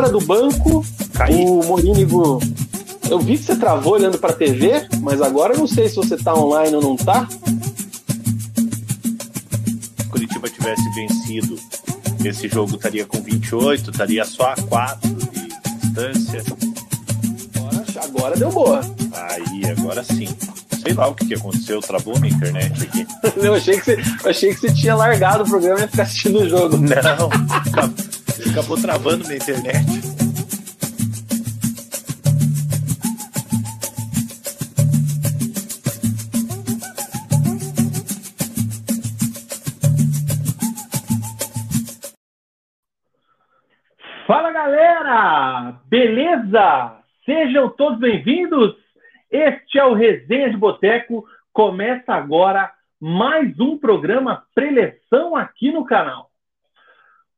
fora do banco. O Morínigo. Eu vi que você travou olhando para a TV, mas agora eu não sei se você está online ou não está. Se Curitiba tivesse vencido, esse jogo estaria com 28, estaria só a 4 de distância. Agora, agora deu boa. Aí, agora sim sei lá o que, que aconteceu, travou na internet aqui. eu achei que você, achei que você tinha largado o programa e ia ficar assistindo o jogo. Não, acabou travando na internet. Fala galera! Beleza? Sejam todos bem-vindos este é o Resenha de Boteco. Começa agora mais um programa preleção aqui no canal.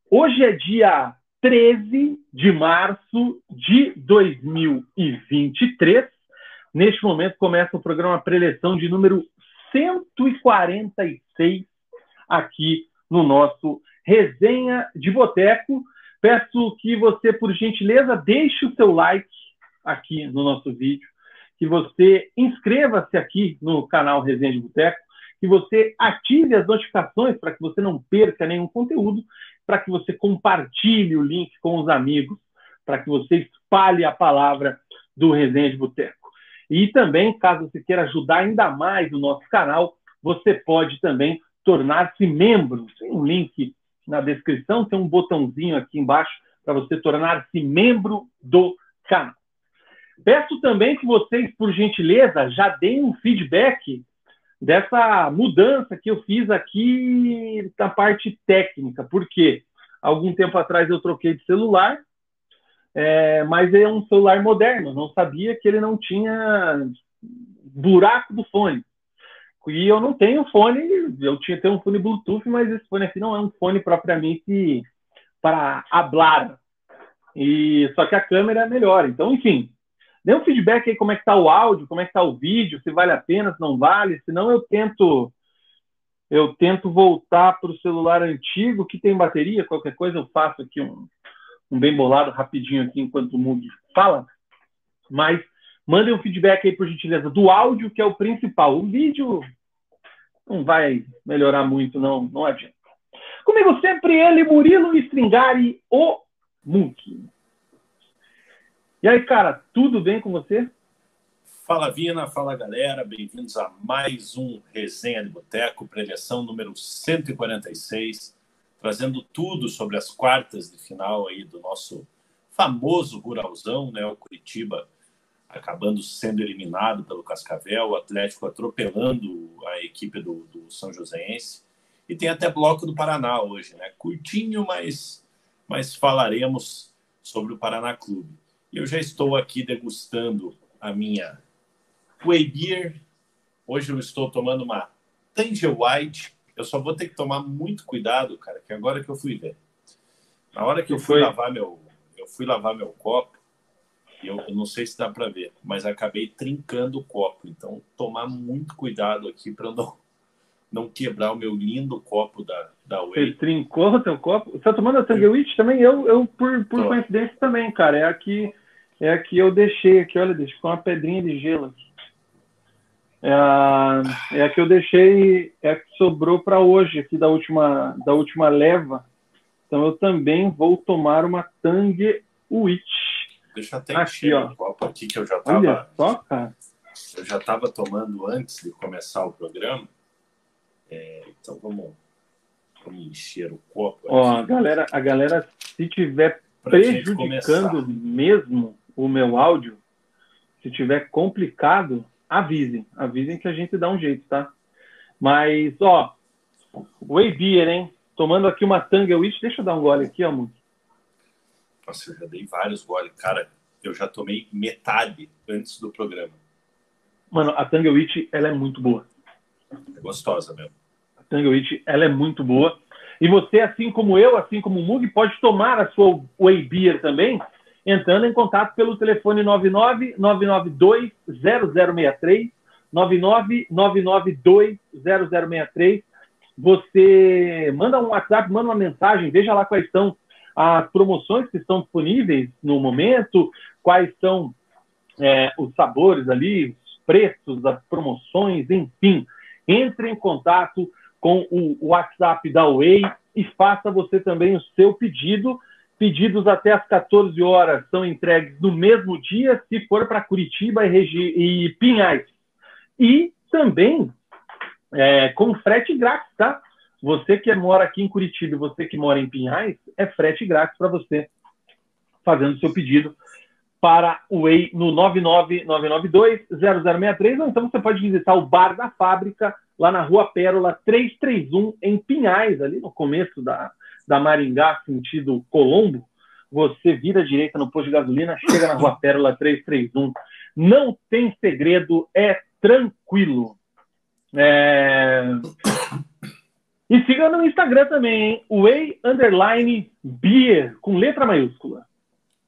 Hoje é dia 13 de março de 2023. Neste momento começa o programa preleção de número 146 aqui no nosso Resenha de Boteco. Peço que você, por gentileza, deixe o seu like aqui no nosso vídeo que você inscreva-se aqui no canal Resenha de Boteco, que você ative as notificações para que você não perca nenhum conteúdo, para que você compartilhe o link com os amigos, para que você espalhe a palavra do Resenha de Boteco. E também, caso você queira ajudar ainda mais o nosso canal, você pode também tornar-se membro. Tem um link na descrição, tem um botãozinho aqui embaixo para você tornar-se membro do canal. Peço também que vocês, por gentileza, já deem um feedback dessa mudança que eu fiz aqui na parte técnica, porque algum tempo atrás eu troquei de celular, é, mas é um celular moderno, não sabia que ele não tinha buraco do fone. E eu não tenho fone, eu tinha ter um fone Bluetooth, mas esse fone aqui não é um fone propriamente para hablar. E só que a câmera é melhor. Então, enfim, Dê um feedback aí como é que está o áudio, como é que está o vídeo, se vale a pena, se não vale. Senão eu tento eu tento voltar para o celular antigo que tem bateria. Qualquer coisa eu faço aqui um, um bem bolado rapidinho aqui enquanto o Mug fala. Mas mandem um feedback aí por gentileza do áudio que é o principal. O vídeo não vai melhorar muito, não, não adianta. Comigo sempre ele, Murilo Stringari, o Mug. E aí, cara, tudo bem com você? Fala, Vina, fala, galera. Bem-vindos a mais um Resenha de Boteco, preleção número 146, trazendo tudo sobre as quartas de final aí do nosso famoso Ruralzão, né? O Curitiba acabando sendo eliminado pelo Cascavel, o Atlético atropelando a equipe do, do São Joséense. E tem até bloco do Paraná hoje, né? Curtinho, mas, mas falaremos sobre o Paraná Clube. Eu já estou aqui degustando a minha Whey Beer. Hoje eu estou tomando uma Tanger White. Eu só vou ter que tomar muito cuidado, cara, que agora que eu fui ver. Na hora que eu fui lavar meu, eu fui lavar meu copo, eu, eu não sei se dá para ver, mas acabei trincando o copo. Então, tomar muito cuidado aqui para não não quebrar o meu lindo copo da, da Whey. Você trincou o teu copo? Você tá tomando a Tangerwich também? Eu, eu por, por coincidência também, cara. É aqui é a que eu deixei aqui, olha, deixa com uma pedrinha de gelo aqui. É a, é a que eu deixei, é a que sobrou para hoje, aqui da última, da última leva. Então eu também vou tomar uma Tang Witch. Deixa eu até aqui, ó. o copo aqui que eu já tava. Olha só, cara. Eu já estava tomando antes de começar o programa. É, então vamos, vamos encher o copo. Ó, a galera, a galera, se tiver prejudicando mesmo, o meu áudio, se tiver complicado, avisem. Avisem que a gente dá um jeito, tá? Mas, ó, Whey Beer, hein? Tomando aqui uma Tanga Witch. Deixa eu dar um gole aqui, ó, Muki. Nossa, eu já dei vários goles. Cara, eu já tomei metade antes do programa. Mano, a Tanga Witch, ela é muito boa. É gostosa mesmo. A Tanga Witch, ela é muito boa. E você, assim como eu, assim como o Mug, pode tomar a sua Whey Beer também entrando em contato pelo telefone 99 992 0063 99 992 0063 você manda um WhatsApp, manda uma mensagem, veja lá quais são as promoções que estão disponíveis no momento, quais são é, os sabores ali, os preços, as promoções, enfim. Entre em contato com o WhatsApp da Way e faça você também o seu pedido. Pedidos até as 14 horas são entregues no mesmo dia, se for para Curitiba e, e, Pinhais. E também é, com frete grátis, tá? Você que mora aqui em Curitiba e você que mora em Pinhais, é frete grátis para você fazendo seu pedido para o Way no 99992-0063, ou então você pode visitar o Bar da Fábrica, lá na Rua Pérola 331, em Pinhais, ali no começo da, da Maringá, sentido Colombo. Você vira à direita no posto de gasolina, chega na Rua Pérola 331. Não tem segredo, é tranquilo. É... E siga no Instagram também, hein? Way Underline Beer, com letra maiúscula.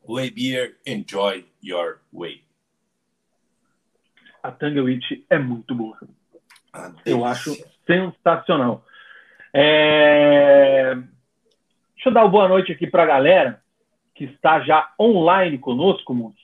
Way Beer, enjoy your way. A Tangerwitch é muito boa. Ah, eu acho sensacional. É... Deixa eu dar uma boa noite aqui para a galera que está já online conosco, Monte.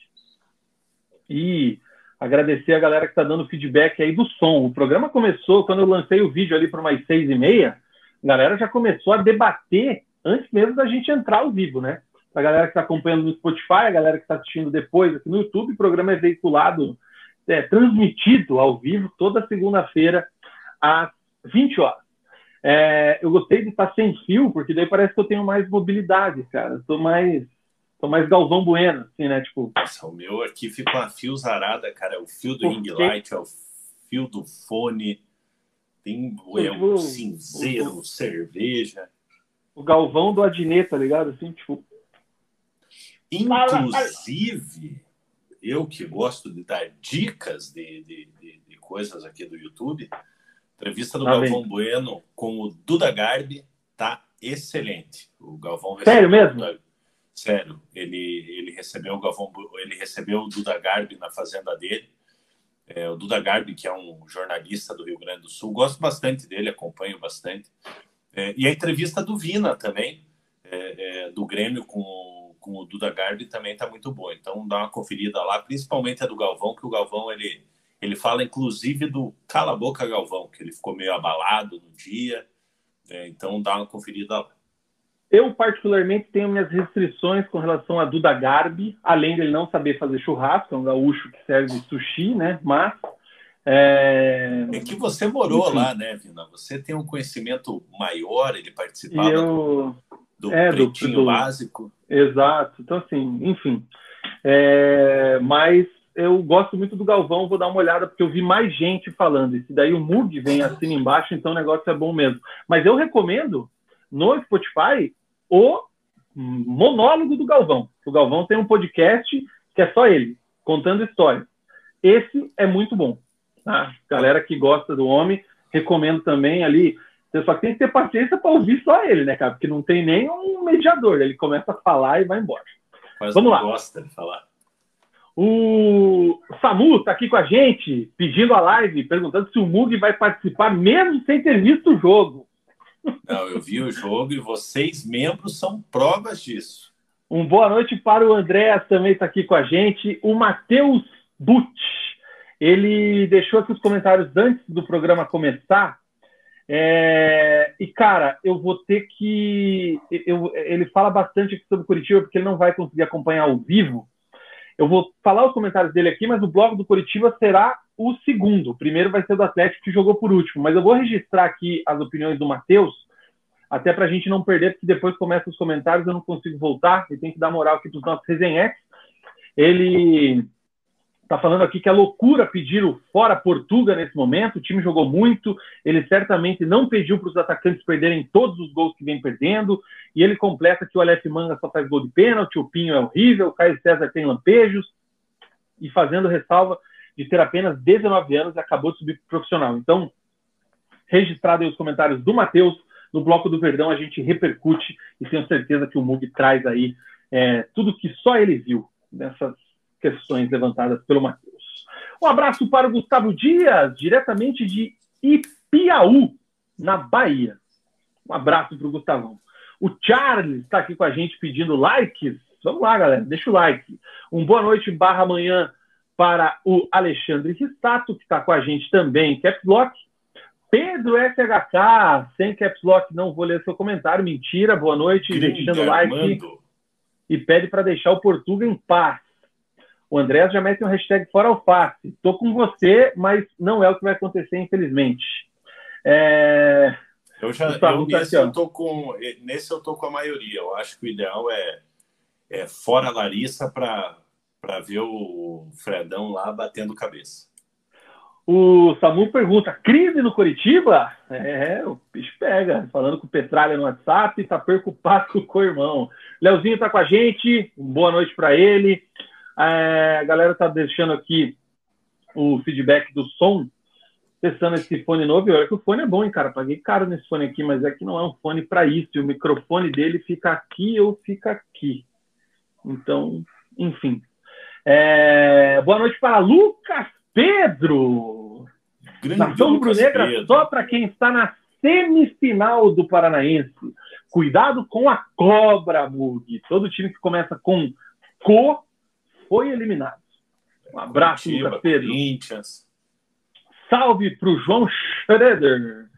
E agradecer a galera que está dando feedback aí do som. O programa começou, quando eu lancei o vídeo ali para umas seis e meia, a galera já começou a debater antes mesmo da gente entrar ao vivo, né? A galera que está acompanhando no Spotify, a galera que está assistindo depois aqui no YouTube, o programa é veiculado, é, transmitido ao vivo toda segunda-feira às 20 horas. É, eu gostei de estar sem fio, porque daí parece que eu tenho mais mobilidade, cara. Estou mais Tô mais Galvão Bueno, assim, né? Tipo. Nossa, o meu aqui fica uma fio zarada, cara. É o fio do ring light, é o fio do fone. Tem é um cinzeiro, o, cerveja. O Galvão do Adnet, tá ligado? Assim, tipo. Inclusive, eu que gosto de dar dicas de, de, de, de coisas aqui do YouTube, entrevista do ah, Galvão bem. Bueno com o Duda Garbi tá excelente. O Galvão Sério mesmo? Sério, ele, ele recebeu o Galvão, ele recebeu o Duda Garbi na fazenda dele. É, o Duda Garbi, que é um jornalista do Rio Grande do Sul, gosto bastante dele, acompanho bastante. É, e a entrevista do Vina também, é, é do Grêmio com, com o Duda Garbi, também está muito boa. Então dá uma conferida lá, principalmente a do Galvão, que o Galvão ele, ele fala inclusive do Cala a Boca Galvão, que ele ficou meio abalado no dia. É, então dá uma conferida lá. Eu, particularmente, tenho minhas restrições com relação a Duda Garbi, além dele não saber fazer churrasco, é um gaúcho que serve sushi, né? Mas. É, é que você morou Enfim. lá, né, Vina? Você tem um conhecimento maior, ele participava eu... do, do é, pretinho do, básico. Exato. Então, assim, enfim. É... Mas eu gosto muito do Galvão, vou dar uma olhada, porque eu vi mais gente falando. E se daí o Mug vem assim embaixo, então o negócio é bom mesmo. Mas eu recomendo no Spotify o monólogo do Galvão. O Galvão tem um podcast que é só ele, contando histórias. Esse é muito bom. Tá? Galera que gosta do homem, recomendo também ali. Você só tem que ter paciência para ouvir só ele, né, cara? Porque não tem nem um mediador. Ele começa a falar e vai embora. Mas Vamos lá. gosta de falar. O Samu está aqui com a gente, pedindo a live, perguntando se o Mug vai participar mesmo sem ter visto o jogo. Não, eu vi o jogo e vocês, membros, são provas disso. Um boa noite para o André, também está aqui com a gente. O Matheus Butch, ele deixou aqui os comentários antes do programa começar. É... E, cara, eu vou ter que. Eu... Ele fala bastante aqui sobre Curitiba, porque ele não vai conseguir acompanhar ao vivo. Eu vou falar os comentários dele aqui, mas o blog do Curitiba será o segundo. O primeiro vai ser do Atlético, que jogou por último. Mas eu vou registrar aqui as opiniões do Matheus, até para a gente não perder, porque depois começa os comentários, eu não consigo voltar, e tem que dar moral aqui para os nossos resenhetes. Ele está falando aqui que é loucura pedir o fora Portuga nesse momento. O time jogou muito. Ele certamente não pediu para os atacantes perderem todos os gols que vem perdendo. E ele completa que o Aleph Manga só faz gol de pênalti, o Pinho é horrível, o Caio César tem lampejos. E fazendo ressalva de ter apenas 19 anos e acabou de subir profissional. Então, registrado aí os comentários do Matheus, no Bloco do Verdão a gente repercute e tenho certeza que o Mug traz aí é, tudo que só ele viu nessas questões levantadas pelo Matheus. Um abraço para o Gustavo Dias, diretamente de Ipiaú, na Bahia. Um abraço para o Gustavão. O Charles está aqui com a gente pedindo likes. Vamos lá, galera, deixa o like. Um boa noite barra amanhã para o Alexandre Ristato, que está com a gente também, Caps Lock. Pedro SHK, sem Caps Lock, não vou ler seu comentário, mentira, boa noite, deixando like. E pede para deixar o Portuga em paz. O André já mete um hashtag fora alface. Tô com você, mas não é o que vai acontecer, infelizmente. É... Eu já eu, nesse, eu tô com, nesse eu tô com a maioria. Eu acho que o ideal é, é fora Larissa para ver o Fredão lá batendo cabeça. O Samu pergunta: crise no Curitiba? É, o bicho pega. Falando com o Petralha no WhatsApp, tá preocupado com o irmão. Leozinho tá com a gente, boa noite para ele. É, a galera tá deixando aqui o feedback do som testando esse fone novo. E olha que o fone é bom, hein, cara. Paguei caro nesse fone aqui, mas é que não é um fone para isso. E o microfone dele fica aqui ou fica aqui. Então, enfim. É... Boa noite para Lucas Pedro. Grande Nação Rubro-Negra só para quem está na semifinal do Paranaense. Cuidado com a cobra, Mug. Todo time que começa com Co foi eliminado. Um abraço, Curitiba, Lucas Pedro. Corinthians salve para o João Schroeder.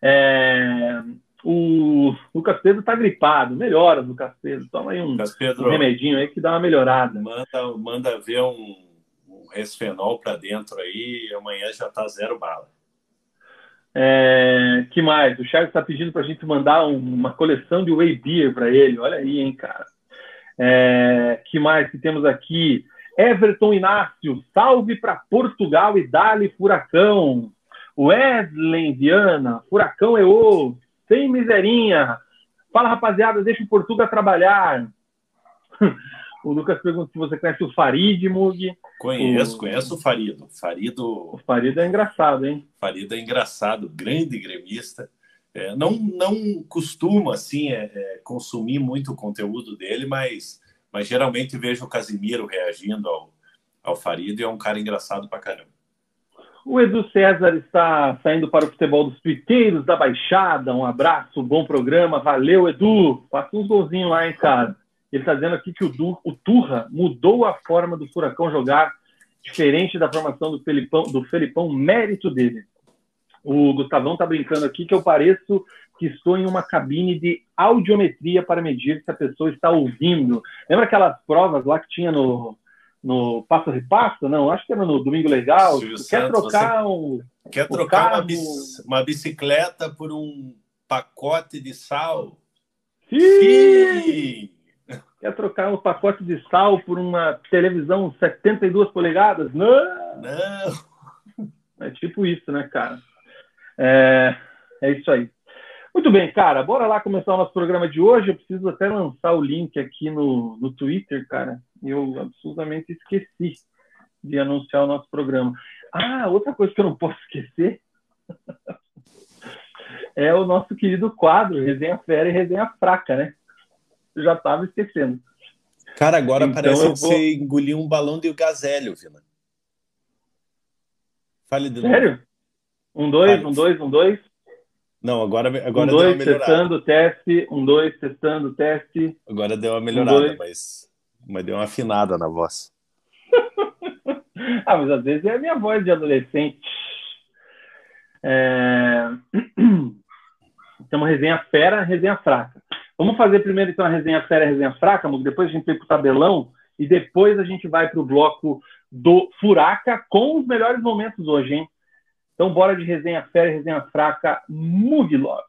É, o Lucas Pedro está gripado, melhora, Lucas Pedro. Toma aí um, Pedro, um, remedinho aí que dá uma melhorada. Manda, manda ver um, um resfenol para dentro aí, amanhã já tá zero bala. É, que mais? O Charles está pedindo para a gente mandar um, uma coleção de Whey Beer para ele. Olha aí, hein, cara. É, que mais que temos aqui? Everton Inácio, salve para Portugal e Dali Furacão. Wesley Viana, Furacão EO, sem miserinha. Fala, rapaziada, deixa o Portugal trabalhar. o Lucas pergunta se você conhece o Farid, Mug. Conheço, o... conheço o Farido. Farido. O Farido é engraçado, hein? Farido é engraçado, grande gremista. É, não, não costumo, assim, é, é, consumir muito o conteúdo dele, mas mas geralmente vejo o Casimiro reagindo ao, ao Farido e é um cara engraçado pra caramba. O Edu César está saindo para o futebol dos twitteiros da Baixada. Um abraço, bom programa. Valeu, Edu. Faça uns golzinhos lá, hein, cara. Ele está dizendo aqui que o, du, o Turra mudou a forma do Furacão jogar, diferente da formação do Felipão, do Felipão mérito dele. O Gustavão está brincando aqui que eu pareço que estou em uma cabine de audiometria para medir se a pessoa está ouvindo. Lembra aquelas provas lá que tinha no, no Passo Repasso? Não, acho que era no Domingo Legal. quer Santos, trocar um. Quer trocar uma, uma, bicicleta por um pacote de sal? Sim! Sim! Quer trocar um pacote de sal por uma televisão 72 polegadas? Não! Não! É tipo isso, né, cara? É, é isso aí. Muito bem, cara, bora lá começar o nosso programa de hoje. Eu preciso até lançar o link aqui no, no Twitter, cara. Eu absolutamente esqueci de anunciar o nosso programa. Ah, outra coisa que eu não posso esquecer é o nosso querido quadro, Resenha Fera e Resenha Fraca, né? Eu já estava esquecendo. Cara, agora então parece que vou... você engoliu um balão de gazélio, Vila. Fale de Sério? novo. Um, dois, um, dois, um, dois. Não, agora, agora um, dois, testando, teste. Um, dois, testando, teste. Agora deu uma melhorada, um, mas, mas deu uma afinada na voz. ah, mas às vezes é a minha voz de adolescente. É... Então, resenha fera, resenha fraca. Vamos fazer primeiro então a resenha fera e a resenha fraca, depois a gente vai para o tabelão e depois a gente vai para o bloco do Furaca com os melhores momentos hoje, hein? Então, bora de resenha fera e resenha fraca, Mug Love.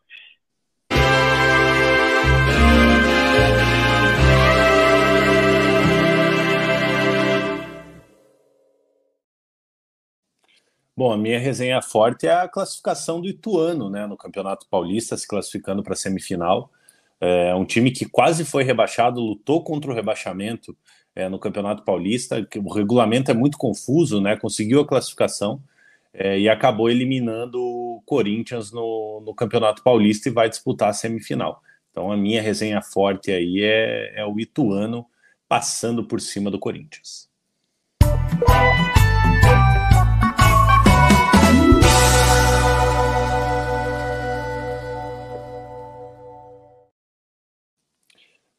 Bom, a minha resenha forte é a classificação do Ituano, né, no Campeonato Paulista, se classificando para a semifinal. É um time que quase foi rebaixado, lutou contra o rebaixamento é, no Campeonato Paulista, que o regulamento é muito confuso, né, conseguiu a classificação, é, e acabou eliminando o Corinthians no, no Campeonato Paulista e vai disputar a semifinal. Então a minha resenha forte aí é, é o Ituano passando por cima do Corinthians.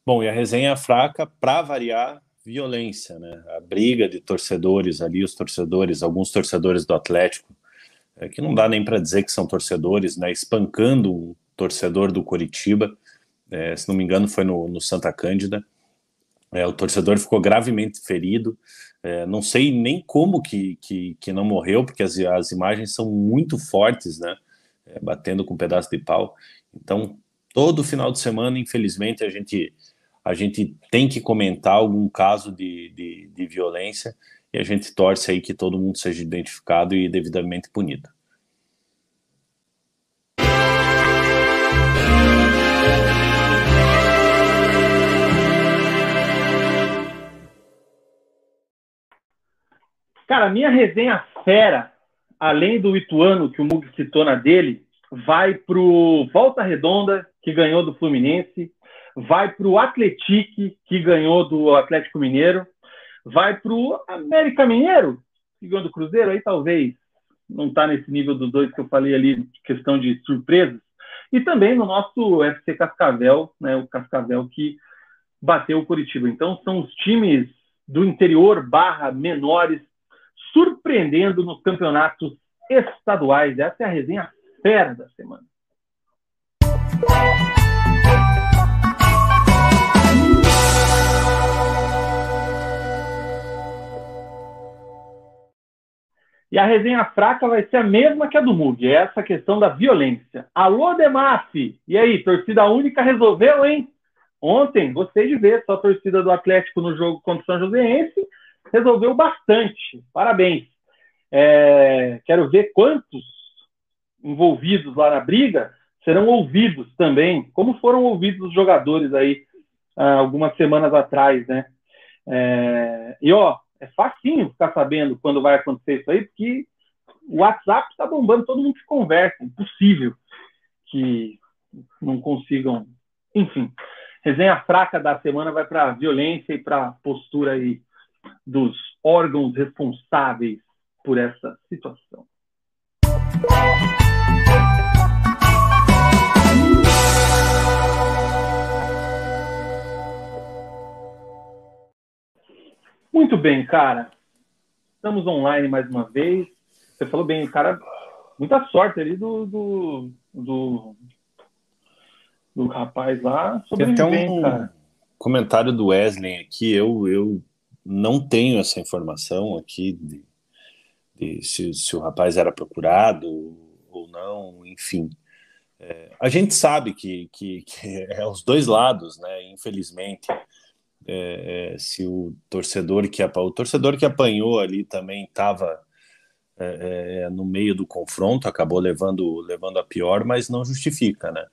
Bom, e a resenha é fraca, para variar, violência, né? A briga de torcedores ali, os torcedores, alguns torcedores do Atlético, é, que não dá nem para dizer que são torcedores, né? Espancando um torcedor do Coritiba, é, se não me engano, foi no, no Santa Cândida. É, o torcedor ficou gravemente ferido. É, não sei nem como que, que, que, não morreu, porque as, as imagens são muito fortes, né? É, batendo com um pedaço de pau. Então, todo final de semana, infelizmente, a gente, a gente tem que comentar algum caso de, de, de violência e a gente torce aí que todo mundo seja identificado e devidamente punido. Cara, minha resenha fera, além do Ituano, que o Mug citou na dele, vai pro Volta Redonda, que ganhou do Fluminense, vai pro Atletique, que ganhou do Atlético Mineiro, vai pro América Mineiro, que ganhou do Cruzeiro, aí talvez não está nesse nível dos dois que eu falei ali, questão de surpresas, e também no nosso FC Cascavel, né, o Cascavel que bateu o Curitiba. Então são os times do interior barra menores surpreendendo nos campeonatos estaduais. Essa é a resenha fera da semana. E a resenha fraca vai ser a mesma que a do Mug, é essa questão da violência. Alô, Demaf! E aí, torcida única resolveu, hein? Ontem, gostei de ver só a torcida do Atlético no jogo contra o São Joséense resolveu bastante. Parabéns. É, quero ver quantos envolvidos lá na briga serão ouvidos também, como foram ouvidos os jogadores aí algumas semanas atrás, né? É, e ó, é facinho ficar sabendo quando vai acontecer isso aí, porque o WhatsApp está bombando, todo mundo se conversa, impossível que não consigam, enfim. Resenha fraca da semana vai para violência e para postura aí dos órgãos responsáveis por essa situação. Muito bem, cara. Estamos online mais uma vez. Você falou bem, cara. Muita sorte ali do, do, do, do rapaz lá. Tem até um cara. comentário do Wesley aqui. Eu, eu não tenho essa informação aqui de, de se, se, o rapaz era procurado ou não, enfim. É, a gente sabe que, que, que, é os dois lados, né? Infelizmente, é, é, se o torcedor que o torcedor que apanhou ali também estava é, é, no meio do confronto, acabou levando levando a pior, mas não justifica, né?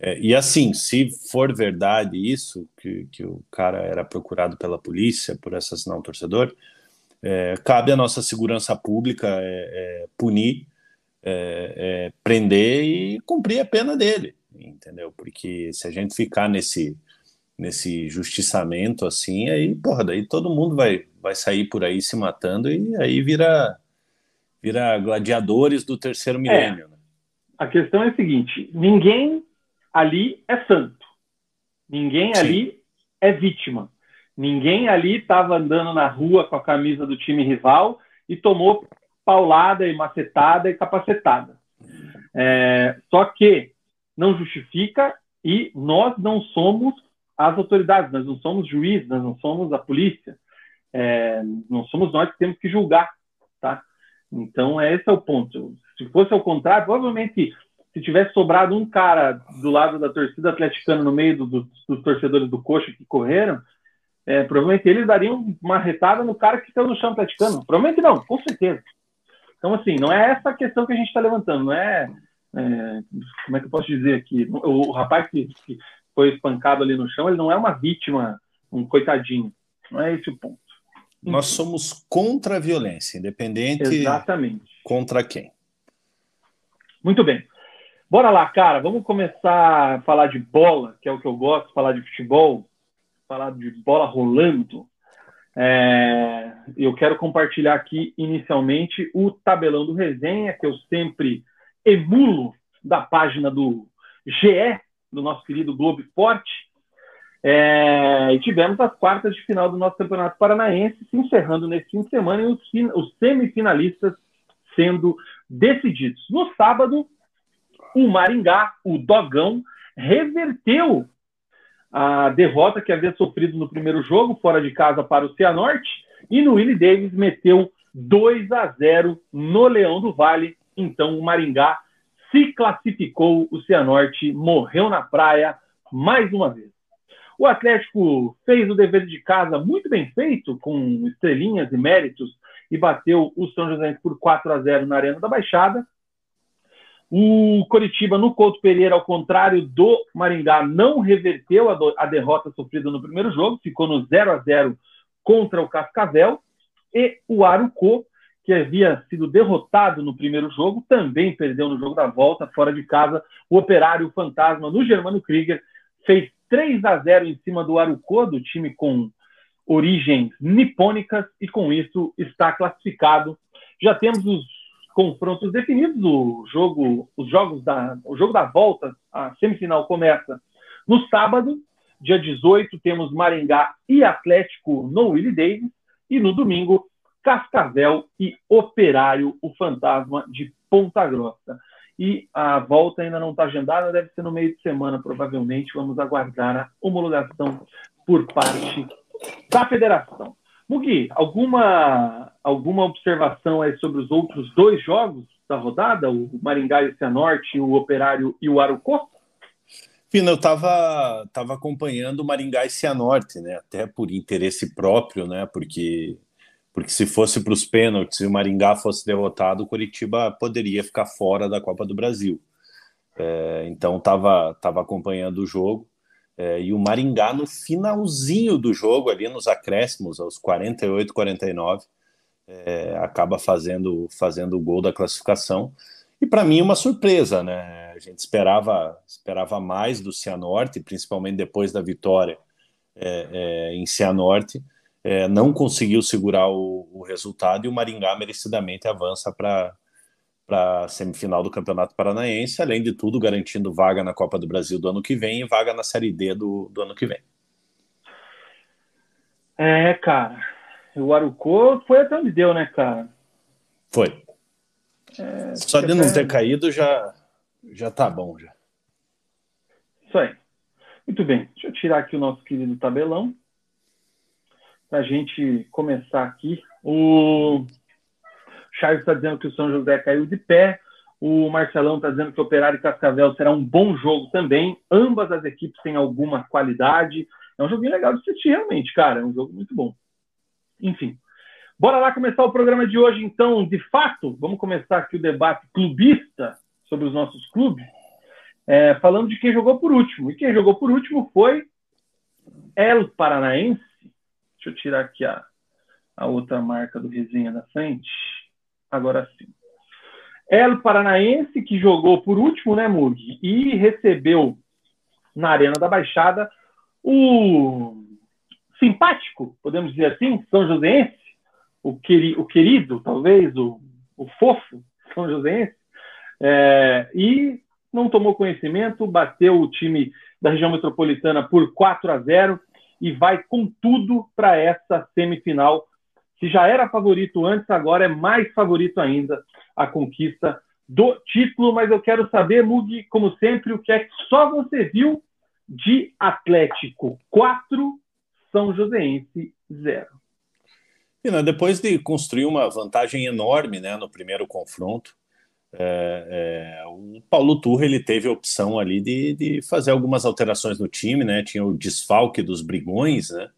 É, e assim, se for verdade isso, que, que o cara era procurado pela polícia por assassinar um torcedor, é, cabe à nossa segurança pública punir, prender e cumprir a pena dele, entendeu? Porque se a gente ficar nesse, nesse justiçamento assim, aí, porra, daí todo mundo vai, vai sair por aí se matando e aí vira, vira gladiadores do terceiro milênio. Né? A questão é a seguinte: ninguém ali é santo. Ninguém Sim. ali é vítima. Ninguém ali estava andando na rua com a camisa do time rival e tomou paulada e macetada e capacetada. É, só que não justifica e nós não somos as autoridades, nós não somos juízes, nós não somos a polícia, é, não somos nós que temos que julgar, tá? Então esse é o ponto. Se fosse ao contrário, provavelmente se tivesse sobrado um cara do lado da torcida atleticana no meio do, do, dos torcedores do Coxa que correram, é, provavelmente eles dariam uma retada no cara que saiu no chão atleticano. Provavelmente não, com certeza. Então, assim, não é essa a questão que a gente está levantando, não é, é, Como é que eu posso dizer aqui? O, o rapaz que, que, foi espancado ali no chão, ele não é uma vítima, um coitadinho. Não é esse o ponto. Nós somos contra a violência, independente. Exatamente. Contra quem? Muito bem. Bora lá, cara, vamos começar a falar de bola, que é o que eu gosto, falar de futebol, falar de bola rolando. É, eu quero compartilhar aqui inicialmente o tabelão do resenha, que eu sempre emulo da página do GE, do nosso querido Globo Esporte. É, e tivemos as quartas de final do nosso Campeonato Paranaense se encerrando nesse fim de semana e os, os semifinalistas sendo decididos. No sábado, o Maringá, o Dogão, reverteu a derrota que havia sofrido no primeiro jogo, fora de casa para o Cianorte, e no Willie Davis meteu 2 a 0 no Leão do Vale. Então o Maringá se classificou, o Cianorte morreu na praia mais uma vez. O Atlético fez o dever de casa muito bem feito, com estrelinhas e méritos, e bateu o São José por 4 a 0 na Arena da Baixada. O Coritiba, no Couto Pereira, ao contrário do Maringá, não reverteu a, a derrota sofrida no primeiro jogo, ficou no 0 a 0 contra o Cascavel. E o Arucô, que havia sido derrotado no primeiro jogo, também perdeu no jogo da volta, fora de casa. O Operário Fantasma, no Germano Krieger, fez 3 a 0 em cima do Arucô, do time com origens nipônicas, e com isso está classificado. Já temos os confrontos definidos. O jogo, os jogos da, o jogo da volta, a semifinal começa no sábado, dia 18, temos Maringá e Atlético no Willie Davis, e no domingo, Cascavel e Operário, o fantasma de Ponta Grossa. E a volta ainda não está agendada, deve ser no meio de semana, provavelmente. Vamos aguardar a homologação por parte da federação. Mugi, alguma, alguma observação aí sobre os outros dois jogos da rodada, o Maringá e o Cianorte, o Operário e o Arucó? Pina, eu estava tava acompanhando o Maringá e Cianorte, né? Até por interesse próprio, né? Porque, porque se fosse para os pênaltis e o Maringá fosse derrotado, o Curitiba poderia ficar fora da Copa do Brasil. É, então estava tava acompanhando o jogo. É, e o Maringá, no finalzinho do jogo, ali nos acréscimos, aos 48, 49, é, acaba fazendo, fazendo o gol da classificação. E para mim, uma surpresa, né? A gente esperava, esperava mais do Cianorte, principalmente depois da vitória é, é em Cianorte. É, não conseguiu segurar o, o resultado e o Maringá merecidamente avança para a semifinal do Campeonato Paranaense, além de tudo garantindo vaga na Copa do Brasil do ano que vem e vaga na Série D do, do ano que vem. É, cara. O Arucô foi até onde deu, né, cara? Foi. É, Só de não ter caído já, já tá bom. Já. Isso aí. Muito bem. Deixa eu tirar aqui o nosso querido tabelão para a gente começar aqui. O Charles está dizendo que o São José caiu de pé. O Marcelão está dizendo que o Operário e Cascavel será um bom jogo também. Ambas as equipes têm alguma qualidade. É um joguinho legal de assistir, realmente, cara. É um jogo muito bom. Enfim. Bora lá começar o programa de hoje, então, de fato. Vamos começar aqui o debate clubista sobre os nossos clubes. É, falando de quem jogou por último. E quem jogou por último foi El Paranaense. Deixa eu tirar aqui a, a outra marca do resenha da frente agora sim. El Paranaense, que jogou por último, né, Mug? E recebeu na Arena da Baixada o simpático, podemos dizer assim, São Joséense, o, queri o querido, talvez, o, o fofo São Joséense, é, e não tomou conhecimento, bateu o time da região metropolitana por 4 a 0 e vai com tudo para essa semifinal se já era favorito antes, agora é mais favorito ainda a conquista do título. Mas eu quero saber, Mug, como sempre, o que é que só você viu de Atlético 4, São Joséense 0. depois de construir uma vantagem enorme né, no primeiro confronto, é, é, o Paulo Turra ele teve a opção ali de, de, fazer algumas alterações no time, né? Tinha o desfalque dos brigões, né?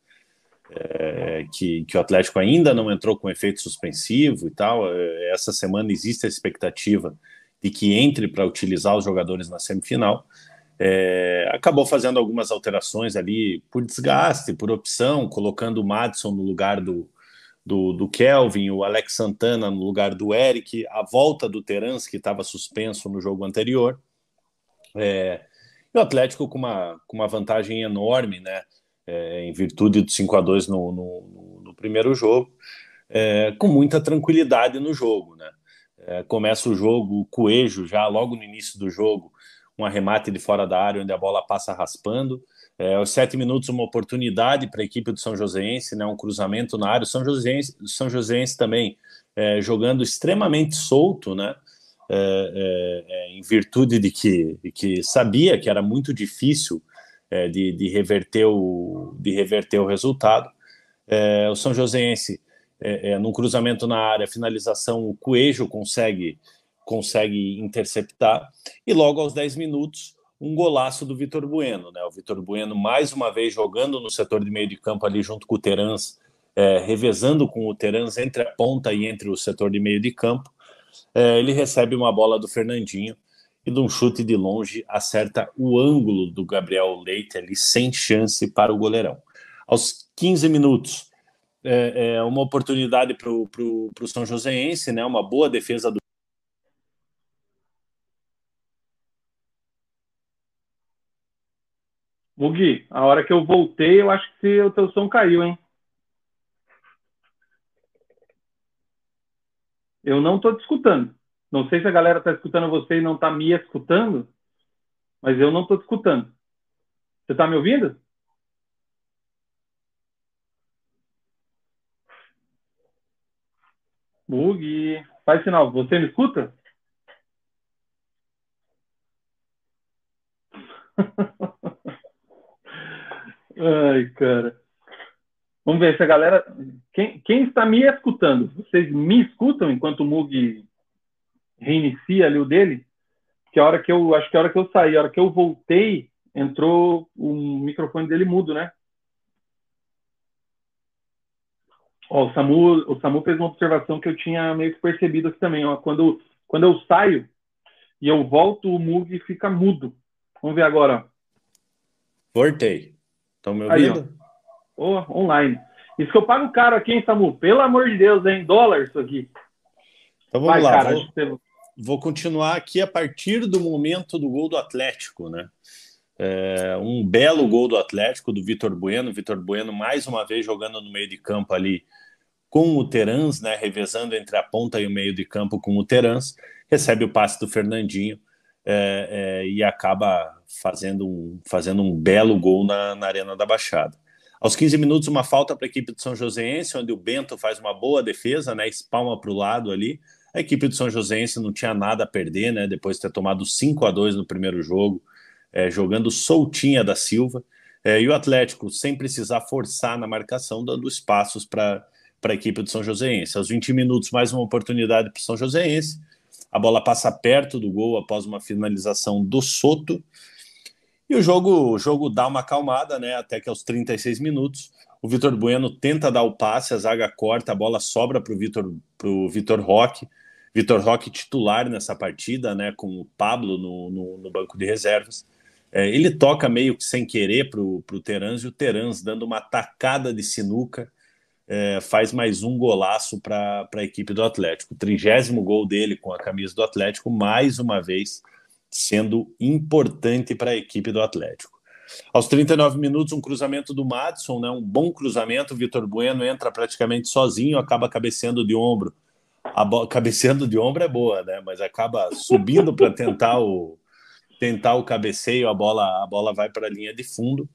é, que, que, o Atlético ainda não entrou com efeito suspensivo e tal. É, essa semana existe a expectativa de que entre para utilizar os jogadores na semifinal. É, acabou fazendo algumas alterações ali por desgaste, por opção, colocando o Madison no lugar do, do, do, Kelvin, o Alex Santana no lugar do Eric, a volta do Terans, que estava suspenso no jogo anterior. É, e o Atlético com uma, com uma vantagem enorme, né? é, em virtude do 5 a 2 no, no, no primeiro jogo, é, com muita tranquilidade no jogo. Né? É, começa o jogo, o Coelho já logo no início do jogo, um arremate de fora da área onde a bola passa raspando. É, sete minutos, uma oportunidade para a equipe do São Joséense, né, um cruzamento na área. O São Joséense, São Joséense também é, jogando extremamente solto, né, é, é, é em virtude de que, de que sabia que era muito difícil é, de, de, reverter o, de reverter o resultado. o São Joséense, num cruzamento na área, finalização, o Coelho consegue, consegue interceptar, e logo aos 10 minutos um golaço do Vitor Bueno, né? O Vitor Bueno mais uma vez jogando no setor de meio de campo ali junto com o Terans, é, revezando com o Terans entre a ponta e entre o setor de meio de campo. É, ele recebe uma bola do Fernandinho e de um chute de longe acerta o ângulo do Gabriel Leite ali sem chance para o goleirão. Aos 15 minutos, é, é uma oportunidade para o São Joséense, né? Uma boa defesa do Mugi, a hora que eu voltei, eu acho que o teu som caiu, hein? Eu não estou te escutando. Não sei se a galera está escutando você e não está me escutando, mas eu não estou te escutando. Você está me ouvindo? Mugi, faz sinal. Você me escuta? Ai, cara. Vamos ver se a galera. Quem, quem está me escutando? Vocês me escutam enquanto o Mug reinicia ali o dele? Que a hora que eu. Acho que a hora que eu saí, a hora que eu voltei, entrou o microfone dele mudo, né? Ó, o Samu, o Samu fez uma observação que eu tinha meio que percebido aqui também. Ó, quando, quando eu saio e eu volto, o Mug fica mudo. Vamos ver agora. Voltei. Estão me ouvindo? Oh, online. Isso que eu pago caro aqui, hein, Samu? Pelo amor de Deus, hein? Dólar isso aqui. Então vamos Vai, lá. Cara, vou, você... vou, continuar aqui a partir do momento do gol do Atlético, né? É, um belo gol do Atlético, do Vitor Bueno. Vitor Bueno, mais uma vez, jogando no meio de campo ali com o Terans, né? Revezando entre a ponta e o meio de campo com o Terans. Recebe o passe do Fernandinho é, é, e acaba fazendo um, fazendo um belo gol na, na Arena da Baixada. Aos 15 minutos, uma falta para a equipe do São Joséense, onde o Bento faz uma boa defesa, né, espalma para o lado ali. A equipe do São Joséense não tinha nada a perder, né, depois de ter tomado 5 a 2 no primeiro jogo, é, jogando soltinha da Silva. É, e o Atlético, sem precisar forçar na marcação, dando espaços para a equipe do São Joséense. Aos 20 minutos, mais uma oportunidade para o São Joséense. A bola passa perto do gol após uma finalização do Soto. E o jogo, o jogo dá uma acalmada, né? Até que aos 36 minutos, o Vitor Bueno tenta dar o passe, a zaga corta, a bola sobra para o Vitor, pro Vitor Roque. Vitor Roque titular nessa partida, né? Com o Pablo no, no, no banco de reservas. É, ele toca meio que sem querer para o Terans e o Terans dando uma tacada de sinuca é, faz mais um golaço para a equipe do Atlético. O trigésimo gol dele com a camisa do Atlético, mais uma vez sendo importante para a equipe do Atlético. Aos 39 minutos, um cruzamento do Madison, né, um bom cruzamento. Vitor Bueno entra praticamente sozinho, acaba cabeceando de ombro. A cabeceando de ombro é boa, né? Mas acaba subindo para tentar o tentar o cabeceio, a bola a bola vai para a linha de fundo.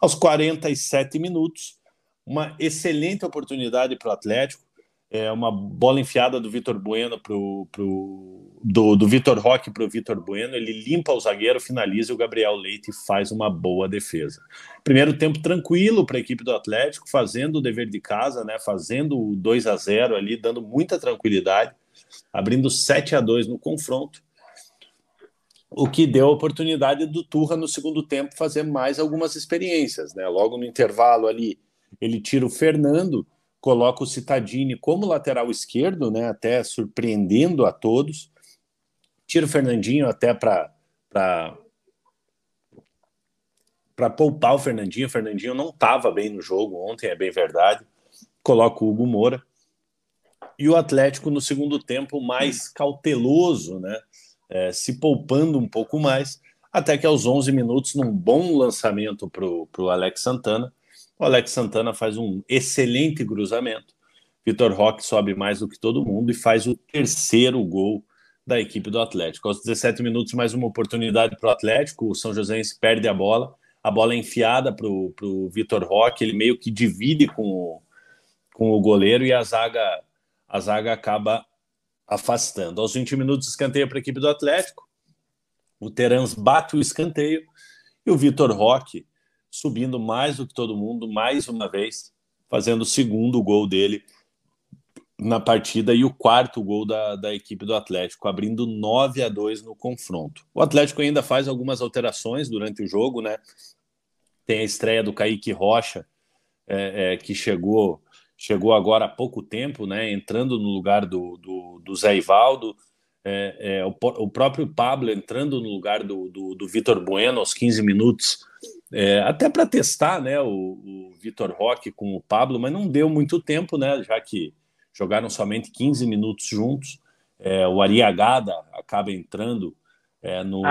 Aos 47 minutos, uma excelente oportunidade para o Atlético. É uma bola enfiada do Vitor Bueno pro, pro, do, do Vitor Roque para o Vitor Bueno. Ele limpa o zagueiro, finaliza e o Gabriel Leite faz uma boa defesa. Primeiro tempo tranquilo para a equipe do Atlético, fazendo o dever de casa, né? Fazendo o 2 a 0 ali, dando muita tranquilidade, abrindo 7 a 2 no confronto o que deu a oportunidade do Turra no segundo tempo fazer mais algumas experiências, né? Logo no intervalo ali, ele tira o Fernando, coloca o Citadini como lateral esquerdo, né, até surpreendendo a todos. Tira o Fernandinho até para para poupar o Fernandinho. O Fernandinho não estava bem no jogo ontem, é bem verdade. Coloca o Hugo Moura. E o Atlético no segundo tempo mais cauteloso, né? É, se poupando um pouco mais, até que aos 11 minutos, num bom lançamento para o Alex Santana, o Alex Santana faz um excelente cruzamento. Vitor Roque sobe mais do que todo mundo e faz o terceiro gol da equipe do Atlético. Aos 17 minutos, mais uma oportunidade para o Atlético. O São Joséense perde a bola. A bola é enfiada para o Vitor Roque. Ele meio que divide com o, com o goleiro e a zaga, a zaga acaba afastando. Aos 20 minutos, escanteio para a equipe do Atlético. O Terans bate o escanteio e o Vitor Roque subindo mais do que todo mundo, mais uma vez, fazendo o segundo gol dele na partida e o quarto gol da, da equipe do Atlético, abrindo 9 a 2 no confronto. O Atlético ainda faz algumas alterações durante o jogo, né? Tem a estreia do Kaique Rocha, é, é, que chegou chegou agora há pouco tempo, né? Entrando no lugar do, do, do Zé Ivaldo. É, é o, o, próprio Pablo entrando no lugar do, do, do Vitor Bueno aos 15 minutos, é, até para testar né, o, o Vitor Roque com o Pablo, mas não deu muito tempo, né? Já que jogaram somente 15 minutos juntos. É, o Ariagada acaba entrando é, no,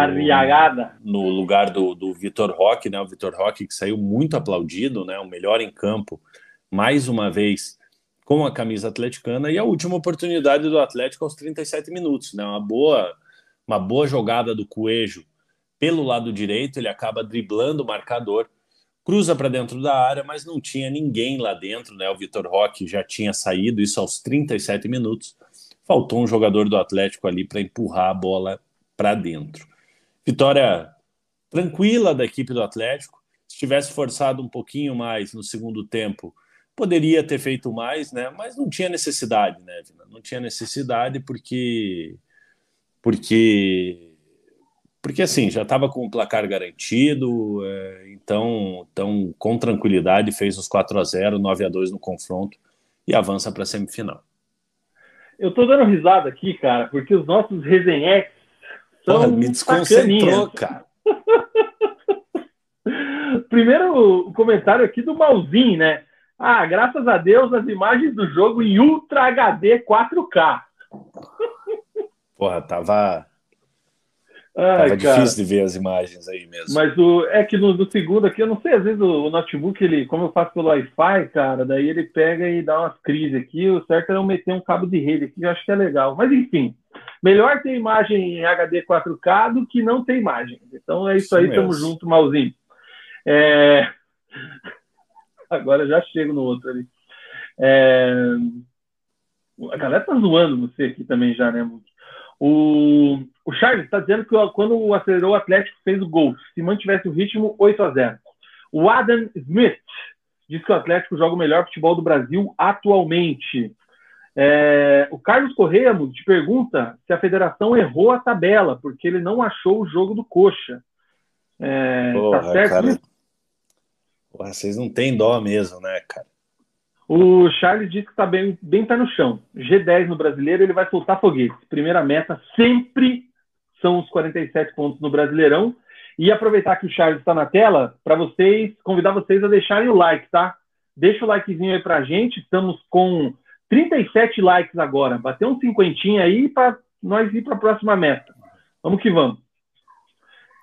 no lugar do, do Vitor Roque, né? O Vitor Roque que saiu muito aplaudido, né? O melhor em campo, mais uma vez com a camisa atleticana e a última oportunidade do Atlético aos 37 minutos, né? Uma boa, uma boa jogada do Coelho pelo lado direito, ele acaba driblando o marcador cruza para dentro da área, mas não tinha ninguém lá dentro, né? O Vitor Roque já tinha saído, isso aos 37 minutos. Faltou um jogador do Atlético ali para empurrar a bola para dentro. Vitória tranquila da equipe do Atlético. Se tivesse forçado um pouquinho mais no segundo tempo, poderia ter feito mais, né? Mas não tinha necessidade, né, Vina? Não tinha necessidade porque porque porque assim já estava com o placar garantido, é, então, então com tranquilidade fez os 4 a 0 9 a 2 no confronto e avança para a semifinal. Eu tô dando risada aqui, cara, porque os nossos resenhex são Porra, me desconcentrou, cara. Primeiro o comentário aqui do Malzinho, né? Ah, graças a Deus as imagens do jogo em Ultra HD 4K. Porra, tava Ai, Tava cara. difícil de ver as imagens aí mesmo. Mas o, é que no, no, segundo aqui, eu não sei, às vezes o, o, notebook, ele, como eu faço pelo Wi-Fi, cara, daí ele pega e dá umas crises aqui. O certo é eu meter um cabo de rede aqui, eu acho que é legal. Mas enfim, melhor ter imagem em HD 4K do que não ter imagem. Então é isso, isso aí, mesmo. tamo junto, malzinho. É... Agora já chego no outro ali. É... A galera tá zoando você aqui também já, né, Muki? O, o Charles está dizendo que quando o acelerou o Atlético fez o gol. Se mantivesse o ritmo, 8 a 0. O Adam Smith diz que o Atlético joga o melhor futebol do Brasil atualmente. É, o Carlos Correia te pergunta se a federação errou a tabela, porque ele não achou o jogo do Coxa. É, tá Porra, tá certo? Cara, Porra, vocês não têm dó mesmo, né, cara? O Charles disse que está bem, bem pé no chão. G10 no brasileiro, ele vai soltar foguetes. Primeira meta sempre são os 47 pontos no Brasileirão. E aproveitar que o Charles está na tela, para vocês, convidar vocês a deixarem o like, tá? Deixa o likezinho aí pra gente. Estamos com 37 likes agora. Bateu um cinquentinho aí para nós ir para a próxima meta. Vamos que vamos.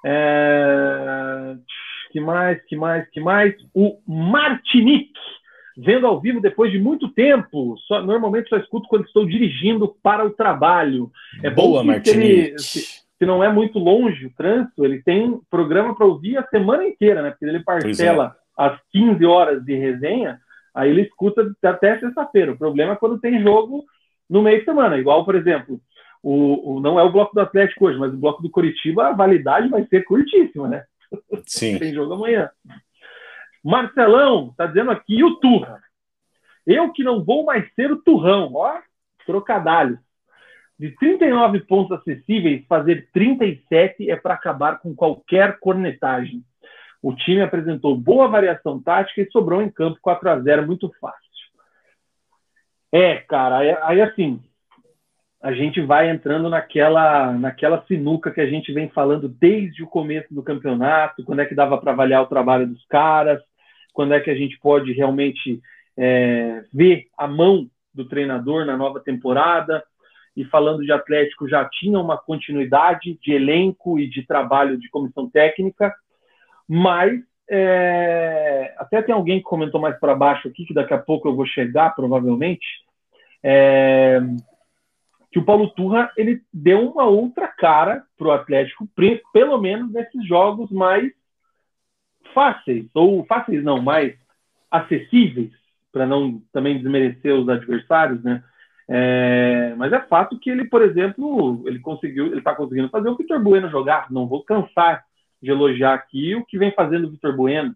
É... Que mais, que mais, que mais? O Martinique vendo ao vivo depois de muito tempo. Só, normalmente só escuto quando estou dirigindo para o trabalho. É Boa, bom que se, ele, se, se, não é muito longe o trânsito, ele tem programa para ouvir a semana inteira, né? Porque ele parcela é. às 15 horas de resenha, aí ele escuta até sexta-feira. O problema é quando tem jogo no meio de semana. Igual, por exemplo, o, o, não é o bloco do Atlético hoje, mas o bloco do Curitiba, a validade vai ser curtíssima, né? Sim. tem jogo amanhã. Marcelão está dizendo aqui o Turra. Eu que não vou mais ser o Turrão, ó, trocadalhos. De 39 pontos acessíveis, fazer 37 é para acabar com qualquer cornetagem. O time apresentou boa variação tática e sobrou em campo 4 a 0 muito fácil. É, cara, aí assim, a gente vai entrando naquela, naquela sinuca que a gente vem falando desde o começo do campeonato, quando é que dava para avaliar o trabalho dos caras, quando é que a gente pode realmente é, ver a mão do treinador na nova temporada. E falando de Atlético, já tinha uma continuidade de elenco e de trabalho de comissão técnica, mas é, até tem alguém que comentou mais para baixo aqui, que daqui a pouco eu vou chegar, provavelmente, é, que o Paulo Turra ele deu uma outra cara para o Atlético, pelo menos nesses jogos mais fáceis, ou fáceis não, mais acessíveis, para não também desmerecer os adversários, né? É, mas é fato que ele, por exemplo, ele conseguiu, ele está conseguindo fazer o Vitor Bueno jogar. Não vou cansar de elogiar aqui o que vem fazendo o Vitor Bueno.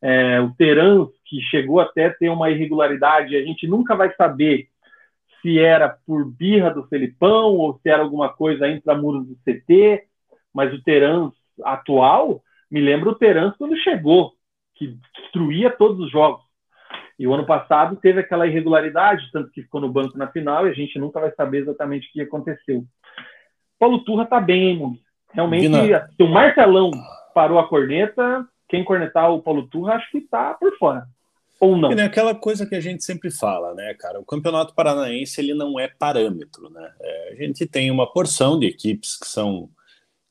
É, o Terans, que chegou até ter uma irregularidade, a gente nunca vai saber se era por birra do Felipão ou se era alguma coisa intramuros do CT, mas o Terans atual me lembra o Terans quando chegou, que destruía todos os jogos. E o ano passado teve aquela irregularidade, tanto que ficou no banco na final, e a gente nunca vai saber exatamente o que aconteceu. Paulo Turra tá bem, hein? Realmente, Vina... se o Marcelão parou a corneta, quem cornetar o Paulo Turra, acho que tá por fora. Ou não. É aquela coisa que a gente sempre fala, né, cara? O Campeonato Paranaense ele não é parâmetro, né? É, a gente tem uma porção de equipes que são,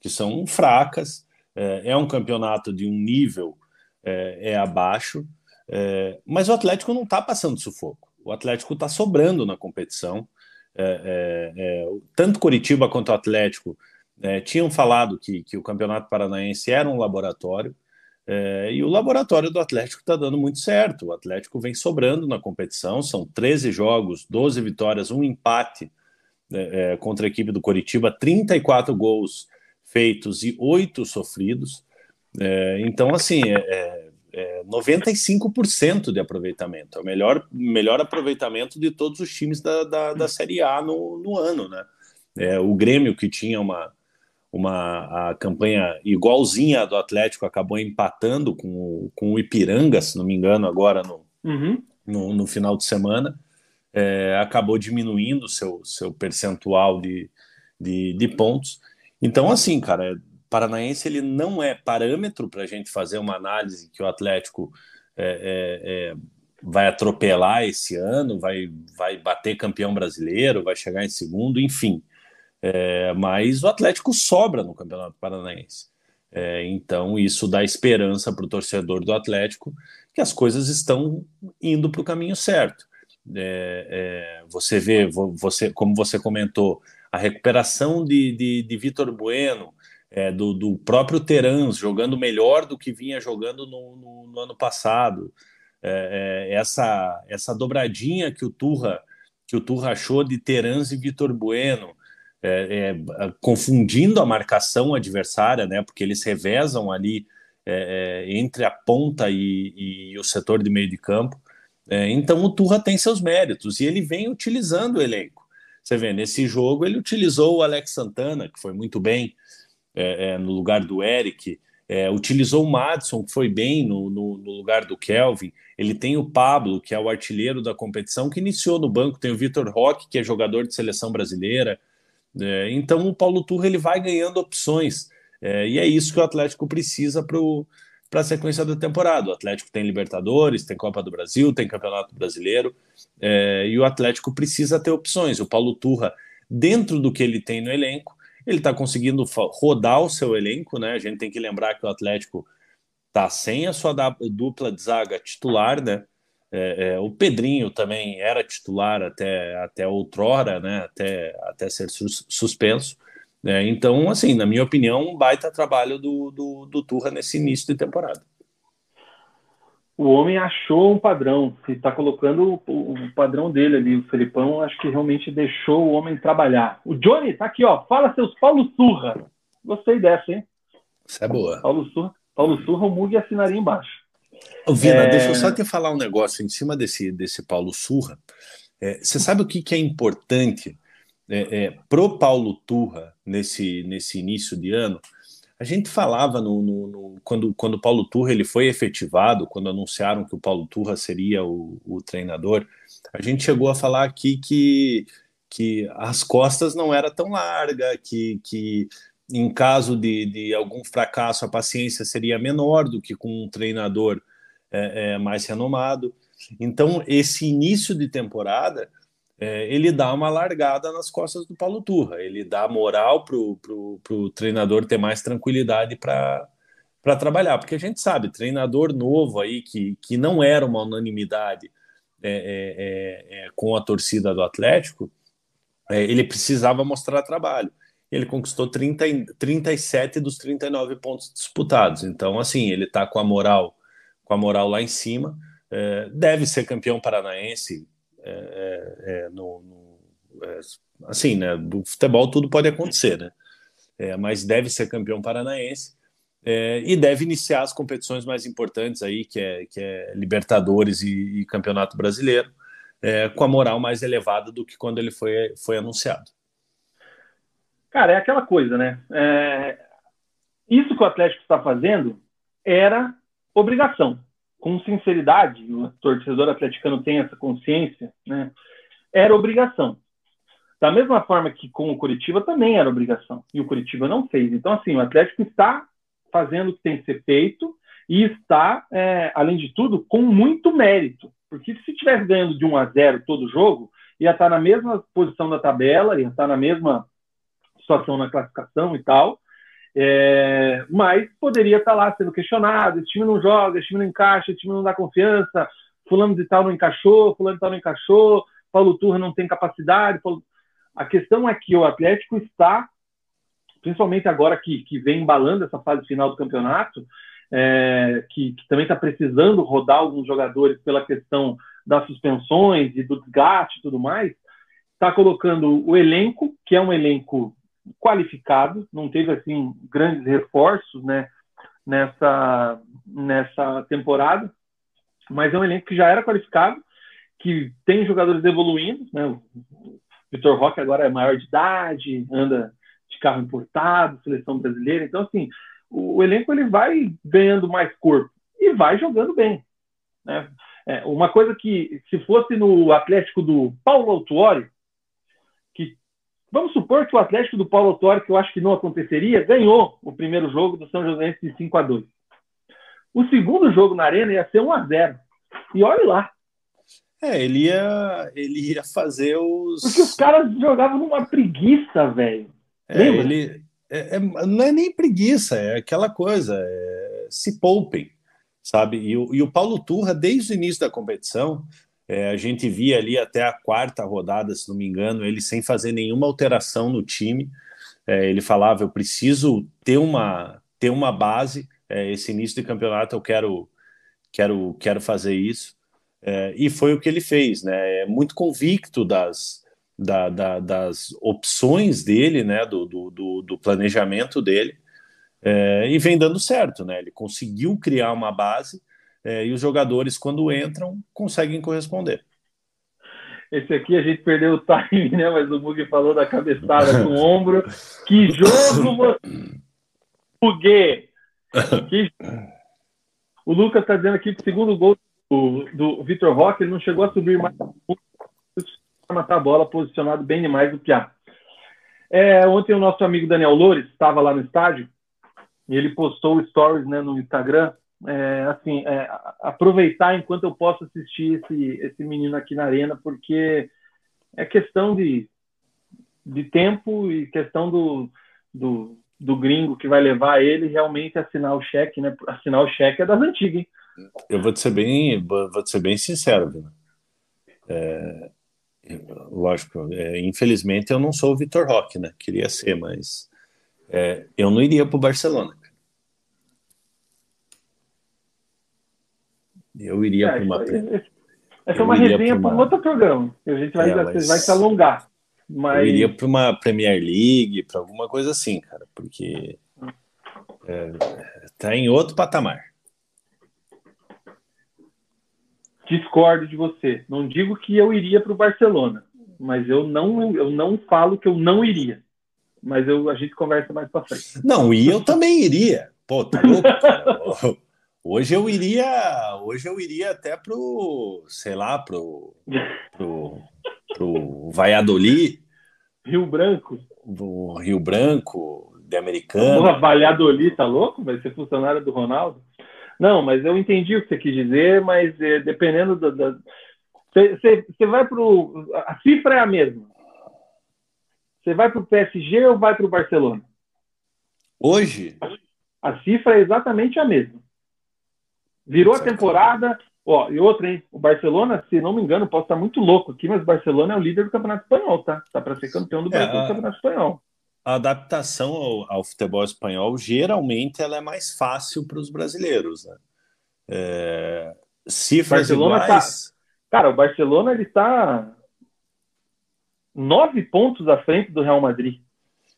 que são fracas, é, é um campeonato de um nível é, é abaixo, é, mas o Atlético não está passando sufoco. O Atlético está sobrando na competição. É, é, é tanto Curitiba quanto o Atlético tinham falado que, que o Campeonato Paranaense era um laboratório. e o laboratório do Atlético está dando muito certo. O Atlético vem sobrando na competição. São 13 jogos, 12 vitórias, um empate contra a equipe do Curitiba, 34 gols feitos e 8 sofridos. então, assim, é, é, 95% de aproveitamento. É o melhor, melhor aproveitamento de todos os times da, da, da Série A no, no ano, né? É, o Grêmio, que tinha uma, uma a campanha igualzinha do Atlético, acabou empatando com o, com o Ipiranga, se não me engano, agora no, uhum. no, no, final de semana. É, acabou diminuindo seu, seu percentual de, de, de pontos. Então, assim, cara, Paranaense ele não é parâmetro para a gente fazer uma análise que o Atlético é, é, é, vai atropelar esse ano, vai, vai bater campeão brasileiro, vai chegar em segundo, enfim. É, mas o Atlético sobra no Campeonato Paranaense. É, então isso dá esperança para o torcedor do Atlético que as coisas estão indo para o caminho certo. É, você vê, você, como você comentou, a recuperação de, de, de Vitor Bueno, é, do, do, próprio Terans jogando melhor do que vinha jogando no, no, no ano passado. É, é, essa, essa dobradinha que o Turra que o Turra achou de Terans e Vitor Bueno, é, é, confundindo a marcação adversária, né, porque eles revezam ali é, entre a ponta e, e, o setor de meio de campo. então o Turra tem seus méritos e ele vem utilizando o elenco. Você vê, nesse jogo ele utilizou o Alex Santana, que foi muito bem, é, é, no lugar do Eric, é, utilizou o Madison, que foi bem no, no, no, lugar do Kelvin. Ele tem o Pablo, que é o artilheiro da competição, que iniciou no banco. Tem o Vitor Roque, que é jogador de seleção brasileira. É, então o Paulo Turra ele vai ganhando opções. É, e é isso que o Atlético precisa para a sequência da temporada. O Atlético tem Libertadores, tem Copa do Brasil, tem Campeonato Brasileiro. É, e o Atlético precisa ter opções. O Paulo Turra, dentro do que ele tem no elenco, ele está conseguindo rodar o seu elenco, né? A gente tem que lembrar que o Atlético está sem a sua dupla de zaga titular, né? É, é, o Pedrinho também era titular até, até outrora, né? Até, até ser sus, suspenso. É, então, assim, na minha opinião, um baita trabalho do, do, do Turra nesse início de temporada o homem achou um padrão, se está colocando o, o, padrão dele ali, o Felipão, acho que realmente deixou o homem trabalhar. O Johnny tá aqui, ó, fala seus Paulo Surra. Gostei dessa, hein? Isso é boa. Paulo Surra, Paulo Surra, o Mug assinaria embaixo. Ô, Vina, é... deixa eu só te falar um negócio em cima desse, desse Paulo Surra. É, você sabe o que, que é importante é, é, pro Paulo Turra nesse, nesse início de ano? A gente falava no, no, no, quando quando o Paulo Turra ele foi efetivado, quando anunciaram que o Paulo Turra seria o, o treinador, a gente chegou a falar aqui que que as costas não era tão larga, que, que em caso de, de algum fracasso a paciência seria menor do que com um treinador é, é, mais renomado. Então esse início de temporada é, ele dá uma largada nas costas do Paulo Turra, ele dá moral para o treinador ter mais tranquilidade para trabalhar, porque a gente sabe, treinador novo aí, que, que não era uma unanimidade é, é, é, é com a torcida do Atlético, é, ele precisava mostrar trabalho. Ele conquistou 30, 37 dos 39 pontos disputados. Então, assim, ele está com a moral, com a moral lá em cima. Deve ser campeão paranaense. É, é, é no, no assim, né? Do futebol tudo pode acontecer, né? mas deve ser campeão paranaense. É, e deve iniciar as competições mais importantes aí, que é, que é Libertadores e, e Campeonato Brasileiro, é, com a moral mais elevada do que quando ele foi, foi anunciado. Cara, é aquela coisa, né? É... Isso que o Atlético está fazendo era obrigação. Com sinceridade, o torcedor atleticano tem essa consciência, né? Era obrigação. Da mesma forma que com o Curitiba também era obrigação. E o Curitiba não fez. Então, assim, o Atlético está fazendo o que tem que ser feito e está, é, além de tudo, com muito mérito. Porque se tivesse ganhando de 1 a 0 todo jogo, ia estar na mesma posição da tabela, ia estar na mesma situação na classificação e tal. É, mas poderia estar lá sendo questionado: esse time não joga, esse time não encaixa, esse time não dá confiança, fulano de tal não encaixou, fulano de tal não encaixou, Paulo Turra não tem capacidade. Paulo... A questão é que o Atlético está principalmente agora que, que vem embalando essa fase final do campeonato, é, que, que, também está precisando rodar alguns jogadores pela questão das suspensões e do desgaste e tudo mais, está colocando o elenco, que é um elenco qualificado, não teve assim grandes reforços né, nessa, nessa temporada, mas é um elenco que já era qualificado, que tem jogadores evoluindo, né? Vitor Roque agora é maior de idade, anda carro importado, seleção brasileira. Então, assim, o, o elenco ele vai ganhando mais corpo e vai jogando bem. Né? É, uma coisa que, se fosse no Atlético do Paulo Autuori, vamos supor que o Atlético do Paulo Autuori, que eu acho que não aconteceria, ganhou o primeiro jogo do São José de 5 a 2 O segundo jogo na Arena ia ser 1 a 0 E olhe lá. É, ele ia, ele ia fazer os. Porque os caras jogavam numa preguiça, velho. É, ele é, é, não é nem preguiça, é aquela coisa, é, se poupem, sabe? E o, e o, Paulo Turra, desde o início da competição, é, a gente via ali até a quarta rodada, se não me engano, ele sem fazer nenhuma alteração no time. É, ele falava: eu preciso ter uma, ter uma base. É, esse início de campeonato eu quero, quero, quero fazer isso. e foi o que ele fez, né? É muito convicto das, da, da, das opções dele, né, do, do, do planejamento dele, é, e vem dando certo, né? Ele conseguiu criar uma base é, e os jogadores, quando entram, conseguem corresponder. Esse aqui a gente perdeu o time, né? Mas o Bug falou da cabeçada com o ombro. Que jogo você. Bug! Que... O Lucas está dizendo aqui que o segundo gol do, do Vitor Roque, ele não chegou a subir mais matar a bola, posicionado bem demais do Piá. É, ontem o nosso amigo Daniel Loures estava lá no estádio e ele postou stories né, no Instagram. É, assim, é, aproveitar enquanto eu posso assistir esse, esse menino aqui na arena, porque é questão de, de tempo e questão do, do, do gringo que vai levar ele realmente assinar o cheque, né? Assinar o cheque é das antigas, hein? Eu vou te ser bem, vou ser bem sincero. É, lógico, é, infelizmente eu não sou o Vitor Roque, né? Queria ser, mas é, eu não iria para o Barcelona. Eu iria é, para uma. Essa é uma resenha para um outro programa. A gente vai, é, mas... vai se alongar. Mas... Eu iria para uma Premier League, para alguma coisa assim, cara, porque está é, em outro patamar. discordo de você. Não digo que eu iria para o Barcelona, mas eu não, eu não falo que eu não iria. Mas eu, a gente conversa mais para frente. Não, e eu também iria. Pô, tá louco, Hoje eu iria, hoje eu iria até pro, sei lá, pro pro, pro Valladolid, Rio Branco, do Rio Branco, de Americana. Porra, Valladolid, tá louco? Vai ser funcionário do Ronaldo? Não, mas eu entendi o que você quis dizer, mas é, dependendo da. Você vai para o. A cifra é a mesma. Você vai para o PSG ou vai para o Barcelona? Hoje? A cifra é exatamente a mesma. Virou a temporada, Ó, e outra, hein? O Barcelona, se não me engano, posso estar muito louco aqui, mas o Barcelona é o líder do Campeonato Espanhol, tá? Tá para ser campeão do é, Brasil é, a... do Campeonato Espanhol. A adaptação ao, ao, futebol espanhol, geralmente, ela é mais fácil para os brasileiros, né? É... Cifras Barcelona tá iguais... Tá... Cara, o Barcelona, ele está nove pontos à frente do Real Madrid.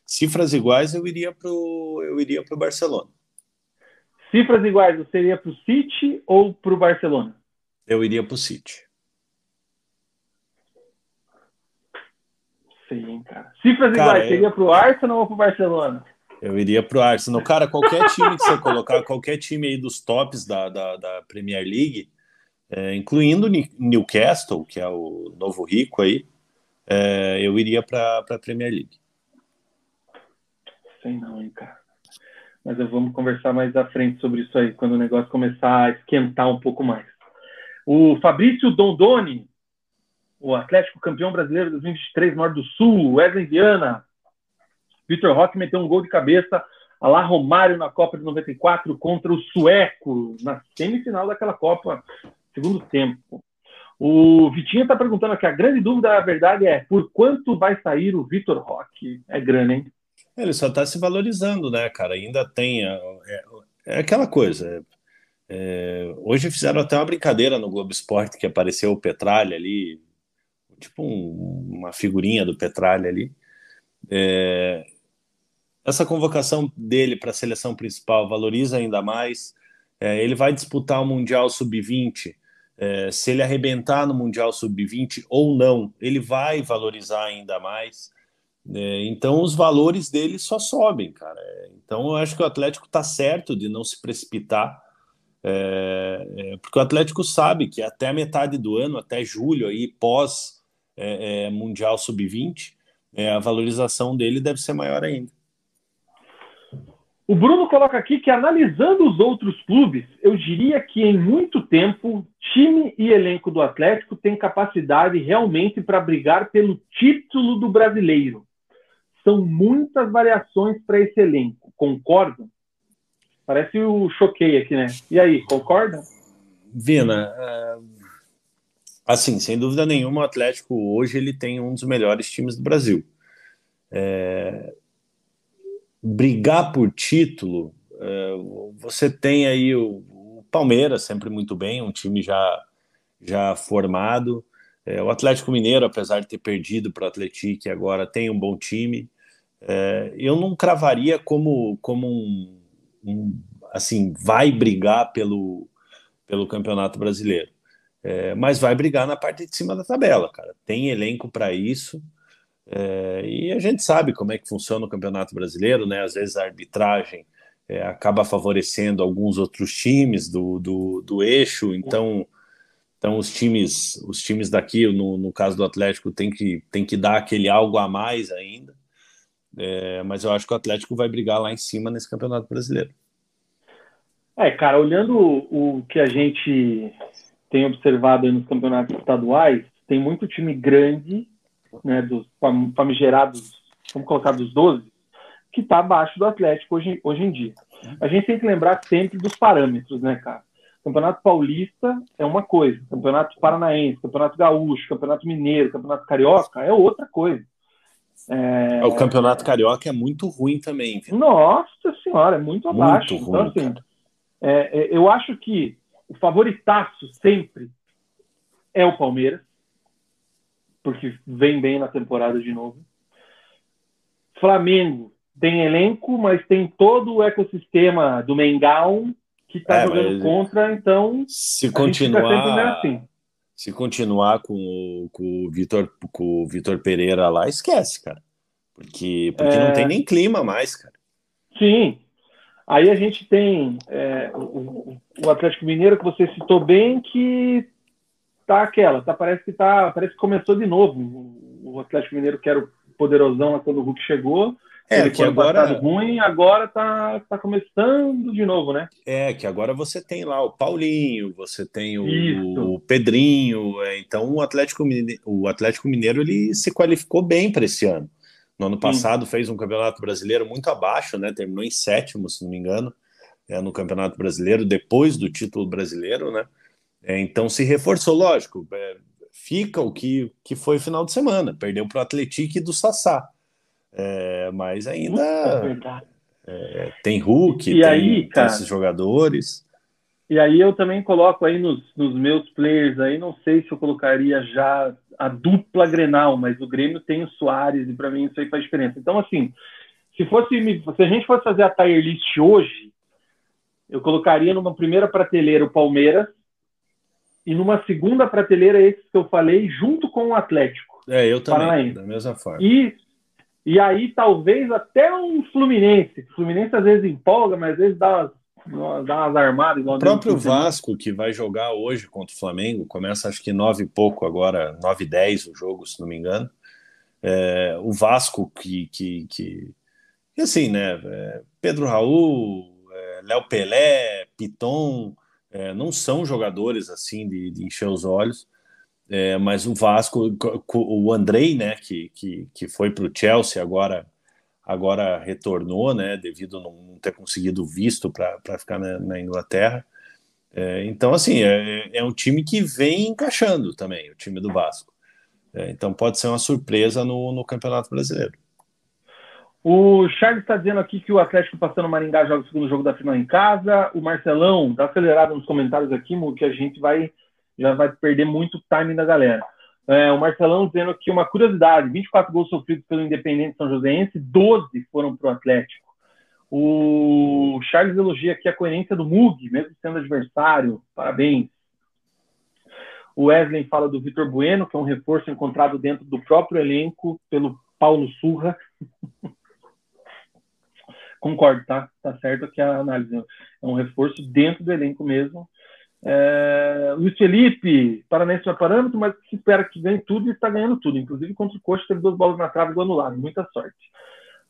Cifras iguais, eu iria para eu iria o Barcelona. Cifras iguais, você iria para o City ou para o Barcelona? Eu iria para o City. Sim, cara. Cifras cara, iguais, eu... seria para o Arsenal ou para o Barcelona? Eu iria para o Arsenal. Cara, qualquer time que você colocar, qualquer time aí dos tops da, da, da Premier League, é, incluindo Newcastle, que é o novo rico aí, é, eu iria para a Premier League. Sei não, hein, cara mas vamos conversar mais à frente sobre isso aí, quando o negócio começar a esquentar um pouco mais. O Fabrício Dondoni, o Atlético campeão brasileiro 2023, Norte do Sul, Wesley Viana, Vitor Roque meteu um gol de cabeça a Romário na Copa de 94 contra o Sueco, na semifinal daquela Copa, segundo tempo. O Vitinho está perguntando aqui, a grande dúvida, a verdade é, por quanto vai sair o Vitor Roque? É grana, hein? Ele só está se valorizando, né, cara? Ainda tem. É, é aquela coisa. É, hoje fizeram até uma brincadeira no Globo Esporte que apareceu o Petralha ali, tipo um, uma figurinha do Petralha ali. É, essa convocação dele para a seleção principal valoriza ainda mais. É, ele vai disputar o Mundial Sub-20. É, se ele arrebentar no Mundial Sub-20 ou não, ele vai valorizar ainda mais. É, então os valores dele só sobem, cara. É, então eu acho que o Atlético está certo de não se precipitar, é, é, porque o Atlético sabe que até a metade do ano, até julho, aí pós é, é, Mundial Sub-20, a valorização dele deve ser maior ainda. O Bruno coloca aqui que analisando os outros clubes, eu diria que em muito tempo, time e elenco do Atlético tem capacidade realmente para brigar pelo título do brasileiro são muitas variações para esse elenco. Concordam? Parece o choquei aqui, né? E aí, concorda? Vina, é, assim, sem dúvida nenhuma, o Atlético hoje ele tem um dos melhores times do Brasil. É... Brigar por título, é... você tem aí o, o, Palmeiras sempre muito bem, um time já, já formado. É, o Atlético Mineiro, apesar de ter perdido para o Atlético, agora tem um bom time. É, eu não cravaria como, como um, um, assim, vai brigar pelo, pelo Campeonato Brasileiro. É, mas vai brigar na parte de cima da tabela, cara. Tem elenco para isso. É, e a gente sabe como é que funciona o Campeonato Brasileiro, né? Às vezes a arbitragem é, acaba favorecendo alguns outros times do, do, do eixo, então, então os times os times daqui, no, no caso do Atlético, tem que, tem que dar aquele algo a mais ainda. É, mas eu acho que o Atlético vai brigar lá em cima nesse Campeonato Brasileiro. É, cara, olhando o, que a gente tem observado nos campeonatos estaduais, tem muito time grande, né, dos famigerados, vamos colocar dos 12, que está abaixo do Atlético hoje, hoje em dia. A gente tem que lembrar sempre dos parâmetros, né, cara? Campeonato Paulista é uma coisa, Campeonato Paranaense, Campeonato Gaúcho, Campeonato Mineiro, Campeonato Carioca é outra coisa. É... O campeonato carioca é muito ruim também. Viu? Nossa senhora, é muito abaixo. Muito então, ruim, assim, é, é, eu acho que o favoritaço sempre é o Palmeiras, porque vem bem na temporada de novo. Flamengo tem elenco, mas tem todo o ecossistema do Mengão que está é, jogando contra, então se continuar assim se continuar com o, com o Vitor com o Vitor Pereira lá, esquece, cara. Porque, porque é... não tem nem clima mais, cara. Sim. Aí a gente tem é, o, o, Atlético Mineiro que você citou bem, que tá aquela, tá, parece que tá, parece que começou de novo. O Atlético Mineiro que era o poderosão lá quando o Hulk chegou, é, que agora ruim, agora tá, tá começando de novo, né? É, que agora você tem lá o Paulinho, você tem o, o Pedrinho, é, então o Atlético, Mineiro, o Atlético Mineiro ele se qualificou bem para esse ano. No ano passado Sim. fez um campeonato brasileiro muito abaixo, né? Terminou em sétimo, se não me engano, é, no Campeonato Brasileiro, depois do título brasileiro, né? É, então se reforçou, lógico. É, fica o que, que foi final de semana. Perdeu para o Atlético do Sassá. É, mas ainda é, tem Hulk, e tem, aí, cara, tem esses jogadores. E aí eu também coloco aí nos, nos, meus players aí, não sei se eu colocaria já a dupla Grenal, mas o Grêmio tem o Soares e para mim isso aí faz diferença. Então assim, se fosse se a gente fosse fazer a tier list hoje, eu colocaria numa primeira prateleira o Palmeiras e numa segunda prateleira esses que eu falei junto com o Atlético. É, eu também, Paranaense. da mesma forma. E e aí talvez até um Fluminense. O Fluminense às vezes empolga, mas às vezes dá dá umas armadas. O próprio Vasco, que vai jogar hoje contra o Flamengo, começa acho que nove e pouco agora, nove e dez o jogo, se não me engano. É, o Vasco que, que, que, que assim, né? É, Pedro Raul, é, Léo Pelé, Piton, é, não são jogadores assim de, de encher os olhos. É, mas o Vasco, o Andrei, né, que, que, que foi para o Chelsea agora agora retornou, né, devido a não ter conseguido visto para ficar na, na Inglaterra. É, então, assim, é, é, um time que vem encaixando também, o time do Vasco. É, então, pode ser uma surpresa no, no Campeonato Brasileiro. O Charles está dizendo aqui que o Atlético passando Maringá joga o segundo jogo da final em casa. O Marcelão está acelerado nos comentários aqui, que a gente vai já vai perder muito time da galera. É, o Marcelão dizendo que uma curiosidade: 24 gols sofridos pelo Independente São Joséense, 12 foram para o Atlético. O Charles elogia aqui a coerência do Mug, mesmo sendo adversário. Parabéns. O Wesley fala do Vitor Bueno, que é um reforço encontrado dentro do próprio elenco pelo Paulo Surra. Concordo, tá? Tá certo que a análise é um reforço dentro do elenco mesmo. É, Luiz Felipe, Paranense é parâmetro, mas se espera que ganhe tudo e está ganhando tudo. Inclusive contra o Coxa teve duas bolas na trave gol anulado. Muita sorte.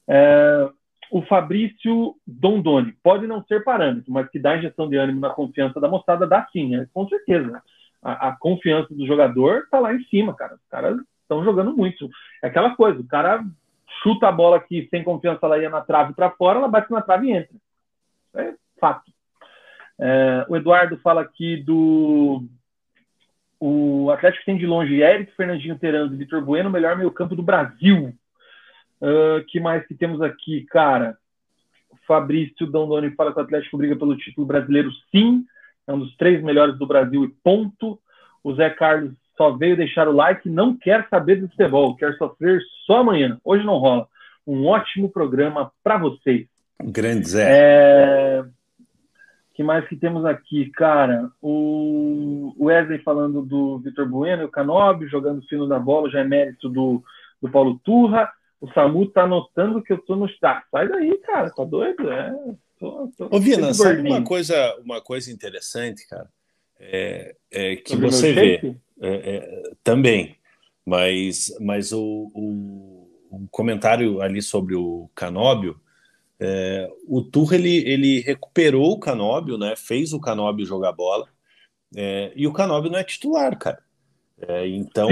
É, o Fabrício Dondoni, pode não ser parâmetro, mas que dá injeção de ânimo na confiança da moçada, dá sim, é, com certeza. A, a confiança do jogador está lá em cima, cara. Os caras estão jogando muito. É aquela coisa, o cara chuta a bola aqui sem confiança, ela ia na trave para fora, ela bate na trave e entra. É fato. É, o Eduardo fala aqui do. O Atlético tem de longe Eric, Fernandinho Terano e Vitor Bueno, o melhor meio-campo do Brasil. Uh, que mais que temos aqui, cara? O Fabrício Dondoni fala que o Atlético briga pelo título brasileiro, sim. É um dos três melhores do Brasil e ponto. O Zé Carlos só veio deixar o like, não quer saber do futebol, quer sofrer só amanhã. Hoje não rola. Um ótimo programa para vocês. Grande Zé. É que mais que temos aqui, cara? O Wesley falando do Vitor Bueno, o Canobi jogando fino da bola, já é mérito do, do Paulo Turra. O Samu tá notando que eu tô no. Ah, sai daí, cara, tá doido? É, tô, tô Ô, Vina, sabe uma coisa, uma coisa interessante, cara? É, é que Sobre você vê é, é, também, mas, mas o, o, o comentário ali sobre o Canóbio é, o Turra ele, ele recuperou o Canóbio, né? Fez o Canóbio jogar bola. É, e o Canóbio não é titular, cara. É, então,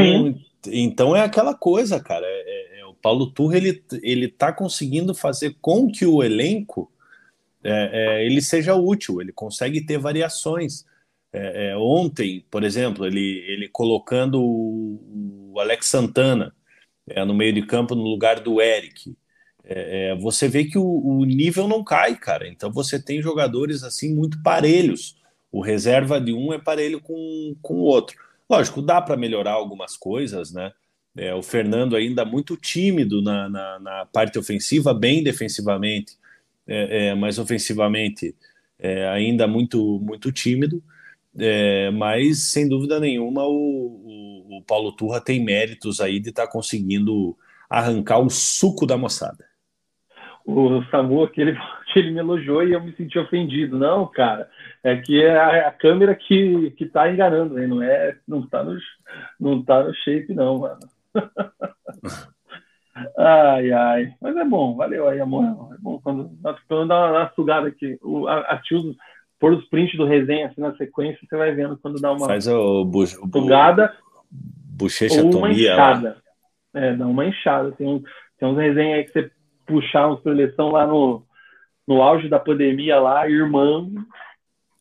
então é aquela coisa, cara. É, é, é, o Paulo Turra ele, ele tá conseguindo fazer com que o elenco ele seja útil. Ele consegue ter variações. ontem, por exemplo, ele, ele colocando o, o Alex Santana no meio de campo no lugar do Eric é, é, você vê que o, o, nível não cai, cara. Então você tem jogadores assim muito parelhos. O reserva de um é parelho com, com o outro. Lógico, dá para melhorar algumas coisas, né? É, o Fernando ainda muito tímido na, na, na parte ofensiva, bem defensivamente, é, é mas ofensivamente é, ainda muito, muito tímido. mas sem dúvida nenhuma o, o, o Paulo Turra tem méritos aí de estar tá conseguindo arrancar o suco da moçada o Samu que ele, ele me elogiou e eu me senti ofendido. Não, cara, é que é a, a câmera que, que tá enganando, né? não é, não tá no, não tá no shape não, mano. ai, ai, mas é bom, valeu aí, amor. É bom quando, quando dá uma, uma sugada aqui, o, a, a tios, por os prints do resenha assim na sequência, você vai vendo quando dá uma Faz o, bu, sugada bochecha ou uma. É, dá uma inchada. Tem, um, tem uns resenha aí que você puxar uma seleção lá no, no auge da pandemia lá, irmã,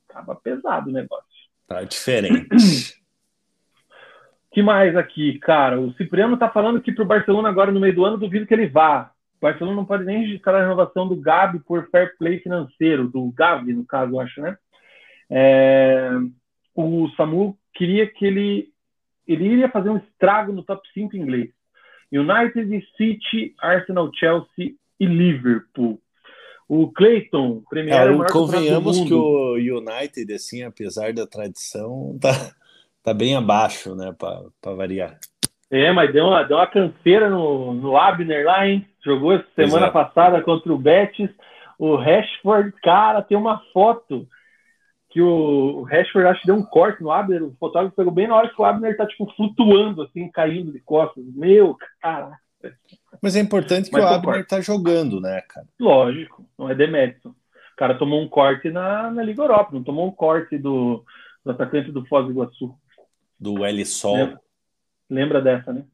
tava pesado o negócio. Tá diferente. que mais aqui, cara? O Cipriano tá falando que pro Barcelona agora no meio do ano, duvido que ele vá. O Barcelona não pode nem registrar a renovação do Gabi por fair play financeiro, do Gavi, no caso, eu acho, né? É... O Samu queria que ele ele iria fazer um estrago no top 5 inglês. United, City, Arsenal, Chelsea e Liverpool. O Clayton, Premier é, é convenhamos que o United, assim, apesar da tradição, tá, tá bem abaixo, né, para variar. É, mas deu uma, deu uma canseira no, no Abner lá, hein? Jogou essa semana é. passada contra o Betis. O Rashford, cara, tem uma foto que o Rashford acho que deu um corte no Abner, o fotógrafo pegou bem na hora que o Abner tá tipo flutuando assim, caindo de costas. Meu, caraca. Mas é importante que Mas o Abner corte. tá jogando, né, cara? Lógico, não é demérito. O cara tomou um corte na, na Liga Europa, não tomou um corte do, do atacante do Foz do Iguaçu. Do L Sol. Lembra, lembra dessa, né?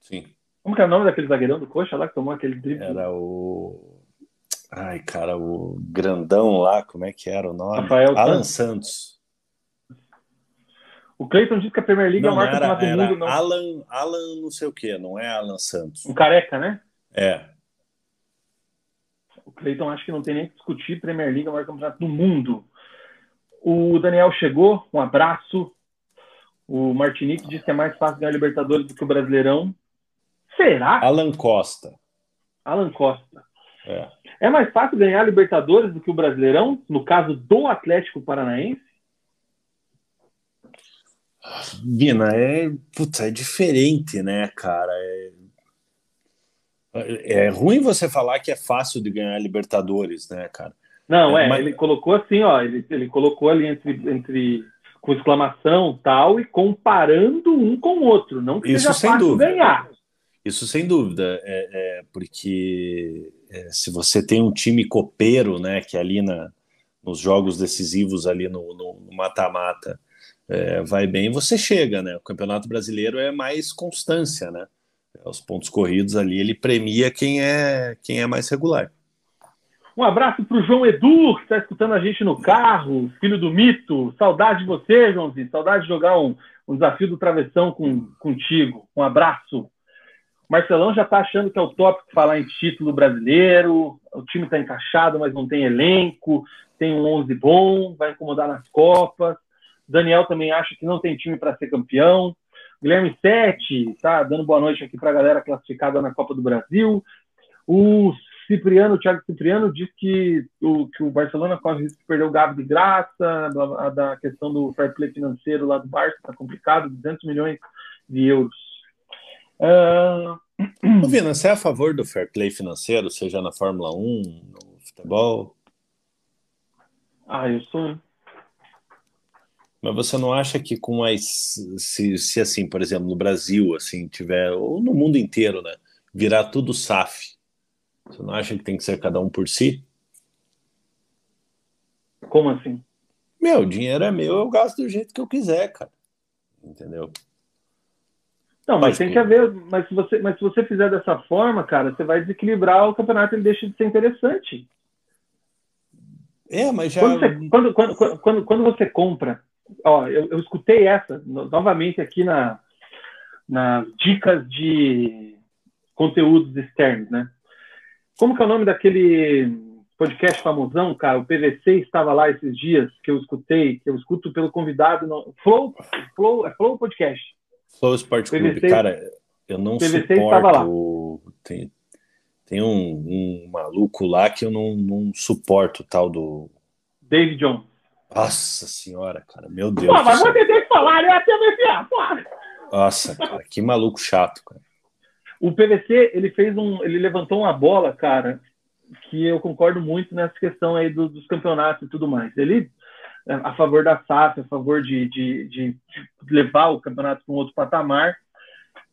Sim. Como que é o nome daquele zagueirão do Coxa lá que tomou aquele drible? Era o Ai, cara, o grandão lá, como é que era o nome? Rafael Alan Santos. O Cleiton disse que a Premier League não, é o maior campeonato do mundo. Não. Alan, Alan não sei o que, não é Alan Santos. Um careca, né? É. O Cleiton acha que não tem nem que discutir Premier League é o maior campeonato do mundo. O Daniel chegou, um abraço. O Martinique disse que é mais fácil ganhar Libertadores do que o Brasileirão. Será? Alan Costa. Alan Costa. É. É mais fácil ganhar a Libertadores do que o Brasileirão, no caso do Atlético Paranaense? Vina, é, putz, é diferente, né, cara? É, é ruim você falar que é fácil de ganhar a Libertadores, né, cara? Não, é, é mas... ele colocou assim, ó, ele, ele colocou ali entre, entre com exclamação tal e comparando um com o outro, não que Isso seja fácil dúvida. ganhar. Isso sem dúvida, é, é porque é, se você tem um time copeiro, né, que ali na, nos jogos decisivos ali no mata-mata é, vai bem, você chega, né? O Campeonato Brasileiro é mais constância, né? Os pontos corridos ali ele premia quem é quem é mais regular. Um abraço para o João Edu, que está escutando a gente no carro, filho do mito. Saudade de você, Joãozinho. Saudade de jogar um, um desafio do travessão com, contigo. Um abraço. Marcelão já está achando que é o tópico falar em título brasileiro. O time está encaixado, mas não tem elenco. Tem um 11 bom, vai incomodar nas Copas. Daniel também acha que não tem time para ser campeão. Guilherme Sete tá dando boa noite aqui para a galera classificada na Copa do Brasil. O Cipriano, o Thiago Cipriano, diz que o, que o Barcelona corre risco de perder o Gabi de graça, da, da questão do fair play financeiro lá do Barça, está complicado, 200 milhões de euros. Uh... Vina, você é a favor do fair play financeiro, seja na Fórmula 1, no futebol? Ah, eu sou. Mas você não acha que com as se, se assim, por exemplo, no Brasil, assim, tiver ou no mundo inteiro, né, virar tudo SAF, você não acha que tem que ser cada um por si? Como assim? Meu, o dinheiro é meu, eu gasto do jeito que eu quiser, cara. Entendeu? Não, mas tem que haver. Mas se, você, mas se você fizer dessa forma, cara, você vai desequilibrar o campeonato, ele deixa de ser interessante. É, mas já. Quando você, quando, quando, quando, quando você compra. Ó, eu, eu escutei essa novamente aqui na, nas dicas de conteúdos externos, né? Como que é o nome daquele podcast famosão, cara? O PVC estava lá esses dias que eu escutei, que eu escuto pelo convidado no Flow, Flow, é Flow Podcast. Flow Sport Club, cara, eu não PVC suporto. Tem, tem um, um, maluco lá que eu não, não suporto tal do. David Jones. Nossa senhora, cara, meu Deus. Pô, mas você tem que falar, né? PVC, porra. Nossa, cara, que maluco chato, cara. O PVC, ele fez um. Ele levantou uma bola, cara, que eu concordo muito nessa questão aí do, dos campeonatos e tudo mais. Ele a favor da SAF, a favor de, de, de levar o campeonato para um outro patamar.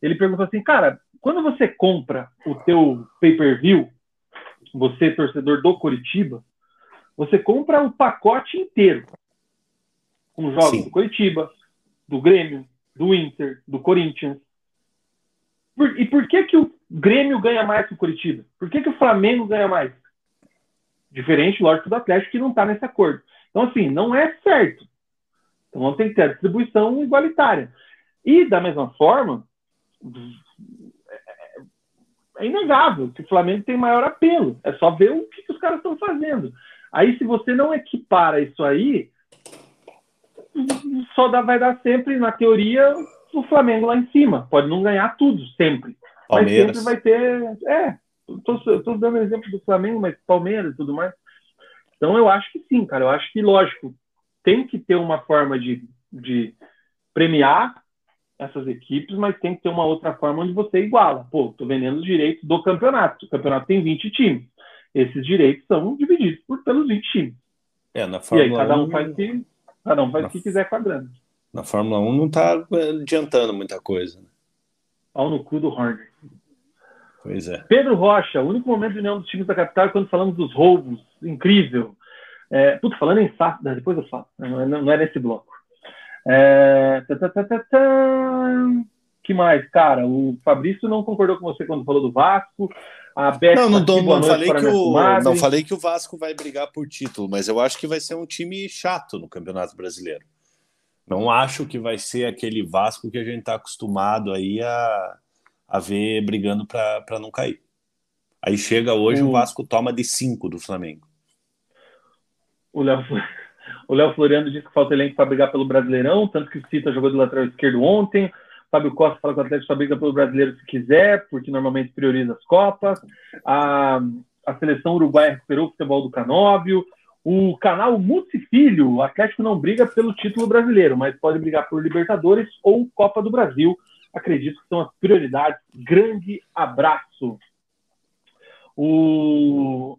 Ele perguntou assim, cara, quando você compra o teu pay-per-view, você torcedor do Curitiba, você compra o pacote inteiro, com jogos Sim. do Curitiba, do Grêmio, do Inter, do Corinthians. Por, e por que que o Grêmio ganha mais que o Curitiba? Por que que o Flamengo ganha mais? Diferente, lógico, do Atlético que não está nesse acordo. Então, assim, não é certo. Então tem que ter a distribuição igualitária. E, da mesma forma, é inegável que o Flamengo tem maior apelo. É só ver o que, que os caras estão fazendo. Aí, se você não equipara isso aí, só dá, vai dar sempre, na teoria, o Flamengo lá em cima. Pode não ganhar tudo, sempre. Palmeiras. Mas sempre vai ter. É, estou dando exemplo do Flamengo, mas Palmeiras e tudo mais. Então eu acho que sim, cara. Eu acho que, lógico, tem que ter uma forma de, de premiar essas equipes, mas tem que ter uma outra forma onde você iguala. Pô, estou vendendo os direitos do campeonato. O campeonato tem 20 times. Esses direitos são divididos por, pelos 20 times. É, na Fórmula e aí cada um 1, faz o que, cada um faz o que quiser com a grana. Na Fórmula 1 não está adiantando muita coisa. Né? Ao no cu do Horner. Pois é. Pedro Rocha, o único momento de união dos times da capital é quando falamos dos roubos. Incrível. É, puta, falando em SAF, depois eu falo. Não, não é nesse bloco. É, tá, tá, tá, que mais? Cara, o Fabrício não concordou com você quando falou do Vasco. A Beth não, não, não, falei que o, não falei que o Vasco vai brigar por título, mas eu acho que vai ser um time chato no Campeonato Brasileiro. Não acho que vai ser aquele Vasco que a gente está acostumado aí a, a ver brigando para não cair. Aí chega hoje, hum. o Vasco toma de 5 do Flamengo. O Léo o Léo Floriano disse que falta elenco para brigar pelo Brasileirão, tanto que o Cita jogou do lateral esquerdo ontem. Fábio Costa fala que o Atlético só briga pelo Brasileiro se quiser, porque normalmente prioriza as Copas. A, a seleção uruguaia recuperou o futebol do Canóbio. O canal Filho, o Atlético não briga pelo título brasileiro, mas pode brigar por Libertadores ou Copa do Brasil. Acredito que são as prioridades. Grande abraço. O,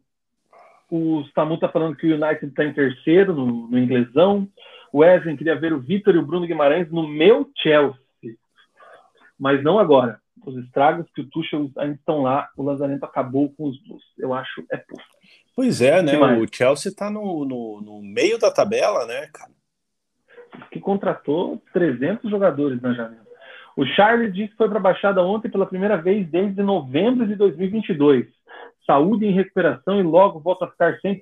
o Samu está falando que o United está em terceiro no, no inglesão. O Wesley queria ver o Vitor e o Bruno Guimarães no meu Chelsea. Mas não agora. Os estragos que o Tuchel ainda estão lá, o Lazarento acabou com os Blues. Eu acho é pouco. Pois é, né? O Chelsea está no, no, no, meio da tabela, né, cara? Que contratou 300 jogadores na janela. O Charles disse que foi para a Baixada ontem pela primeira vez desde novembro de 2022. Saúde em recuperação e logo volta a ficar 100%.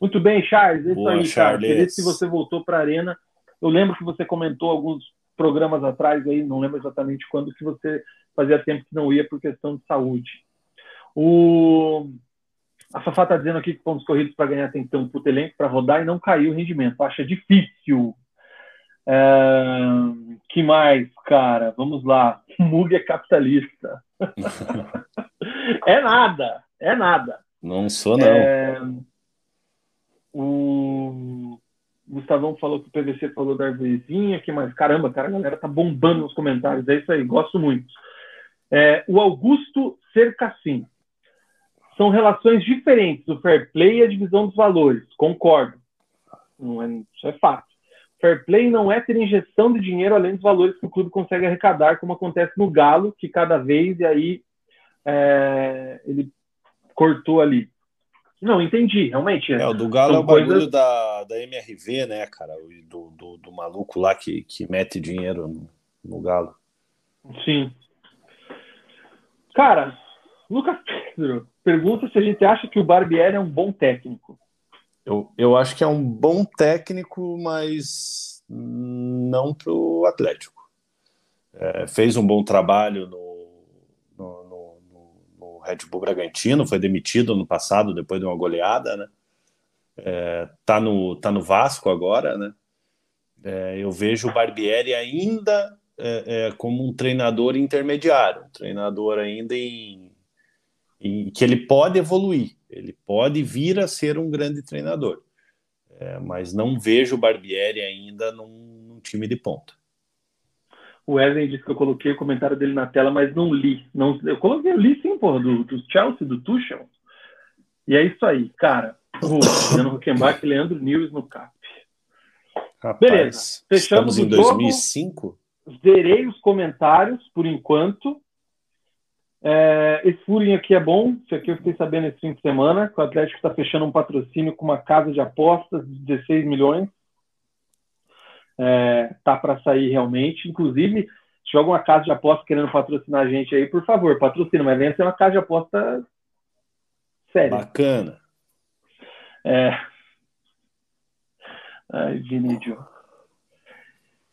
Muito bem, Charles. É isso Boa, aí, Charles. Feliz que você voltou para a Arena. Eu lembro que você comentou alguns programas atrás, aí, não lembro exatamente quando, que você fazia tempo que não ia por questão de saúde. O... A Fafá está dizendo aqui que pontos corridos para ganhar tem que ter um puto elenco para rodar e não cair o rendimento. Acha difícil. Que mais, cara? Vamos lá. Mug é capitalista. é nada, é nada. Não sou, não. É... O Gustavão falou que o PVC falou da arvorezinha, que mais? Caramba, cara, a galera tá bombando nos comentários. É isso aí, gosto muito. É, o Augusto Cercacim. São relações diferentes, o fair play e a divisão dos valores. Concordo. Não é, isso é fato. Fair play não é ter injeção de dinheiro além dos valores que o clube consegue arrecadar, como acontece no Galo, que cada vez, e aí é, ele cortou ali. Não, entendi, realmente. É, o do Galo é o coisas... bagulho da, da MRV, né, cara? Do, do, do maluco lá que, que mete dinheiro no, no Galo. Sim. Cara, Lucas Pedro pergunta se a gente acha que o Barbieri é um bom técnico. Eu, eu acho que é um bom técnico, mas não para o Atlético. É, fez um bom trabalho no, no, no, no, Red Bull Bragantino, foi demitido no passado depois de uma goleada, né? É, tá, no, tá no Vasco agora, né? É, eu vejo o Barbieri ainda é, é, como um treinador intermediário, um treinador ainda em, em que ele pode evoluir. Ele pode vir a ser um grande treinador, é, mas não vejo o Barbieri ainda num, num, time de ponta. O Wesley disse que eu coloquei o comentário dele na tela, mas não li. Não, eu coloquei, eu li sim, porra, do, do Chelsea, do Tuchel. E é isso aí, cara. Leandro Huckenbach e Leandro News no CAP. Rapaz, Beleza. Fechamos estamos em 2005? Jogo. Zerei os comentários por enquanto. É, esse furinho aqui é bom, isso aqui eu fiquei sabendo esse fim de semana, que o Atlético está fechando um patrocínio com uma casa de apostas de 16 milhões. É, tá para sair realmente. Inclusive, se tiver alguma casa de aposta querendo patrocinar a gente aí, por favor, patrocina, mas venha ser uma casa de aposta séria. Bacana. É... Ai, Vinícius.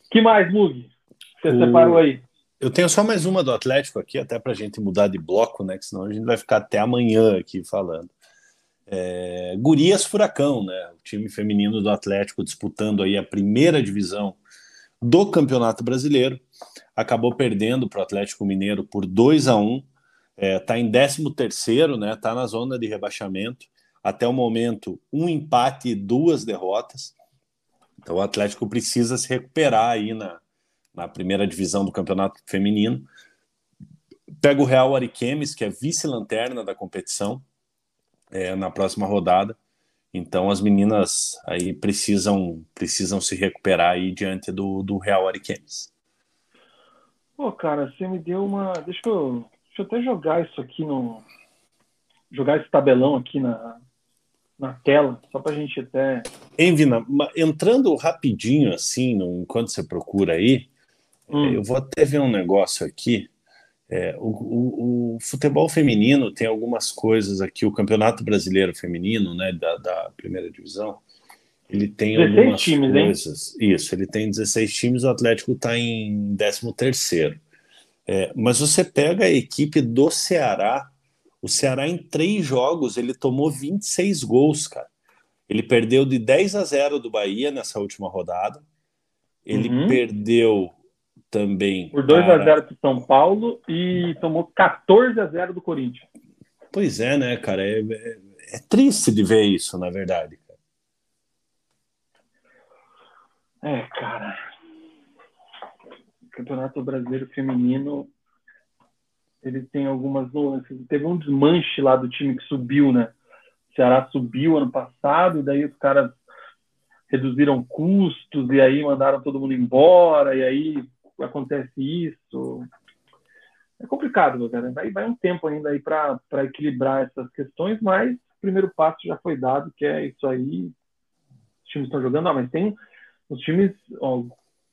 que mais, Mug? Você o... separou aí? Eu tenho só mais uma do Atlético aqui, até para a gente mudar de bloco, né? Que senão a gente vai ficar até amanhã aqui falando. É, Gurias Furacão, né? O time feminino do Atlético disputando aí a primeira divisão do Campeonato Brasileiro. Acabou perdendo para o Atlético Mineiro por 2 a 1 Está é, tá em 13 terceiro, né? Está na zona de rebaixamento. Até o momento, um empate e duas derrotas. Então o Atlético precisa se recuperar aí na, na primeira divisão do Campeonato Feminino. Pega o Real Ariquemes, que é vice-lanterna da competição, é, na próxima rodada. Então as meninas aí precisam precisam se recuperar aí diante do, do Real Ariquemes. Pô, cara, você me deu uma. Deixa eu, deixa eu até jogar isso aqui no. Jogar esse tabelão aqui na, na tela, só para a gente até. Hein, Vina, entrando rapidinho assim, enquanto você procura aí, hum. eu vou até ver um negócio aqui. É, o, o, o, futebol feminino tem algumas coisas aqui, o Campeonato Brasileiro Feminino, né, da, da primeira divisão, ele tem algumas times, coisas. Hein? Isso, ele tem 16 times, o Atlético está em 13 terceiro. É, mas você pega a equipe do Ceará, o Ceará em três jogos ele tomou 26 gols, cara. Ele perdeu de 10 a 0 do Bahia nessa última rodada. Ele uhum. perdeu também. Por 2 para... a 0 para São Paulo e tomou 14 a 0 do Corinthians. Pois é, né, cara? É, é, é triste de ver isso, na verdade. É, cara. Campeonato Brasileiro Feminino, ele tem algumas nuances. Teve um desmanche lá do time que subiu, né? O Ceará subiu ano passado, e daí os caras reduziram custos, e aí mandaram todo mundo embora, e aí acontece isso. É complicado, cara. Vai, vai um tempo ainda aí para equilibrar essas questões, mas o primeiro passo já foi dado, que é isso aí. Os times estão jogando, ah, mas tem os times, ó,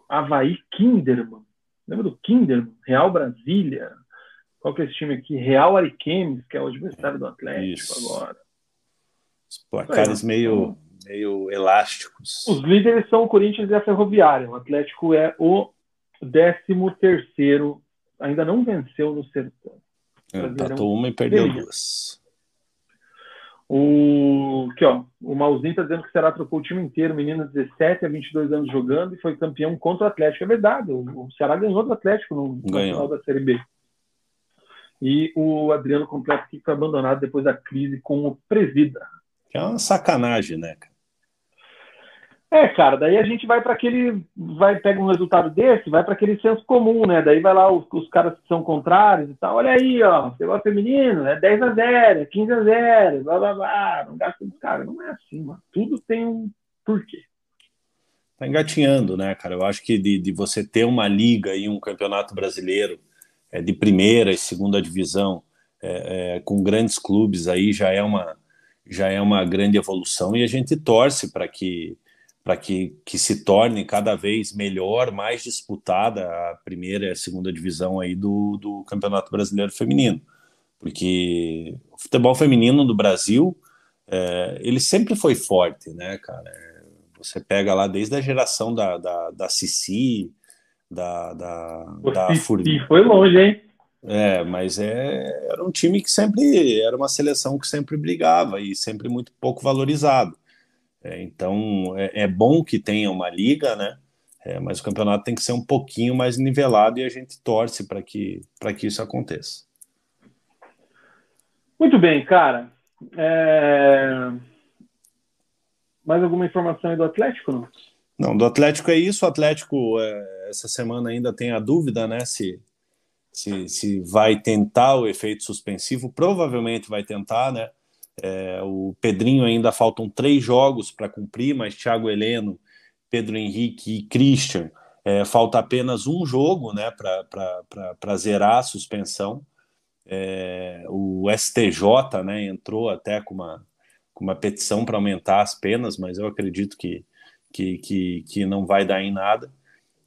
Havaí Kinderman. Lembra do Kinderman? Real Brasília. Qual que é esse time aqui? Real Ariquemes, que é o adversário do Atlético isso. agora. Os placares meio, meio elásticos. Os líderes são o Corinthians e a Ferroviária. O Atlético é o décimo terceiro, ainda não venceu no sertão. É, empatou uma e perdeu duas. O, aqui, ó, o Malzinho está dizendo que será trocou o time inteiro, meninas 17 a 22 anos jogando e foi campeão contra o Atlético. É verdade, o, o Ceará ganhou do Atlético no, no final da Série B. E o Adriano completo que foi abandonado depois da crise com o Presida. Que é uma sacanagem, né, cara? É, cara, daí a gente vai para aquele. vai Pega um resultado desse, vai para aquele senso comum, né? Daí vai lá os, os, caras que são contrários e tal. Olha aí, ó, futebol feminino, é 10 a 0 é 15 a 0 blá blá blá. Não gasta dos caras. Não é assim, mano. Tudo tem um porquê. Tá engatinhando, né, cara? Eu acho que de, de você ter uma liga e um campeonato brasileiro é, de primeira e segunda divisão é, é, com grandes clubes aí já é uma já é uma grande evolução e a gente torce para que para que, que se torne cada vez melhor, mais disputada a primeira e a segunda divisão aí do, do Campeonato Brasileiro Feminino. Porque o futebol feminino do Brasil, é, ele sempre foi forte, né, cara? Você pega lá desde a geração da, da, da Cici, da, da, da foi longe, hein? É, mas é, era um time que sempre era uma seleção que sempre brigava e sempre muito pouco valorizado. É, então é, é, bom que tenha uma liga, né? É, mas o campeonato tem que ser um pouquinho mais nivelado e a gente torce para que, que isso aconteça. Muito bem, cara. É... Mais alguma informação aí do Atlético? Não, não do Atlético é isso. O Atlético, é, essa semana ainda tem a dúvida, né? Se, se, se vai tentar o efeito suspensivo. Provavelmente vai tentar, né? É, o Pedrinho ainda faltam três jogos para cumprir, mas Thiago Heleno, Pedro Henrique e Christian é, falta apenas um jogo né, para zerar a suspensão. É, o STJ né, entrou até com uma, com uma petição para aumentar as penas, mas eu acredito que, que, que, que não vai dar em nada.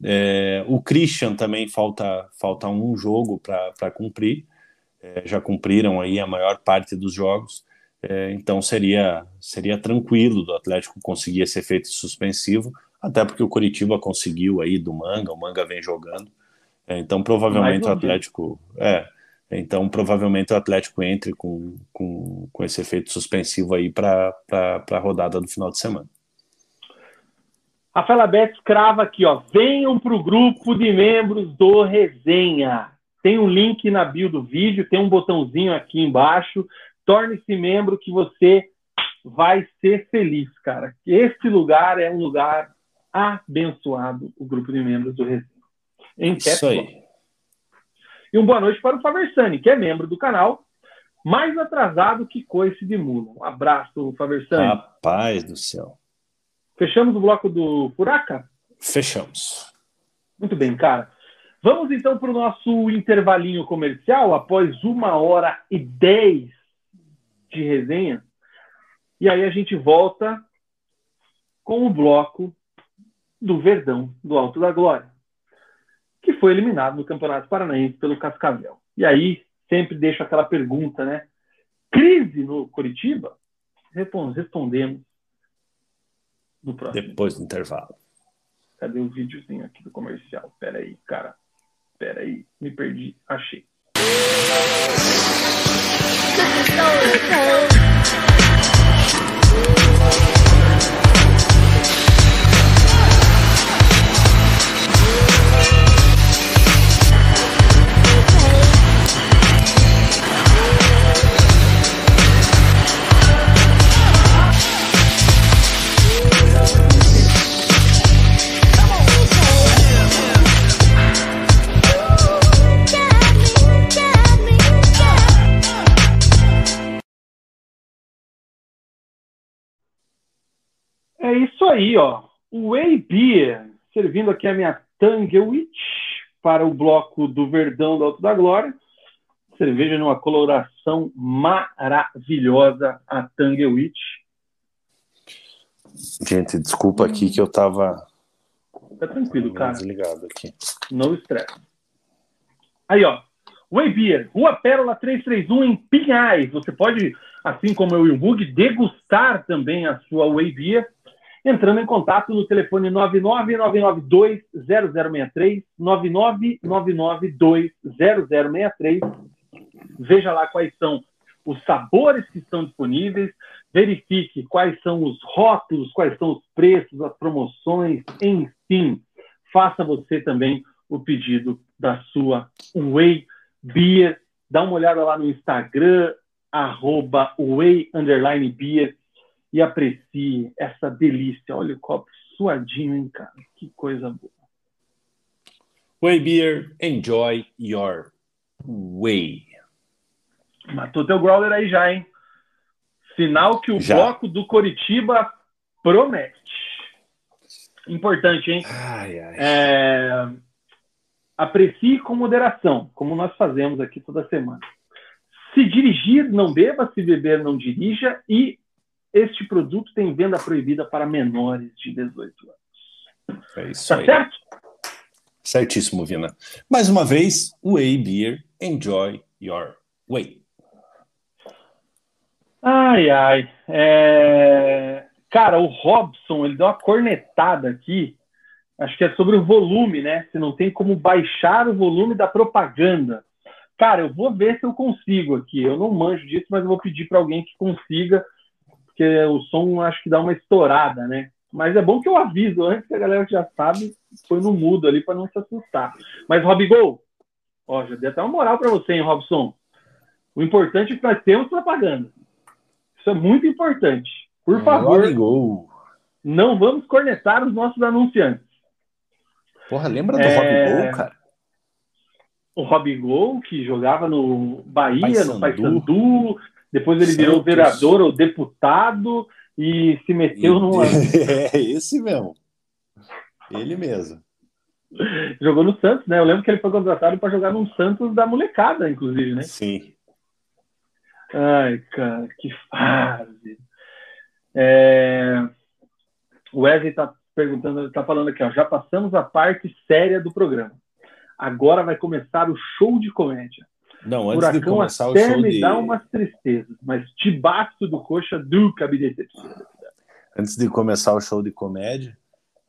É, o Christian também falta, falta um jogo para cumprir, é, já cumpriram aí a maior parte dos jogos. É, então seria, seria tranquilo do Atlético conseguir esse efeito suspensivo, até porque o Curitiba conseguiu aí do Manga, o Manga vem jogando. É, então provavelmente o Atlético. É, então provavelmente o Atlético entre com, com, com esse efeito suspensivo aí para a rodada do final de semana. Rafaela Betts crava aqui, ó. Venham para o grupo de membros do Resenha. Tem um link na bio do vídeo, tem um botãozinho aqui embaixo. Torne-se membro que você vai ser feliz, cara. Este lugar é um lugar abençoado, o grupo de membros do Resenha. Em Isso aí. E uma boa noite para o Faversani, que é membro do canal, mais atrasado que coice de mula. Um abraço, Faversani. Rapaz do céu. Fechamos o bloco do Furaca? Fechamos. Muito bem, cara. Vamos então para o nosso intervalinho comercial, após uma hora e dez de resenha. E aí a gente volta com o bloco do Verdão, do Alto da Glória, que foi eliminado no Campeonato Paranaense pelo Cascavel. E aí sempre deixo aquela pergunta, né? Crise no Curitiba? Respondemos no próximo. Depois do intervalo. Cadê o videozinho aqui do comercial? Pera aí, cara. Pera aí, me perdi. Achei. É isso aí, ó. Whey Beer, servindo aqui a minha Tanguewitch para o bloco do Verdão do Alto da Glória. Cerveja numa coloração maravilhosa, a Tanguewitch. Gente, desculpa aqui que eu tava. Tá tranquilo, cara. Desligado aqui. No estresse. Aí, ó. Whey Beer, Rua Pérola 331 em Pinhais. Você pode, assim como eu e o Bug, degustar também a sua Whey Beer entrando em contato no telefone 999920063, 999920063. Veja lá quais são os sabores que estão disponíveis, verifique quais são os rótulos, quais são os preços, as promoções, enfim, faça você também o pedido da sua Whey Beer. Dá uma olhada lá no Instagram, arroba Whey Beer e aprecie essa delícia. Olha o copo suadinho, hein, cara? Que coisa boa. Way Beer, enjoy your way. Matou teu growler aí já, hein? Sinal que o já. bloco do Coritiba promete. Importante, hein? Ai, ai. É... Aprecie com moderação, como nós fazemos aqui toda semana. Se dirigir, não beba. Se beber, não dirija. E este produto tem venda proibida para menores de 18 anos. É isso tá aí. certo? Certíssimo, Vina. Mais uma vez, Way Beer, enjoy your way. Ai, ai. É... Cara, o Robson, ele deu uma cornetada aqui. Acho que é sobre o volume, né? Se não tem como baixar o volume da propaganda. Cara, eu vou ver se eu consigo aqui. Eu não manjo disso, mas eu vou pedir para alguém que consiga porque o som acho que dá uma estourada, né? Mas é bom que eu aviso antes que a galera já sabe, foi no mudo ali para não se assustar. Mas, Robigol, ó, já dei até uma moral para você, hein, Robson? O importante é que nós temos propaganda. Isso é muito importante. Por é, favor, Robigol. não vamos cornetar os nossos anunciantes. Porra, lembra do é... Robigol, cara? O Robigol, que jogava no Bahia, Paysandu. no Paysandu, depois ele Santos. virou vereador ou deputado e se meteu numa. É esse mesmo. Ele mesmo. Jogou no Santos, né? Eu lembro que ele foi contratado para jogar no Santos da molecada, inclusive, né? Sim. Ai, cara, que fase. É... O Wesley está perguntando, está falando aqui, ó, já passamos a parte séria do programa. Agora vai começar o show de comédia. Não, antes Furacão de começar o show me de... dá umas tristezas, mas debaixo do coxa me decepciona. Antes de começar o show de comédia,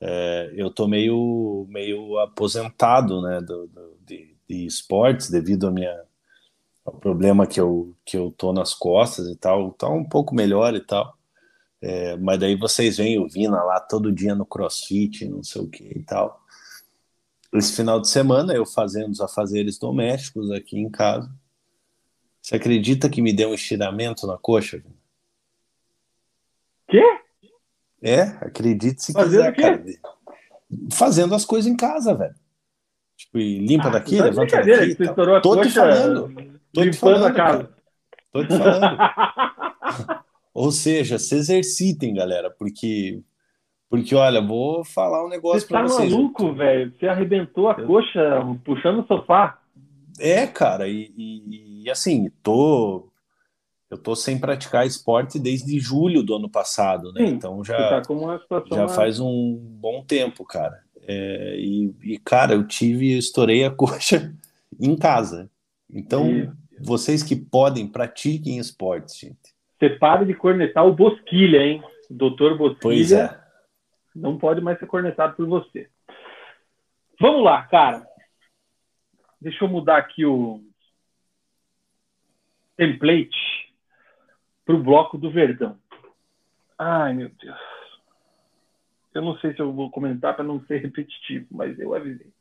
é, eu tô meio, meio aposentado, né, do, do de, de, esportes devido a minha, ao problema que eu, que eu tô nas costas e tal, tá um pouco melhor e tal. É, mas daí vocês veem o Vina lá todo dia no crossfit, não sei o que e tal. Esse final de semana eu fazendo os afazeres domésticos aqui em casa. Você acredita que me deu um estiramento na coxa? Quê? É, acredite se Fazendo quiser, cara. Fazendo as coisas em casa, velho. Tipo, limpa ah, daqui, tá levanta daqui. Tá. Tô te falando. Tô te falando, a casa. Cara. Tô te falando. Ou seja, se exercitem, galera, porque porque olha, vou falar um negócio para vocês. Você tá maluco, velho? Você arrebentou a coxa puxando o sofá. É, cara, e, e, e assim, tô eu tô sem praticar esporte desde julho do ano passado, né? Sim, então já, tá já faz um bom tempo, cara. É, e, e, cara, eu tive, eu estourei a coxa em casa. Então, e... vocês que podem, pratiquem esportes, gente. Você para de cornetar o Bosquilha, hein? doutor Bosquilha pois é. Não pode mais ser cornetado por você. Vamos lá, cara. Deixa eu mudar aqui o template para o bloco do Verdão. Ai, meu Deus. Eu não sei se eu vou comentar para não ser repetitivo, mas eu avisei.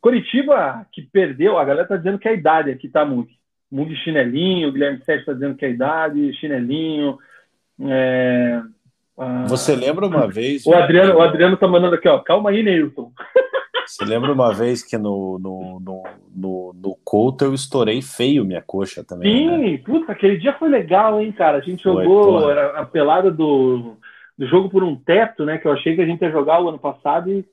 Curitiba, que perdeu, a galera tá dizendo que é a idade aqui tá Mug. Mug chinelinho, Guilherme Sérgio tá dizendo que é a idade, chinelinho. É... Você lembra uma vez? O Adriano, o Adriano tá mandando aqui, ó. Calma aí, Neilton. Você lembra uma vez que no, no, no, no, no Couto eu estourei feio minha coxa também? Sim, né? puta, aquele dia foi legal, hein, cara? A gente foi, jogou porra. era a pelada do, do jogo por um teto, né? Que eu achei que a gente ia jogar o ano passado e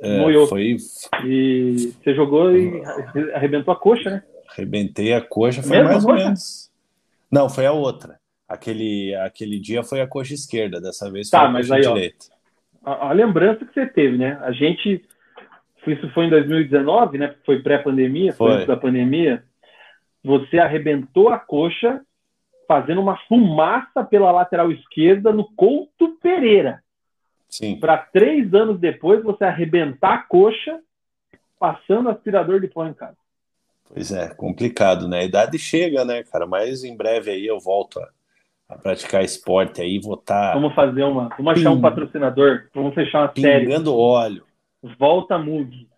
é, moiou. Foi... E você jogou e arrebentou a coxa, né? Arrebentei a coxa, foi Mesma mais ou menos. Não, foi a outra. Aquele, aquele dia foi a coxa esquerda, dessa vez tá, foi a mas coxa aí, direita. Ó, a, a lembrança que você teve, né? A gente isso foi em 2019, né? Foi pré-pandemia, foi, foi antes da pandemia. Você arrebentou a coxa fazendo uma fumaça pela lateral esquerda no Couto Pereira. Sim. Para três anos depois você arrebentar a coxa passando aspirador de pó em casa. Pois é, complicado, né? A idade chega, né, cara? Mas em breve aí eu volto a, a praticar esporte aí, vou estar. Tá... Vamos fazer uma. Vamos achar um patrocinador. Vamos fechar uma Pingando série. Pingando óleo. Volta Mug.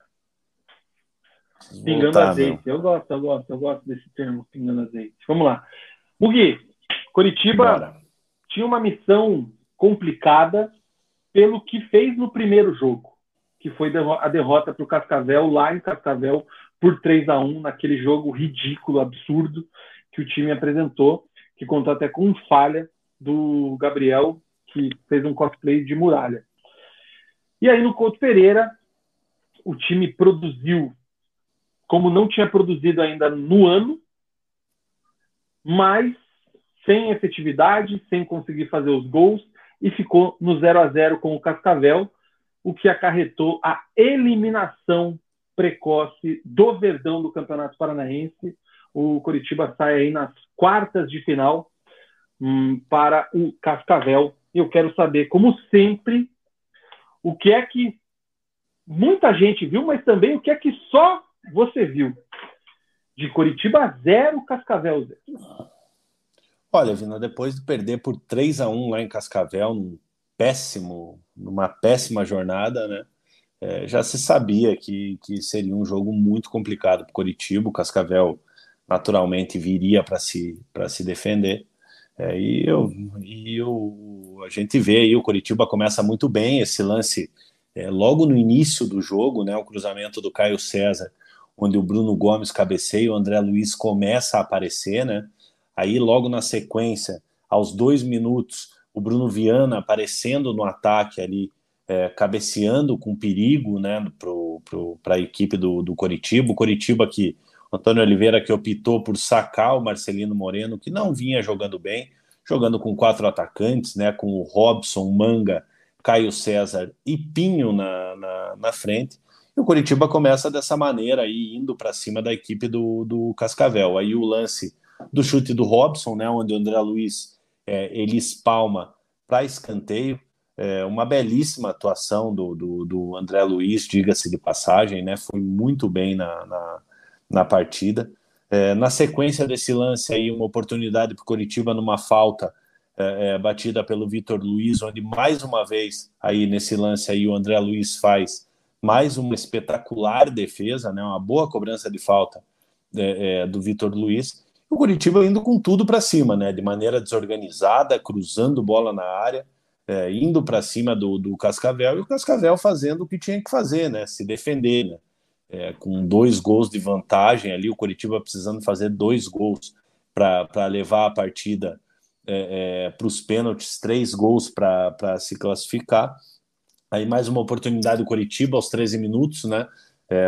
Pingando Voltar, azeite. Meu. Eu gosto, eu gosto, eu gosto desse termo, pingando azeite. Vamos lá. Mugi, Curitiba Bora. tinha uma missão complicada pelo que fez no primeiro jogo, que foi a derrota para o Cascavel lá em Cascavel por 3 a 1 naquele jogo ridículo, absurdo que o time apresentou, que contou até com falha do Gabriel, que fez um cosplay de muralha. E aí no Couto Pereira, o time produziu como não tinha produzido ainda no ano, mas sem efetividade, sem conseguir fazer os gols e ficou no 0 a 0 com o Cascavel, o que acarretou a eliminação precoce do Verdão do Campeonato Paranaense. O Curitiba sai aí nas quartas de final hum, para o Cascavel. Eu quero saber, como sempre, o que é que muita gente viu, mas também o que é que só você viu. De Curitiba, zero, Cascavel, zero. Olha, Vina, depois de perder por 3 a 1 lá em Cascavel, num péssimo, numa péssima jornada, né? É, já se sabia que, que seria um jogo muito complicado para o Curitiba. O Cascavel naturalmente viria para se, se defender. É, e eu, e eu, a gente vê aí o Curitiba começa muito bem esse lance é, logo no início do jogo, né, o cruzamento do Caio César, onde o Bruno Gomes cabeceia e o André Luiz começa a aparecer, né? Aí logo na sequência, aos dois minutos, o Bruno Viana aparecendo no ataque ali, é, cabeceando com perigo, né, para a equipe do, do Coritiba. O Coritiba que Antônio Oliveira que optou por sacar o Marcelino Moreno, que não vinha jogando bem, jogando com quatro atacantes, né, com o Robson, Manga, Caio César e Pinho na, na, na frente. E o Curitiba começa dessa maneira aí, indo para cima da equipe do, do Cascavel. Aí o lance do chute do Robson, né, onde o André Luiz é, ele espalma para escanteio. É, uma belíssima atuação do, do, do André Luiz, diga-se de passagem, né? Foi muito bem na, na, na partida. É, na sequência desse lance aí, uma oportunidade para o Coritiba numa falta é, é, batida pelo Vitor Luiz, onde mais uma vez aí nesse lance aí o André Luiz faz mais uma espetacular defesa, né? Uma boa cobrança de falta é, é, do Vitor Luiz. O Curitiba indo com tudo para cima, né? De maneira desorganizada, cruzando bola na área é, indo para cima do, do Cascavel e o Cascavel fazendo o que tinha que fazer, né? Se defender, né? É, com dois gols de vantagem ali, o Curitiba precisando fazer dois gols para levar a partida é, é, para os pênaltis, três gols para se classificar. Aí mais uma oportunidade do Curitiba aos 13 minutos, né?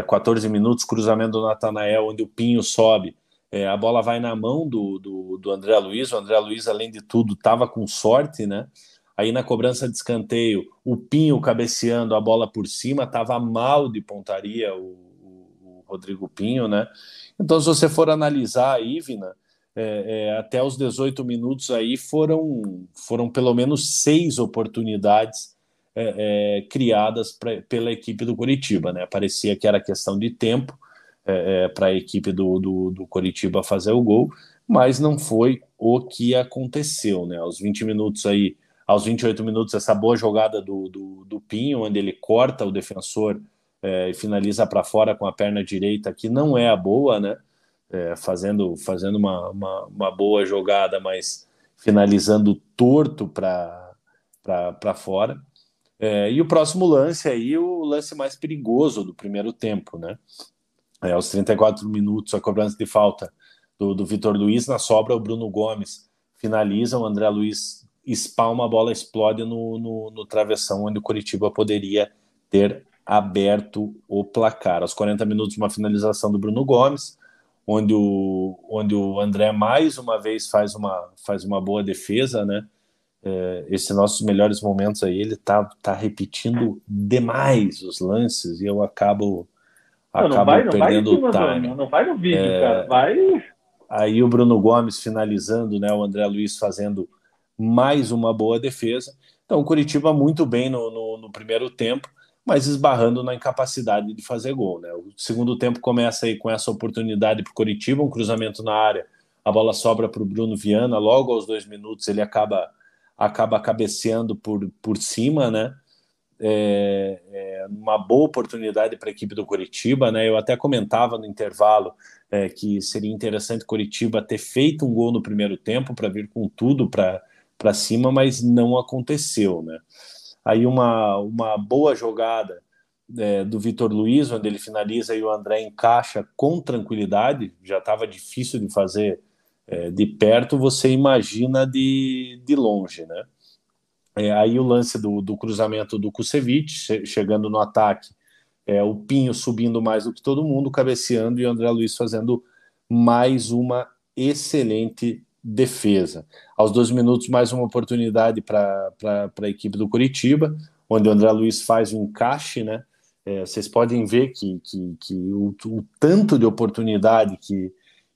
14 é, minutos, cruzamento do Natanael, onde o Pinho sobe. É, a bola vai na mão do, do, do André Luiz. O André Luiz, além de tudo, estava com sorte, né? Aí na cobrança de escanteio, o Pinho cabeceando a bola por cima, estava mal de pontaria o, Rodrigo Pinho, né? Então, se você for analisar aí, Vina, é, é, até os 18 minutos aí foram, foram pelo menos seis oportunidades é, é criadas pra, pela equipe do Curitiba, né? Parecia que era questão de tempo é, é, para a equipe do, do, do Curitiba fazer o gol, mas não foi o que aconteceu, né? Aos 20 minutos aí aos 28 minutos, essa boa jogada do, do, do Pinho, onde ele corta o defensor é, e finaliza para fora com a perna direita, que não é a boa, né? É, fazendo fazendo uma, uma, uma, boa jogada, mas finalizando torto para fora. É, e o próximo lance aí, o lance mais perigoso do primeiro tempo, né? É, aos 34 minutos, a cobrança de falta do, do Vitor Luiz, na sobra, o Bruno Gomes finaliza, o André Luiz espalma, a bola explode no, no, no travessão, onde o Curitiba poderia ter aberto o placar. Aos 40 minutos, uma finalização do Bruno Gomes, onde o, onde o André mais uma vez faz uma, faz uma boa defesa, né? É, esses nossos melhores momentos aí, ele tá, tá repetindo demais os lances e eu acabo, não, acabo não vai, não perdendo vai o time. Não vai no vídeo, é, cara, vai... Aí o Bruno Gomes finalizando, né? O André Luiz fazendo mais uma boa defesa. Então, o Curitiba muito bem no, no, no, primeiro tempo, mas esbarrando na incapacidade de fazer gol. Né? O segundo tempo começa aí com essa oportunidade para o Curitiba, um cruzamento na área, a bola sobra para o Bruno Viana, logo aos dois minutos ele acaba acaba cabeceando por, por cima, né? É, é uma boa oportunidade para a equipe do Curitiba, né? Eu até comentava no intervalo é, que seria interessante Curitiba ter feito um gol no primeiro tempo para vir com tudo para para cima, mas não aconteceu, né? Aí uma, uma boa jogada é, do Vitor Luiz, onde ele finaliza e o André encaixa com tranquilidade, já estava difícil de fazer é, de perto, você imagina de, de longe, né? É, aí o lance do, do cruzamento do Kusevich, chegando no ataque, é, o Pinho subindo mais do que todo mundo, cabeceando, e o André Luiz fazendo mais uma excelente defesa. Aos dois minutos, mais uma oportunidade para a equipe do Curitiba, onde o André Luiz faz um encaixe, né? É, vocês podem ver que, que, que o, o, tanto de oportunidade que,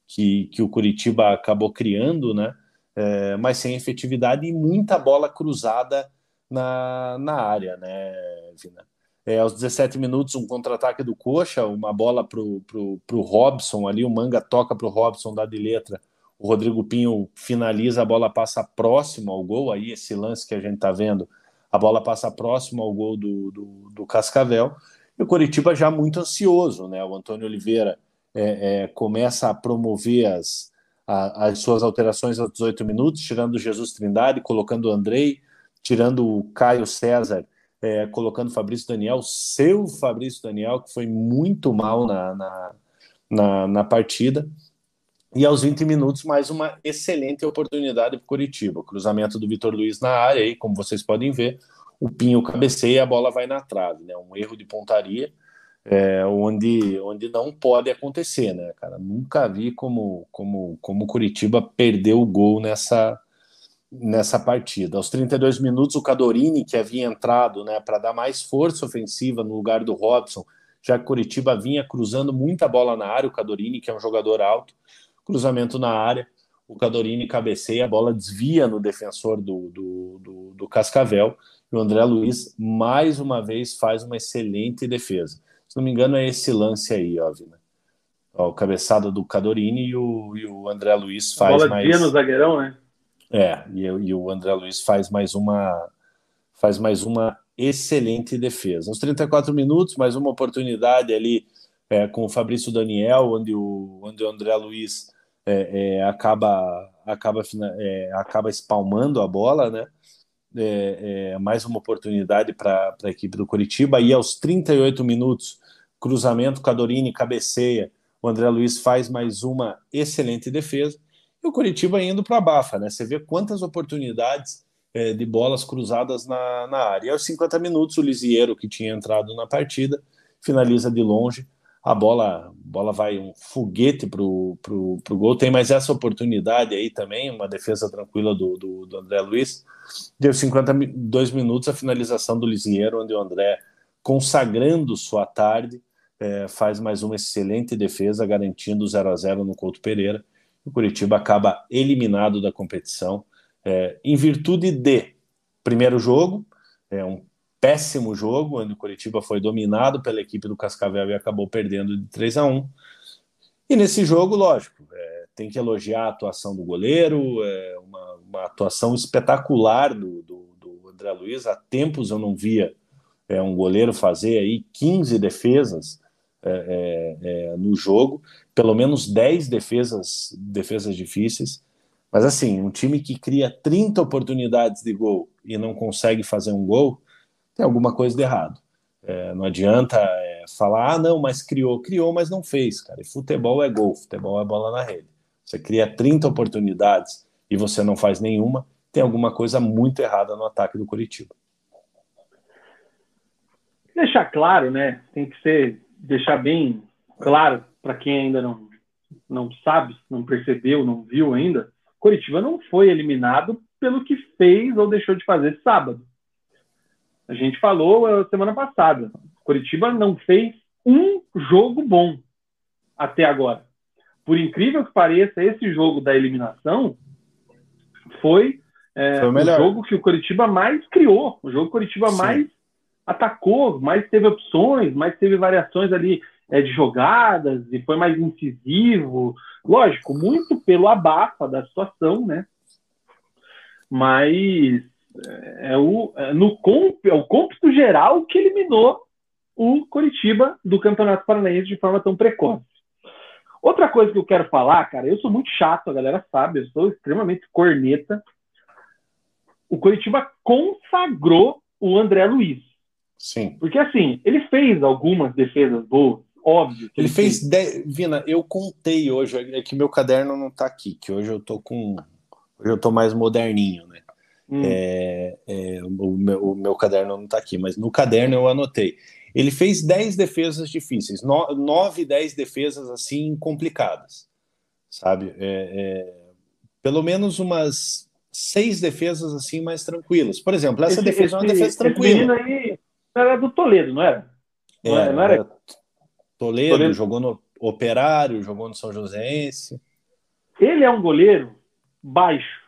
que, que o Curitiba acabou criando, né? É, mas sem efetividade e muita bola cruzada na, na área, né, Vina? É, aos 17 minutos, um contra-ataque do Coxa, uma bola para o Robson ali, o Manga toca para o Robson, dá de letra o Rodrigo Pinho finaliza, a bola passa próximo ao gol, aí esse lance que a gente está vendo, a bola passa próximo ao gol do, do, do, Cascavel, e o Coritiba já muito ansioso, né? O Antônio Oliveira é, é, começa a promover as, a, as suas alterações aos 18 minutos, tirando o Jesus Trindade, colocando o Andrei, tirando o Caio César, é, colocando o Fabrício Daniel, seu Fabrício Daniel, que foi muito mal na, na, na, na partida. E aos 20 minutos, mais uma excelente oportunidade para Curitiba. Cruzamento do Vitor Luiz na área, e como vocês podem ver, o Pinho cabeceia e a bola vai na trave. Né? Um erro de pontaria, é, onde, onde não pode acontecer, né, cara? Nunca vi como, como, como Curitiba perdeu o gol nessa, nessa partida. Aos 32 minutos, o Cadorini, que havia entrado né, para dar mais força ofensiva no lugar do Robson, já que Curitiba vinha cruzando muita bola na área, o Cadorini, que é um jogador alto, cruzamento na área, o Cadorini cabeceia, a bola desvia no defensor do, do, do, do Cascavel, E o André Luiz, mais uma vez, faz uma excelente defesa. Se não me engano, é esse lance aí, ó, Vina. Ó, o cabeçada do Cadorini e o, e o André Luiz faz bola mais. no zagueirão, né? É, e, e, o André Luiz faz mais uma faz mais uma excelente defesa. Nos 34 minutos, mais uma oportunidade ali é, com o Fabrício Daniel, onde o, onde o André Luiz é, é, acaba acaba é, acaba espalmando a bola, né? É, é, mais uma oportunidade para a equipe do Curitiba. E aos 38 minutos, cruzamento, Cadorini cabeceia o André Luiz faz mais uma excelente defesa. E o Curitiba indo para a bafa, né? Você vê quantas oportunidades é, de bolas cruzadas na, na área. E aos 50 minutos, o Lisieiro, que tinha entrado na partida, finaliza de longe. A bola, bola vai um foguete para o pro, pro gol. Tem mais essa oportunidade aí também, uma defesa tranquila do, do, do André Luiz. Deu 52 minutos a finalização do Lisieiro, onde o André, consagrando sua tarde, é, faz mais uma excelente defesa, garantindo 0 a 0 no Couto Pereira. O Curitiba acaba eliminado da competição é, em virtude de primeiro jogo, é um péssimo jogo, onde o Curitiba foi dominado pela equipe do Cascavel e acabou perdendo de 3 a 1. E nesse jogo, lógico, é, tem que elogiar a atuação do goleiro, é uma, uma atuação espetacular do, do, do André Luiz. Há tempos eu não via é, um goleiro fazer aí 15 defesas é, é, é, no jogo, pelo menos 10 defesas, defesas difíceis. Mas assim, um time que cria 30 oportunidades de gol e não consegue fazer um gol, tem alguma coisa de errado. É, não adianta é, falar, ah, não, mas criou, criou, mas não fez, cara. E futebol é gol, futebol é bola na rede. Você cria 30 oportunidades e você não faz nenhuma, tem alguma coisa muito errada no ataque do Curitiba. Deixar claro, né? Tem que ser deixar bem claro para quem ainda não, não sabe, não percebeu, não viu ainda, Curitiba não foi eliminado pelo que fez ou deixou de fazer sábado. A gente falou uh, semana passada. Curitiba não fez um jogo bom até agora. Por incrível que pareça, esse jogo da eliminação foi, é, foi o, jogo que o Curitiba mais criou, o jogo que o Curitiba Sim. mais atacou, mais teve opções, mais teve variações ali é, de jogadas e foi mais incisivo. Lógico, muito pelo abafa da situação, né? Mas é, é o, é, no comp, é o cômpito geral que eliminou o Coritiba do Campeonato Paranaense de forma tão precoce. Outra coisa que eu quero falar, cara, eu sou muito chato, a galera sabe, eu sou extremamente corneta. O Coritiba consagrou o André Luiz. Sim. Porque assim, ele fez algumas defesas boas, óbvio. Ele, ele, fez. Vina, eu contei hoje, é que meu caderno não tá aqui, que hoje eu tô com. Hoje eu tô mais moderninho, né? Hum. É, é, o, meu, o, meu, caderno não tá aqui, mas no caderno eu anotei. Ele fez 10 defesas difíceis, 9, 10 defesas assim complicadas, sabe? É, é, pelo menos umas seis defesas assim mais tranquilas. Por exemplo, essa esse, defesa esse, é uma defesa tranquila. Aí era do Toledo, não era? Não, é, não era? era Toledo, Toledo, jogou no Operário, jogou no São Joséense. Ele é um goleiro baixo,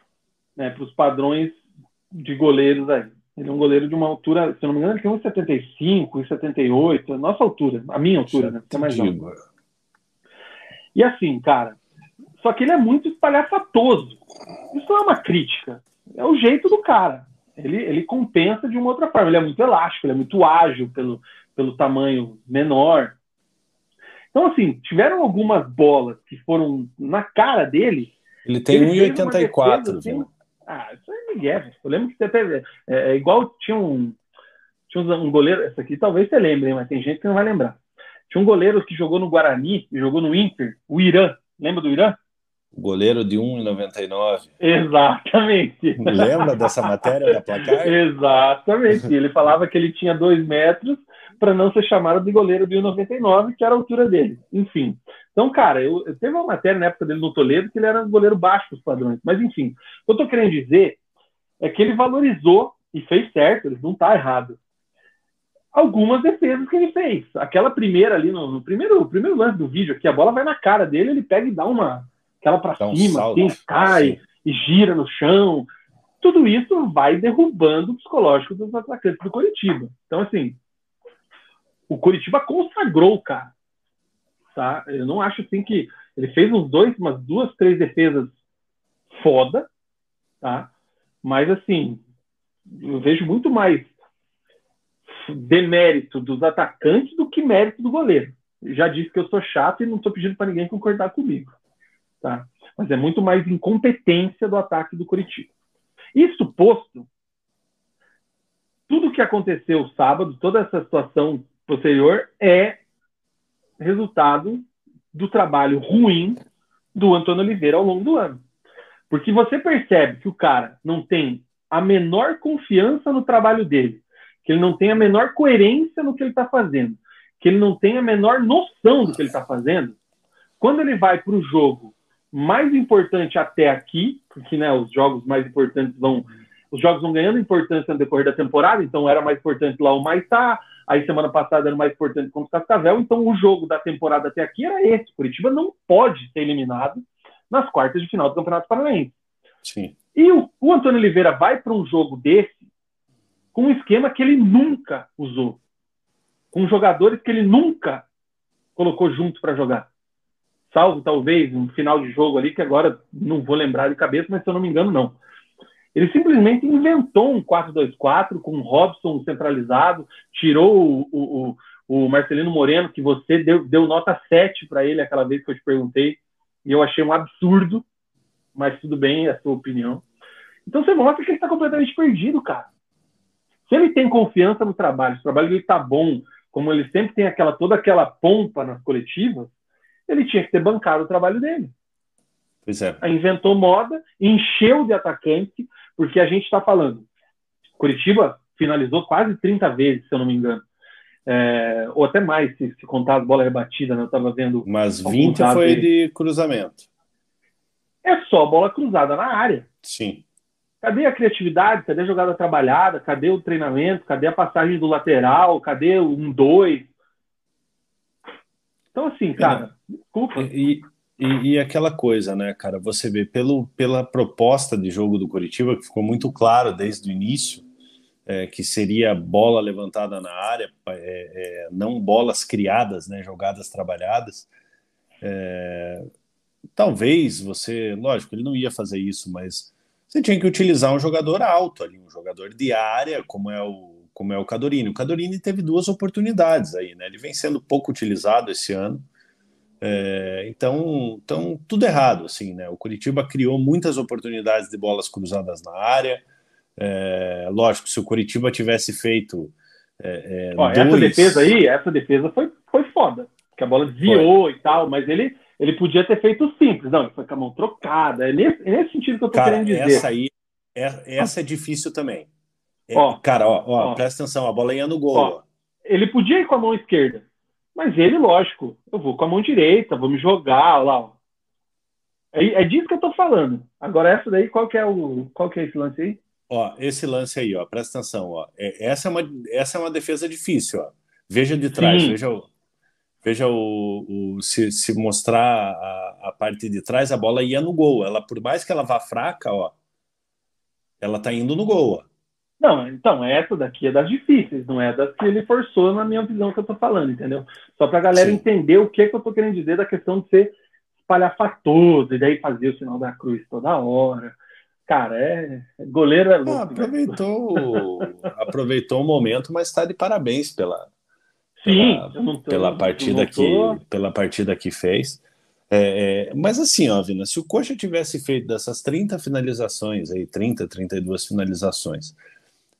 né, para os padrões de goleiros aí. Ele é um goleiro de uma altura, se não me engano, ele tem 1,75, 1,78, a nossa altura, a minha altura, né? É mais alto. E assim, cara, só que ele é muito espalhafatoso. Isso não é uma crítica, é o jeito do cara ele, ele compensa de uma outra forma. Ele é muito elástico, ele é muito ágil pelo, pelo tamanho menor. Então, assim, tiveram algumas bolas que foram na cara dele. Ele tem 1,84. Assim, ah, isso é Miguel. Eu lembro que você até. É, é, igual tinha um, tinha um goleiro. Essa aqui talvez você lembre, mas tem gente que não vai lembrar. Tinha um goleiro que jogou no Guarani e jogou no Inter, o Irã. Lembra do Irã? Goleiro de 1,99. Exatamente. Lembra dessa matéria da placar? Exatamente. Ele falava que ele tinha dois metros para não ser chamado de goleiro de 1,99, que era a altura dele. Enfim. Então, cara, eu, eu teve uma matéria na época dele no Toledo que ele era um goleiro baixo dos padrões. Mas, enfim, o que eu estou querendo dizer é que ele valorizou e fez certo, ele não está errado. Algumas defesas que ele fez. Aquela primeira ali, no, no primeiro, primeiro lance do vídeo, que a bola vai na cara dele, ele pega e dá uma aquela para cima, um assim, cai e gira no chão. tudo isso vai derrubando o psicológico dos atacantes do Curitiba. Então, assim, o Curitiba consagrou o cara. Tá? Eu não acho assim que ele fez uns dois, umas duas, três defesas foda, tá? Mas assim, eu vejo muito mais demérito dos atacantes do que mérito do goleiro. já disse que eu sou chato e não estou pedindo para ninguém concordar comigo, tá? Mas é muito mais incompetência do ataque do Curitiba. Isso posto, tudo que aconteceu sábado, toda essa situação posterior é resultado do trabalho ruim do Antônio Oliveira ao longo do ano. Porque você percebe que o cara não tem a menor confiança no trabalho dele, que ele não tem a menor coerência no que ele está fazendo, que ele não tem a menor noção do que ele está fazendo. Quando ele vai para o jogo mais importante até aqui, porque né, os jogos mais importantes vão. Os jogos vão ganhando importância no decorrer da temporada, então era mais importante lá o Maitá, aí semana passada era mais importante contra o Cascavel, então o jogo da temporada até aqui era esse. Curitiba não pode ser eliminado nas quartas de final do Campeonato Paranaense. Sim. E o, o Antônio Oliveira vai para um jogo desse com um esquema que ele nunca usou, com jogadores que ele nunca colocou junto para jogar salvo talvez um final de jogo ali, que agora não vou lembrar de cabeça, mas se eu não me engano, não. Ele simplesmente inventou um 4-2-4 com o Robson centralizado, tirou o, o, o, Marcelino Moreno, que você deu, deu nota 7 para ele aquela vez que eu te perguntei, e eu achei um absurdo, mas tudo bem, é a sua opinião. Então você mostra que ele está completamente perdido, cara. Se ele tem confiança no trabalho, se o trabalho dele está bom, como ele sempre tem aquela toda aquela pompa nas coletivas, ele tinha que ter bancado o trabalho dele. Pois é. Inventou moda, encheu de atacante, porque a gente está falando. Curitiba finalizou quase 30 vezes, se eu não me engano. É, ou até mais, se, se contar as bolas rebatidas, né? eu estava vendo. Mas 20 foi de cruzamento. É só bola cruzada na área. Sim. Cadê a criatividade? Cadê a jogada trabalhada? Cadê o treinamento? Cadê a passagem do lateral? Cadê um dois? Então, assim, cara, desculpa. E, e, e, aquela coisa, né, cara, você vê pelo, pela proposta de jogo do Curitiba, que ficou muito claro desde o início, é, que seria bola levantada na área, é, é, não bolas criadas, né, jogadas trabalhadas. É, talvez você, lógico, ele não ia fazer isso, mas você tinha que utilizar um jogador alto ali, um jogador de área, como é o como é o Cadorini. O Cadorini teve duas oportunidades aí, né? Ele vem sendo pouco utilizado esse ano. É, então, então, tudo errado, assim, né? O Curitiba criou muitas oportunidades de bolas cruzadas na área. É, lógico, se o Curitiba tivesse feito. É, é Ó, dois... Essa defesa aí, essa defesa foi, foi foda. Que a bola desviou e tal, mas ele, ele podia ter feito simples. Não, ele foi com a mão trocada. É nesse, é nesse sentido que eu tô Cara, querendo dizer. Essa aí, é, essa é difícil também. É, ó, cara, ó, ó, ó, presta atenção, a bola ia no gol. Ó, ele podia ir com a mão esquerda, mas ele, lógico, eu vou com a mão direita, vou me jogar lá. Ó. É, é disso que eu tô falando. Agora, essa daí, qual que é, o, qual que é esse lance aí? Ó, esse lance aí, ó, presta atenção, ó. É, essa, é uma, essa é uma defesa difícil, ó. Veja de trás, Sim. veja o. Veja o, o se, se, mostrar a, a parte de trás, a bola ia no gol. Ela, por mais que ela vá fraca, ó, ela tá indo no gol. Ó. Não, então, essa daqui é das difíceis, não é das que ele forçou na minha visão que eu tô falando, entendeu? Só pra galera Sim. entender o que, que eu tô querendo dizer da questão de ser espalhafatoso e daí fazer o sinal da cruz toda hora. Cara, é. Goleiro é louco. Ah, aproveitou, aproveitou o momento, mas está de parabéns pela, Sim, pela, tô, pela partida que pela partida que fez. É, é, mas assim, ó, Vina, se o Coxa tivesse feito dessas 30 finalizações aí, 30, 32 finalizações,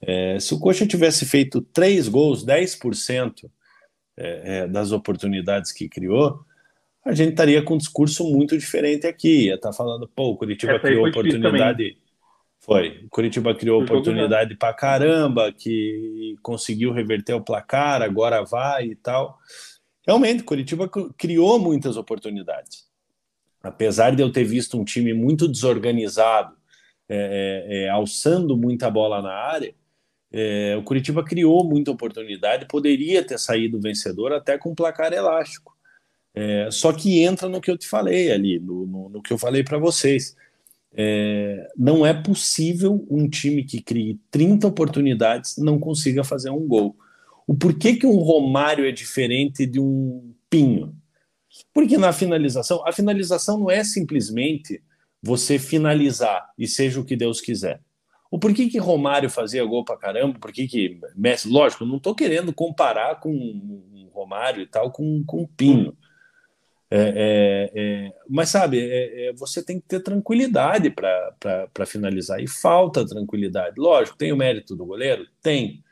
é, se o Coxa tivesse feito três gols, 10% é, é, das oportunidades que criou, a gente estaria com um discurso muito diferente aqui. Ia estar tá falando, pô, o Curitiba criou oportunidade. Foi. O Curitiba criou foi oportunidade para caramba, que conseguiu reverter o placar, agora vai e tal. Realmente, o Curitiba criou muitas oportunidades. Apesar de eu ter visto um time muito desorganizado, é, é, é alçando muita bola na área, é, o Curitiba criou muita oportunidade, poderia ter saído vencedor até com um placar elástico. É, só que entra no que eu te falei ali, no, no, no que eu falei para vocês. É, não é possível um time que crie 30 oportunidades não consiga fazer um gol. O porquê que um Romário é diferente de um Pinho? Porque na finalização, a finalização não é simplesmente você finalizar e seja o que Deus quiser. O porquê que Romário fazia gol pra caramba, por que Messi, lógico, não estou querendo comparar com Romário e tal com, com Pinho. É, é, é, mas sabe, é, é, você tem que ter tranquilidade para finalizar, e falta tranquilidade. Lógico, tem o mérito do goleiro? Tem.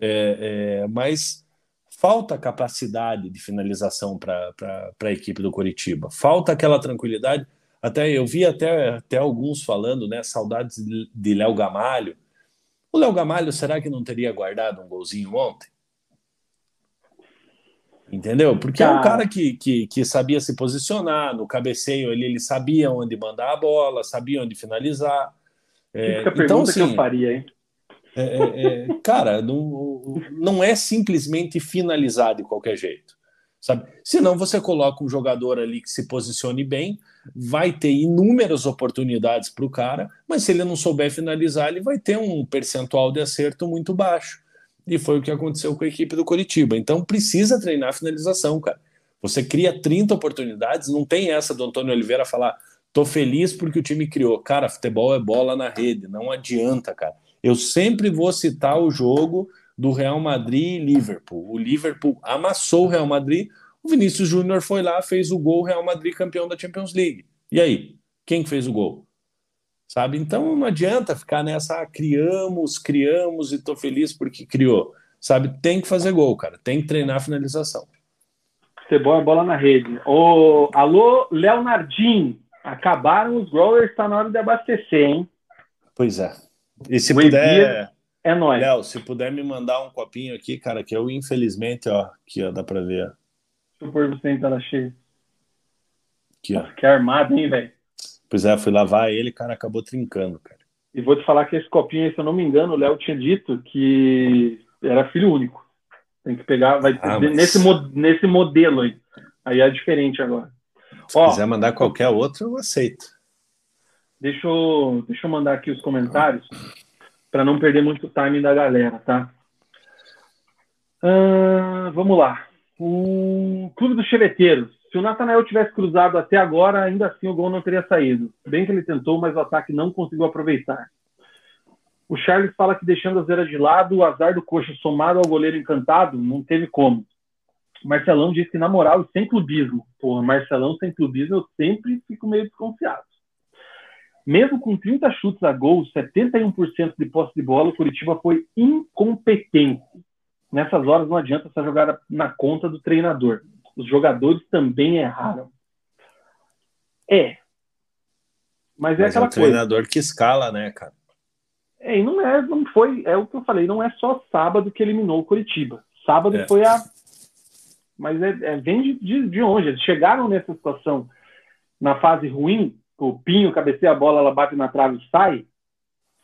É, mas falta capacidade de finalização para a equipe do Coritiba. Falta aquela tranquilidade. Até eu vi até, até alguns falando, né? Saudades de Léo Gamalho. O Léo Gamalho, será que não teria guardado um golzinho ontem? Entendeu? Porque é um cara que, que, que, sabia se posicionar no cabeceio, ele, ele sabia onde mandar a bola, sabia onde finalizar. É, então, assim, que eu assim, faria, hein? É, é, é, cara, não, não é simplesmente finalizar de qualquer jeito, sabe? Senão você coloca um jogador ali que se posicione bem, vai ter inúmeras oportunidades para o cara, mas se ele não souber finalizar, ele vai ter um percentual de acerto muito baixo e foi o que aconteceu com a equipe do Coritiba. Então precisa treinar a finalização, cara. Você cria 30 oportunidades, não tem essa do Antônio Oliveira falar, tô feliz porque o time criou. Cara, futebol é bola na rede, não adianta, cara. Eu sempre vou citar o jogo do Real Madrid e Liverpool. O Liverpool amassou o Real Madrid, o Vinícius Júnior foi lá, fez o gol, Real Madrid campeão da Champions League. E aí? Quem fez o gol? Sabe? Então não adianta ficar nessa, ah, criamos, criamos e tô feliz porque criou, sabe? Tem que fazer gol, cara, tem que treinar a finalização. Futebol é bola na rede. Ô, alô, Leonardinho, acabaram os growers, tá na hora de abastecer, hein? Pois é. E se o puder... É nóis. Léo, se puder me mandar um copinho aqui, cara, que eu infelizmente, ó, aqui ó, dá pra ver. Super você tá cheio. Aqui, ó. que armado, hein, velho? Pois é, fui lavar ele, cara, acabou trincando, cara. E vou te falar que esse copinho, se eu não me engano, o Léo tinha dito que era filho único. Tem que pegar, vai ah, mas... nesse, nesse modelo aí. Aí é diferente agora. Se Ó, quiser mandar qualquer outro, eu aceito. Deixa eu, deixa eu mandar aqui os comentários para não perder muito o timing da galera, tá? Uh, vamos lá. O Clube dos Cheveteiros. Se o Natanael tivesse cruzado até agora, ainda assim o gol não teria saído. Bem que ele tentou, mas o ataque não conseguiu aproveitar. O Charles fala que deixando a zera de lado, o azar do coxa somado ao goleiro encantado, não teve como. Marcelão disse que na moral sem clubismo. Porra, Marcelão sem clubismo eu sempre fico meio desconfiado. Mesmo com 30 chutes a gol, 71% de posse de bola, o Curitiba foi incompetente. Nessas horas não adianta essa jogada na conta do treinador. Os jogadores também erraram. É. Mas, é Mas é aquela é o treinador que escala, né, cara? É, e não é, não foi, é o que eu falei, não é só sábado que eliminou o Curitiba. Sábado é. foi a. Mas é, é vem de, de, de onde? Eles chegaram nessa situação na fase ruim, o Pinho cabeceia a bola, ela bate na trave e sai,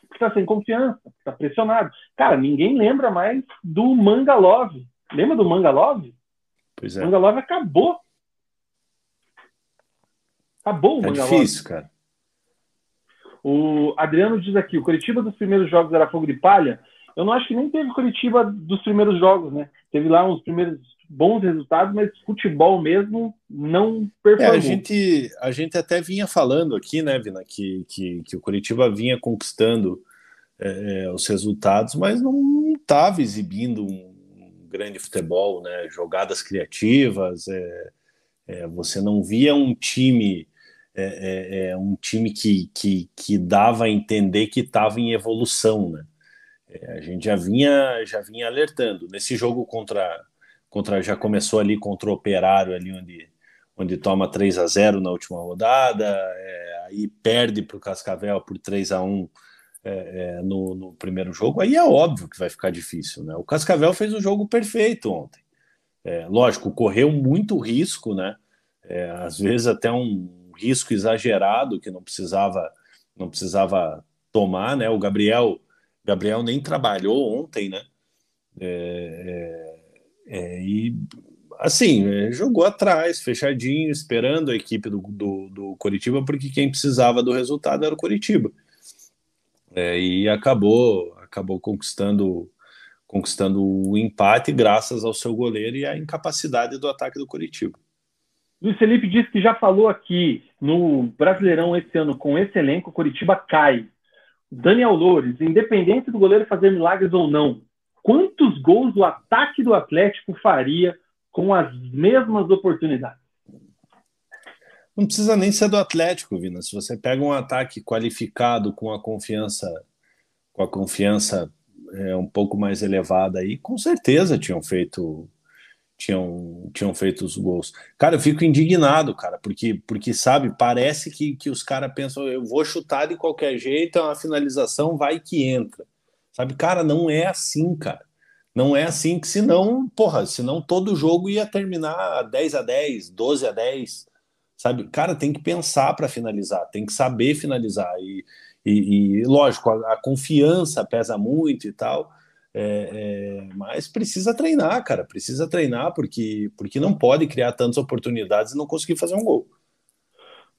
porque tá sem confiança, tá pressionado. Cara, ninguém lembra mais do Mangalov. Lembra do Mangalov? Pois é. O Mangalov acabou. Acabou o é Mangalov. difícil, cara. O Adriano diz aqui, o Curitiba dos primeiros jogos era fogo de palha. Eu não acho que nem teve Curitiba dos primeiros jogos, né? Teve lá uns primeiros bons resultados, mas futebol mesmo não performou. É, a, gente, a gente até vinha falando aqui, né, Vina, que, que, que o Curitiba vinha conquistando é, é os resultados, mas não estava exibindo um grande futebol, né? Jogadas criativas, é, é, você não via um time é, é, é um time que, que, que dava a entender que estava em evolução, né? É, a gente já vinha já vinha alertando nesse jogo contra contra já começou ali contra o Operário ali onde onde toma 3 a 0 na última rodada, aí perde para o Cascavel por 3 a 1 é, é, no, no, primeiro jogo, aí é óbvio que vai ficar difícil. Né? O Cascavel fez o jogo perfeito ontem. É, lógico, correu muito risco, né? É, às vezes até um risco exagerado que não precisava não precisava tomar, né? O Gabriel Gabriel nem trabalhou ontem, né? É, e assim, jogou atrás, fechadinho, esperando a equipe do, do, do Coritiba, porque quem precisava do resultado era o Coritiba. É, e acabou, acabou conquistando conquistando o empate graças ao seu goleiro e à incapacidade do ataque do Coritiba. Luiz Felipe disse que já falou aqui no Brasileirão esse ano com esse elenco, Coritiba cai. Daniel Loures, independente do goleiro fazer milagres ou não, quantos gols o ataque do Atlético faria com as mesmas oportunidades? Não precisa nem ser do Atlético, Vina. Se você pega um ataque qualificado com a confiança, com a confiança é, um pouco mais elevada aí, com certeza tinham feito tinham, tinham feito os gols. Cara, eu fico indignado, cara, porque, porque sabe, parece que, que os caras pensam, eu vou chutar de qualquer jeito, é uma finalização, vai que entra. Sabe, cara, não é assim, cara. Não é assim que senão, porra, senão todo jogo ia terminar 10 a 10, 12 a 10. Sabe? Cara, tem que pensar para finalizar, tem que saber finalizar. E, e, e lógico, a, a, confiança pesa muito e tal. É, é, mas precisa treinar, cara. Precisa treinar porque, porque não pode criar tantas oportunidades e não conseguir fazer um gol.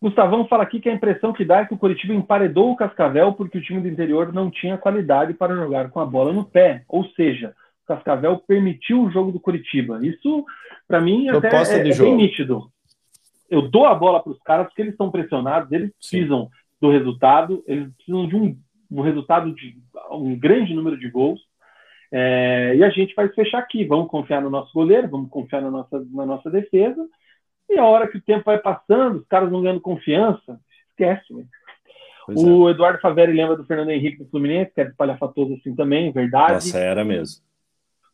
Gustavão fala aqui que a impressão que dá é que o Curitiba emparedou o Cascavel porque o time do interior não tinha qualidade para jogar com a bola no pé. Ou seja, o Cascavel permitiu o jogo do Curitiba. Isso, para mim, Proposta até é, é bem nítido. Eu dou a bola para os caras porque eles estão pressionados, eles precisam Sim. do resultado, eles precisam de um, um resultado de um grande número de gols. É, e a gente vai fechar aqui. Vamos confiar no nosso goleiro, vamos confiar na nossa, na nossa defesa. E a hora que o tempo vai passando, os caras vão ganhando confiança, esquece. Né? O é. Eduardo Faveri lembra do Fernando Henrique do Fluminense, que é espalhafatoso assim também, verdade. Essa era mesmo.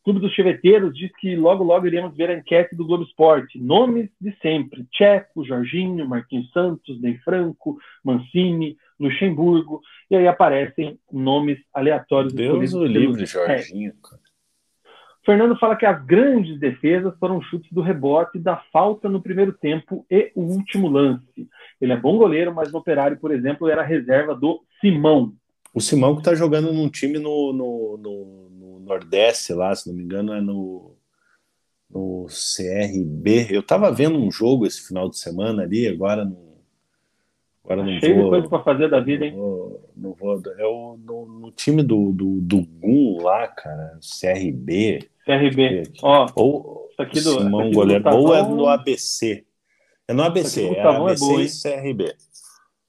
Clube dos Cheveteiros diz que logo, logo iremos ver a enquete do Globo Esporte. Nomes de sempre: Tcheco, Jorginho, Marquinhos Santos, Ney Franco, Mancini, Luxemburgo. E aí aparecem nomes aleatórios. Deus o livre, Jorginho. Fernando fala que as grandes defesas foram chutes do rebote, da falta no primeiro tempo e o último lance. Ele é bom goleiro, mas no Operário, por exemplo, era reserva do Simão. O Simão que está jogando num time no, no, no, no, Nordeste lá, se não me engano, é no, no CRB. Eu estava vendo um jogo esse final de semana ali, agora não. Agora não Cheio vou, de coisa para fazer da vida, hein? Não vou, não vou, é o, no, no, time do, do, do GUM lá, cara, CRB. CRB. Ó, ou isso aqui do, Simão aqui Goleiro, do ou é no ABC. É no ABC, é ABC é boa, e CRB.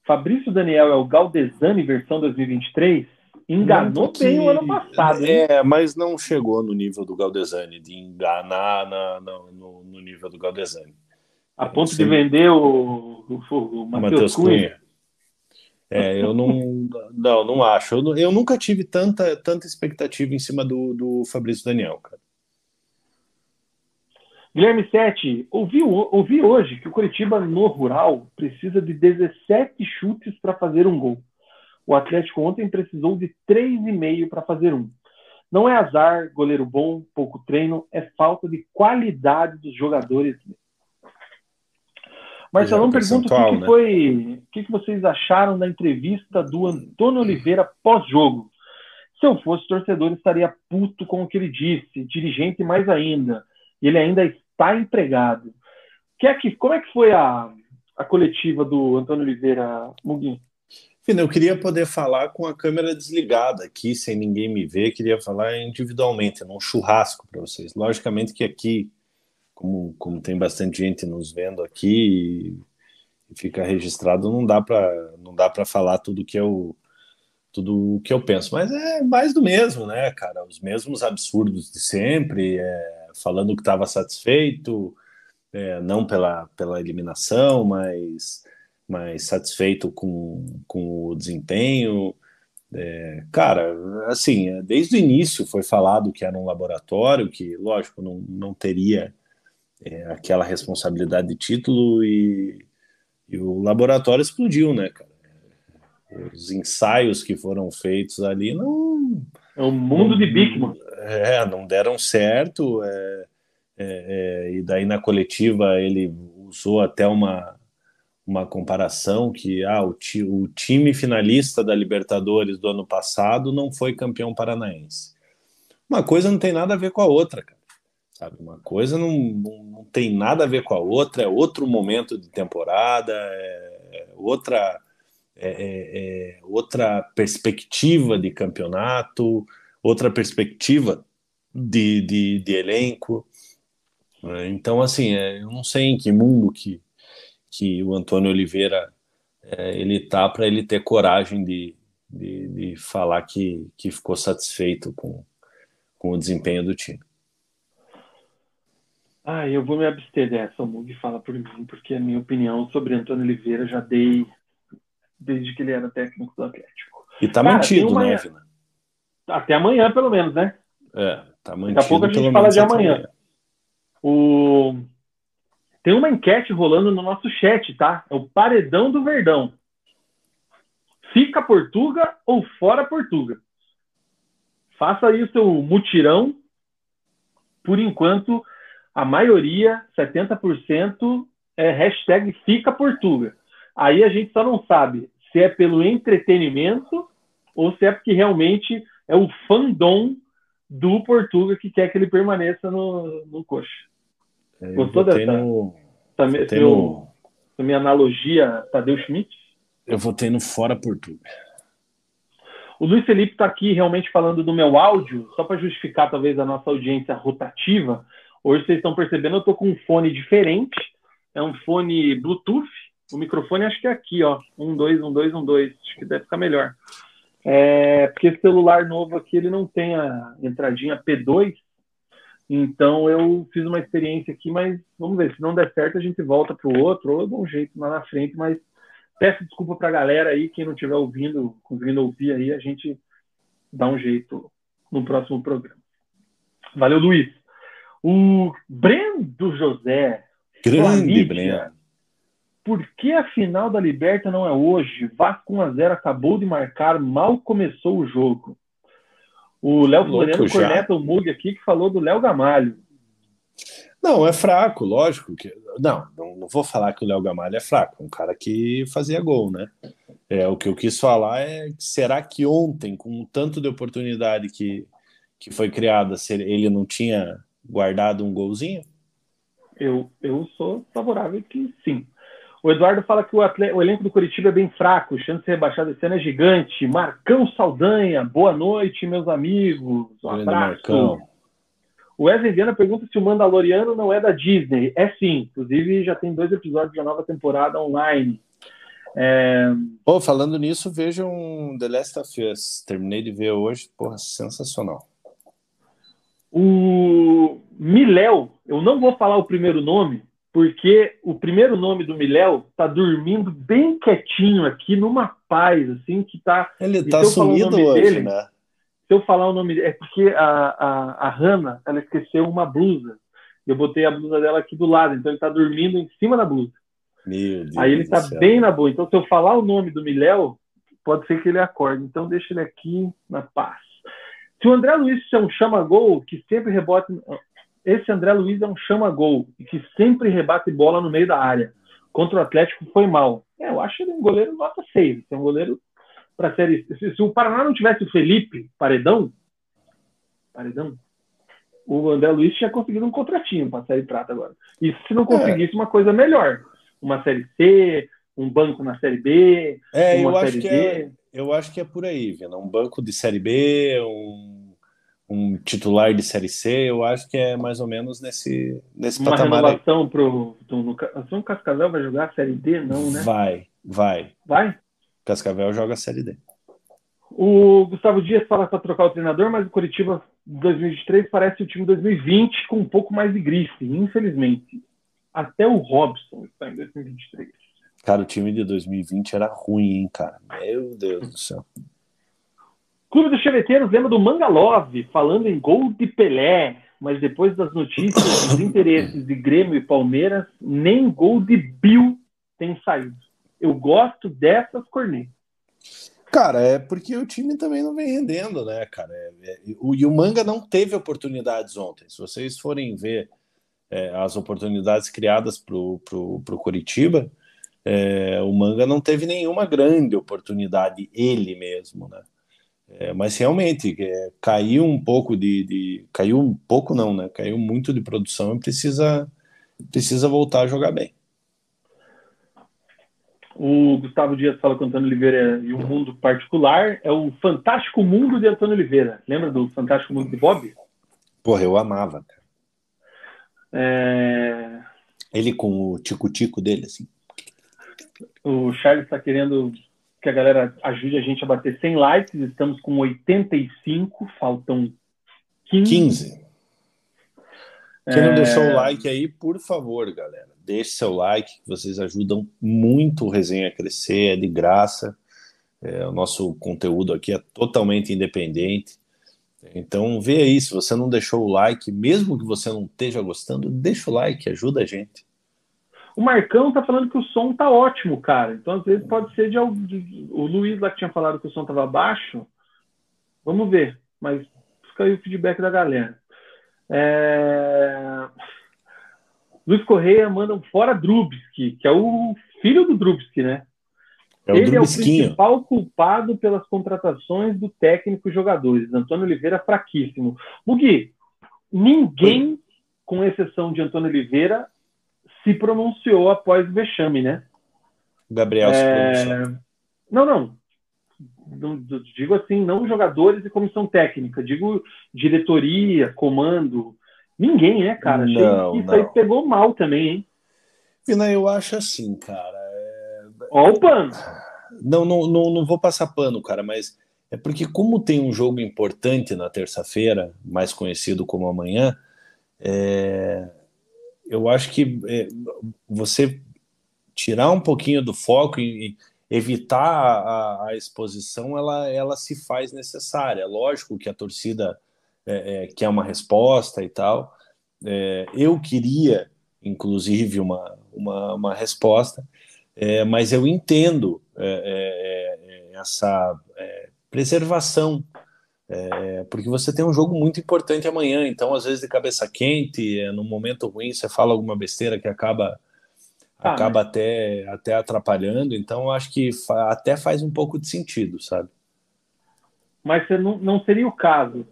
Fabrício Daniel é o Galdesani versão 2023? Enganou que... bem o ano passado. Hein? É, mas não chegou no nível do Galdesani, de enganar na, na, no, no, nível do Galdesani. A ponto Sim. de vender o, o, o Matheus Cunha. Cunha. É, eu não, não, não acho. Eu, eu, nunca tive tanta, tanta expectativa em cima do, do Fabrício Daniel, cara. Guilherme Sete, ouvi, ouvi hoje que o Curitiba no Rural precisa de 17 chutes para fazer um gol. O Atlético ontem precisou de 3,5 para fazer um. Não é azar, goleiro bom, pouco treino, é falta de qualidade dos jogadores. Marcelão pergunta o que, que né? foi, o que, que vocês acharam da entrevista do Antônio Oliveira pós-jogo. Se eu fosse torcedor, estaria puto com o que ele disse, dirigente mais ainda. Ele ainda está empregado. Que é que, como é que foi a, a coletiva do Antônio Oliveira Muguinho? Eu queria poder falar com a câmera desligada aqui, sem ninguém me ver, queria falar individualmente, num churrasco para vocês. Logicamente que aqui, como, como tem bastante gente nos vendo aqui e fica registrado, não dá para não dá para falar tudo que eu tudo o que eu penso, mas é mais do mesmo, né, cara? Os mesmos absurdos de sempre, é, falando que estava satisfeito, é, não pela, pela eliminação, mas, mas satisfeito com, com o desempenho. É, cara, assim, desde o início foi falado que era um laboratório, que, lógico, não, não teria é, aquela responsabilidade de título e, e o laboratório explodiu, né, cara? Os ensaios que foram feitos ali não. É um mundo de Bigman. É, não deram certo. É, é, é, e daí na coletiva ele usou até uma, uma comparação que ah, o, ti, o time finalista da Libertadores do ano passado não foi campeão paranaense. Uma coisa não tem nada a ver com a outra, cara. Sabe, uma coisa não, não, não, tem nada a ver com a outra, é outro momento de temporada, é, é outra, é, é, é outra perspectiva de campeonato, outra perspectiva de, de, de elenco. Né? Então, assim, é, eu não sei em que mundo que, que o Antônio Oliveira é, ele tá para ele ter coragem de, de, de, falar que, que ficou satisfeito com, com o desempenho do time. Ah, eu vou me abster dessa, o Mug fala por mim, porque a minha opinião sobre Antônio Oliveira já dei desde que ele era técnico do Atlético. E tá Cara, mantido, uma... né, Vina? Até amanhã, pelo menos, né? É, tá mantido. Daqui a pouco a gente fala de amanhã. O... Tem uma enquete rolando no nosso chat, tá? É o paredão do Verdão. Fica Portuga ou fora Portuga? Faça aí o seu mutirão. Por enquanto, a maioria, 70%, é hashtag Fica Portuga. Aí a gente só não sabe se é pelo entretenimento ou se é porque realmente é o fandom do Portuga que quer que ele permaneça no, no coxa. É, Gostou dessa, no, essa, seu, no... minha analogia Tadeu Schmidt? Eu votei no Fora Portuga. O Luiz Felipe está aqui realmente falando do meu áudio, só para justificar talvez a nossa audiência rotativa. Hoje vocês estão percebendo, eu estou com um fone diferente. É um fone Bluetooth. O microfone acho que é aqui, ó. Um, dois, um, dois, um, dois. Acho que deve ficar melhor. É, porque esse celular novo aqui ele não tem a entradinha P2. Então eu fiz uma experiência aqui, mas vamos ver. Se não der certo, a gente volta para o outro, ou eu dou um jeito lá na frente, mas peço desculpa para a galera aí, quem não estiver ouvindo, conseguindo ouvir aí, a gente dá um jeito no próximo programa. Valeu, Luiz. O Brendo José. Grande Brendo. Por que a final da Liberta não é hoje? Vasco 1x0 acabou de marcar, mal começou o jogo. O Léo Floriano corneta o Mug aqui que falou do Léo Gamalho. Não, é fraco, lógico. que Não, não, não vou falar que o Léo Gamalho é fraco, é um cara que fazia gol, né? É, o que eu quis falar é será que ontem, com tanto de oportunidade que, que foi criada, ele não tinha guardado um golzinho? Eu, eu sou favorável que sim. O Eduardo fala que o, o elenco do Curitiba é bem fraco, chance de ser rebaixado esse ano é gigante. Marcão Saldanha, boa noite, meus amigos. Um abraço. Marcão. O Wesley Viana pergunta se o Mandaloriano não é da Disney. É sim, inclusive já tem dois episódios da nova temporada online. É... Oh, falando nisso, vejam The Last of Us. Terminei de ver hoje, porra, sensacional. O Miléo, eu não vou falar o primeiro nome, porque o primeiro nome do Miléo tá dormindo bem quietinho aqui, numa paz, assim, que tá. Ele tá sumido hoje, dele, né? Se eu falar o nome dele, é porque a, a, a Hannah, ela esqueceu uma blusa. Eu botei a blusa dela aqui do lado, então ele tá dormindo em cima da blusa. Meu Deus Aí ele tá céu. bem na boa. Então, se eu falar o nome do Miléo, pode ser que ele acorde. Então, deixa ele aqui na paz. Se o André Luiz é um chama-gol que sempre rebate. Esse André Luiz é um chama-gol e que sempre rebate bola no meio da área. Contra o Atlético foi mal. É, eu acho ele um goleiro nota 6. É um goleiro para série. Se, se, o Paraná não tivesse o Felipe Paredão, Paredão, o André Luiz tinha conseguido um contratinho para a série prata agora. E se não conseguisse é. uma coisa melhor, uma série C, um banco na série B, é, uma eu série acho que D. É eu acho que é por aí, Vina. Um banco de Série B, um, um titular de Série C, eu acho que é mais ou menos nesse, nesse Uma patamar. Uma renovação para o. O Cascavel vai jogar a Série D? Não, né? Vai, vai. Vai? Cascavel joga a Série D. O Gustavo Dias fala para trocar o treinador, mas o Curitiba 2023 parece o time 2020 com um pouco mais de grife, infelizmente. Até o Robson está em 2023. Cara, o time de 2020 era ruim, hein, cara? Meu Deus do céu. Clube dos Cheveteiros lembra do Mangalov falando em gol de Pelé, mas depois das notícias dos interesses de Grêmio e Palmeiras, nem gol de Bill tem saído. Eu gosto dessas cornetas. Cara, é porque o time também não vem rendendo, né, cara? É, é, o, e o Manga não teve oportunidades ontem. Se vocês forem ver é, as oportunidades criadas para o Curitiba, é, o Manga não teve nenhuma grande oportunidade ele mesmo, né? É, mas realmente é, caiu um pouco de, de, caiu um pouco não, né? Caiu muito de produção e precisa precisa voltar a jogar bem. O Gustavo Dias fala com Antônio Oliveira e o mundo particular é o Fantástico Mundo de Antônio Oliveira. Lembra do Fantástico Mundo de Bob? Porra, eu amava. É... Ele com o tico-tico dele, assim. O Charles está querendo que a galera ajude a gente a bater 100 likes. Estamos com 85, faltam 15. 15. Quem não deixou o é. like aí, por favor, galera, deixe seu like, que vocês ajudam muito o Resenha a crescer, é de graça. É, o nosso conteúdo aqui é totalmente independente. Então, vê aí, se você não deixou o like, mesmo que você não esteja gostando, deixa o like, ajuda a gente. O Marcão tá falando que o som tá ótimo, cara. Então, às vezes, pode ser de, de o Luiz lá que tinha falado que o som tava baixo. Vamos ver, mas fica aí o feedback da galera. É... Luiz Correia manda um fora Drubsky, que é o filho do Drubsky, né? É o Ele é o principal culpado pelas contratações do técnico e jogadores. Antônio Oliveira fraquíssimo. Mugi, ninguém, Oi. com exceção de Antônio Oliveira, se pronunciou após o vexame, né? Gabriel é... se pronunciou. Não, não. Digo assim, não jogadores e comissão técnica, digo diretoria, comando. Ninguém, né, cara? Não, isso não. aí pegou mal também, hein? Vina, eu acho assim, cara. Ó o pano. Não, não, não, não vou passar pano, cara, mas é porque como tem um jogo importante na terça-feira, mais conhecido como amanhã, é... eu acho que é, você tirar um pouquinho do foco e evitar a, a, exposição, ela, ela se faz necessária. Lógico que a torcida é, é, quer uma resposta e tal. É, eu queria, inclusive, uma, uma, uma resposta, é, mas eu entendo é, é, é porque você tem um jogo muito importante amanhã, então às vezes de cabeça quente, é, num momento ruim, você fala alguma besteira que acaba ah, acaba até, até atrapalhando, então eu acho que fa até faz um pouco de sentido, sabe? Mas não, não seria o caso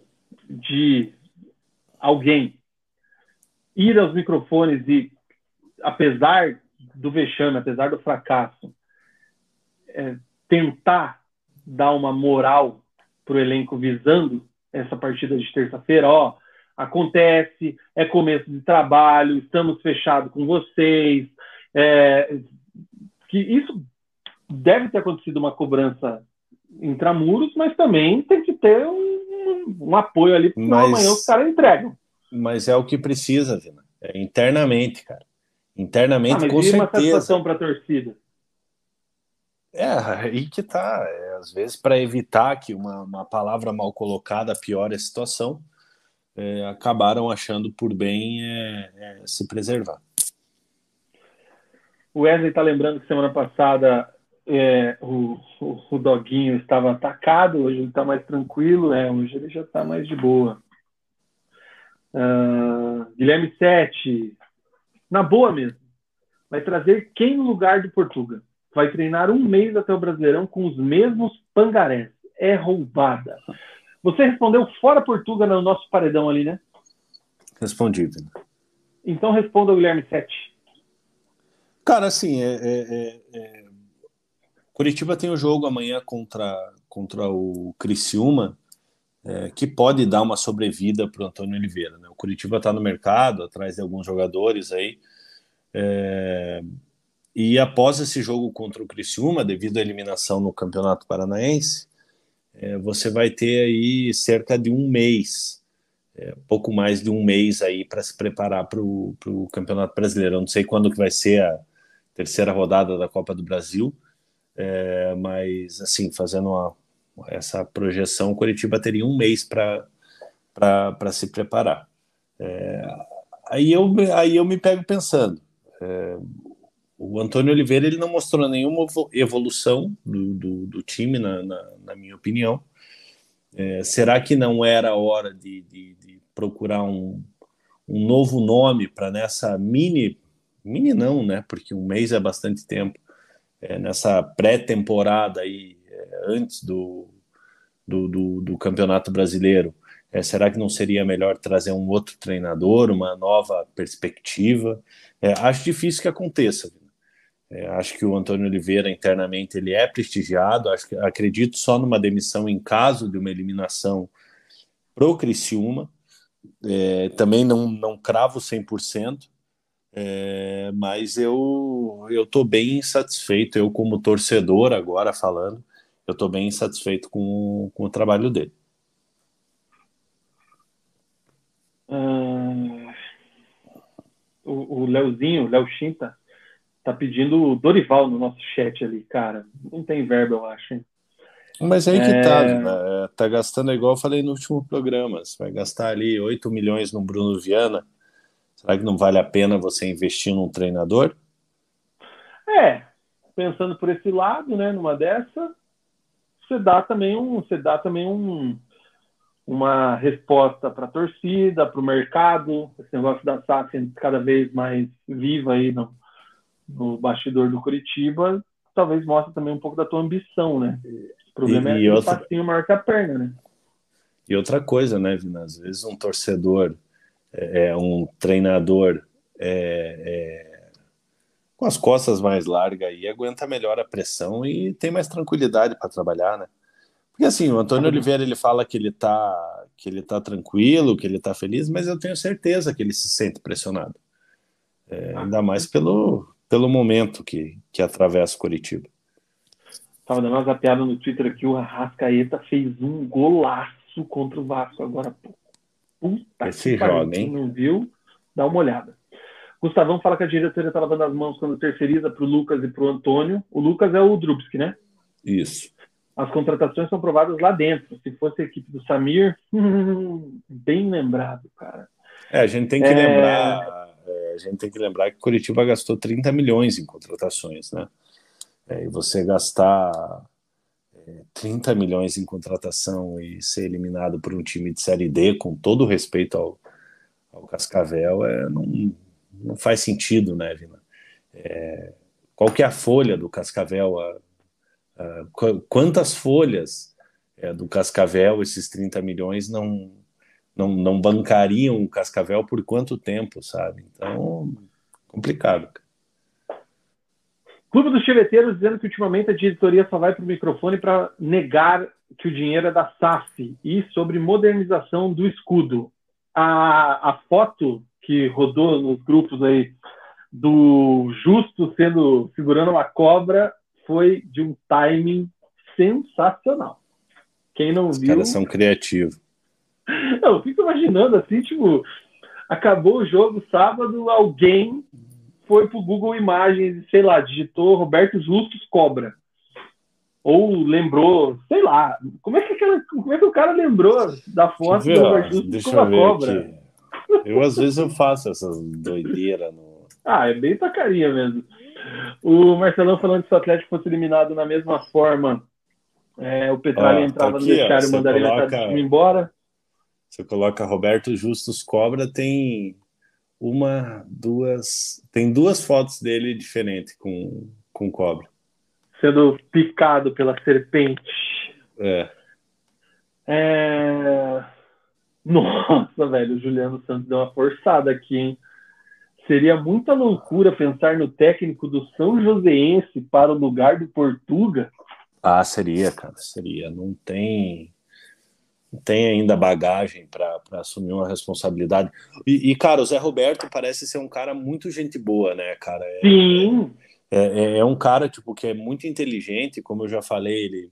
de alguém ir aos microfones e, apesar do vexame, apesar do fracasso, é, tentar dar uma moral para o elenco visando essa partida de terça-feira, ó, acontece, é começo de trabalho, estamos fechados com vocês, é, que isso deve ter acontecido uma cobrança intramuros, mas também tem que ter um, um apoio ali, porque mas, amanhã os caras entregam. Mas é o que precisa, Vina. É internamente, cara. Internamente, ah, mas com certeza. uma satisfação para a torcida. É, aí que tá. É, às vezes, para evitar que uma, uma palavra mal colocada piore a situação, é, acabaram achando por bem é, é se preservar. O Wesley está lembrando que semana passada é, o, o, o, doguinho estava atacado, hoje ele está mais tranquilo, é, hoje ele já está mais de boa. Uh, Guilherme Sete, na boa mesmo. Vai trazer quem no lugar do Portuga? Vai treinar um mês até o Brasileirão com os mesmos pangarés. É roubada. Você respondeu fora Portuga no nosso paredão ali, né? Respondi. Então responda o Guilherme Sete. Cara, assim, é, é, é, é... Curitiba tem o um jogo amanhã contra, contra o Criciúma, é, que pode dar uma sobrevida para o Antônio Oliveira. Né? O Curitiba está no mercado, atrás de alguns jogadores aí. É, e após esse jogo contra o Criciúma, devido à eliminação no Campeonato Paranaense, é, você vai ter aí cerca de um mês, é, pouco mais de um mês aí para se preparar para o Campeonato Brasileiro. Eu não sei quando que vai ser a terceira rodada da Copa do Brasil, é, mas assim, fazendo uma, essa projeção, o Curitiba teria um mês para se preparar. É, aí, eu, aí eu me pego pensando, é, o Antônio Oliveira ele não mostrou nenhuma evolução do, do, do time, na, na, na, minha opinião. É, será que não era a hora de, de, de procurar um, um novo nome para nessa mini, mini não, né? Porque um mês é bastante tempo, é, nessa pré-temporada aí, é, antes do, do, do, do Campeonato Brasileiro. É, será que não seria melhor trazer um outro treinador, uma nova perspectiva? É, acho difícil que aconteça. É, acho que o Antônio Oliveira internamente ele é prestigiado. Acho que, acredito só numa demissão em caso de uma eliminação pro Criciúma. É, também não, não cravo 100%, é, mas eu eu estou bem satisfeito. Eu como torcedor agora falando, eu estou bem satisfeito com, com o trabalho dele. Hum, o, o Leozinho, Chinta, tá pedindo o Dorival no nosso chat ali, cara. Não tem verba, eu acho. Hein? Mas aí que tá, é... tá, né? tá gastando igual eu falei no último programa. Você vai gastar ali 8 milhões no Bruno Viana. Será que não vale a pena você investir num treinador? É, pensando por esse lado, né, numa dessa, você dá também um, você dá também um, uma resposta para a torcida, para o mercado, esse negócio da SAF cada vez mais viva aí no, no bastidor do Curitiba, talvez mostre também um pouco da tua ambição, né? O problema e, é e um outra... passinho maior que a perna, né? E outra coisa, né, Vina? Às vezes um torcedor, é, é um treinador é, é, com as costas mais largas aí, aguenta melhor a pressão e tem mais tranquilidade para trabalhar, né? Porque assim, o Antônio Oliveira ele fala que ele tá que ele tá tranquilo, que ele tá feliz, mas eu tenho certeza que ele se sente pressionado. É, ainda mais pelo, pelo momento que, que atravessa o Curitiba. Tava dando uma zapeada no Twitter aqui, o Arrascaeta fez um golaço contra o Vasco agora. Puta Esse que joga, hein? não viu, dá uma olhada. Gustavão fala que a diretoria está lavando as mãos quando terceiriza para o Lucas e para o Antônio. O Lucas é o Drubski, né? Isso. As contratações são provadas lá dentro. Se fosse a equipe do Samir, bem lembrado, cara. É, a gente tem que é... lembrar é, a gente tem que lembrar que Curitiba gastou 30 milhões em contratações, né? É, e você gastar é, 30 milhões em contratação e ser eliminado por um time de Série D, com todo o respeito ao, ao Cascavel, é, não, não faz sentido, né, Vina? É, qual que é a folha do Cascavel? A, a, quantas folhas é, do Cascavel esses 30 milhões não não, não bancariam o Cascavel por quanto tempo, sabe? Então, complicado. Clube dos Chiveteiros dizendo que ultimamente a diretoria só vai para o microfone para negar que o dinheiro é da SAF e sobre modernização do escudo. A, a foto que rodou nos grupos aí do Justo sendo segurando uma cobra foi de um timing sensacional. Quem não Os viu. Os caras são criativos. Eu fico imaginando assim, tipo, acabou o jogo sábado, alguém foi pro Google Imagens, sei lá, digitou Roberto Justus Cobra. Ou lembrou, sei lá, como é que, aquela, como é que o cara lembrou da foto do Roberto Justus com a cobra? Aqui. Eu às vezes eu faço essas doideiras no. Ah, é bem tacarinha mesmo. O Marcelão falando que se o Atlético fosse eliminado na mesma forma, é, o Petralha ah, entrava aqui, no vestiário e mandaria coloca... ele embora. Você coloca Roberto Justus Cobra, tem uma, duas. Tem duas fotos dele diferentes com, com cobra. Sendo picado pela serpente. É. é... Nossa, velho, o Juliano Santos deu uma forçada aqui, hein? Seria muita loucura pensar no técnico do São Joséense para o lugar do Portuga. Ah, seria, cara, seria. Não tem tem ainda bagagem para assumir uma responsabilidade. E, e, cara, o Zé Roberto parece ser um cara muito gente boa, né, cara? É, Sim. É, é, é, um cara, tipo, que é muito inteligente, como eu já falei, ele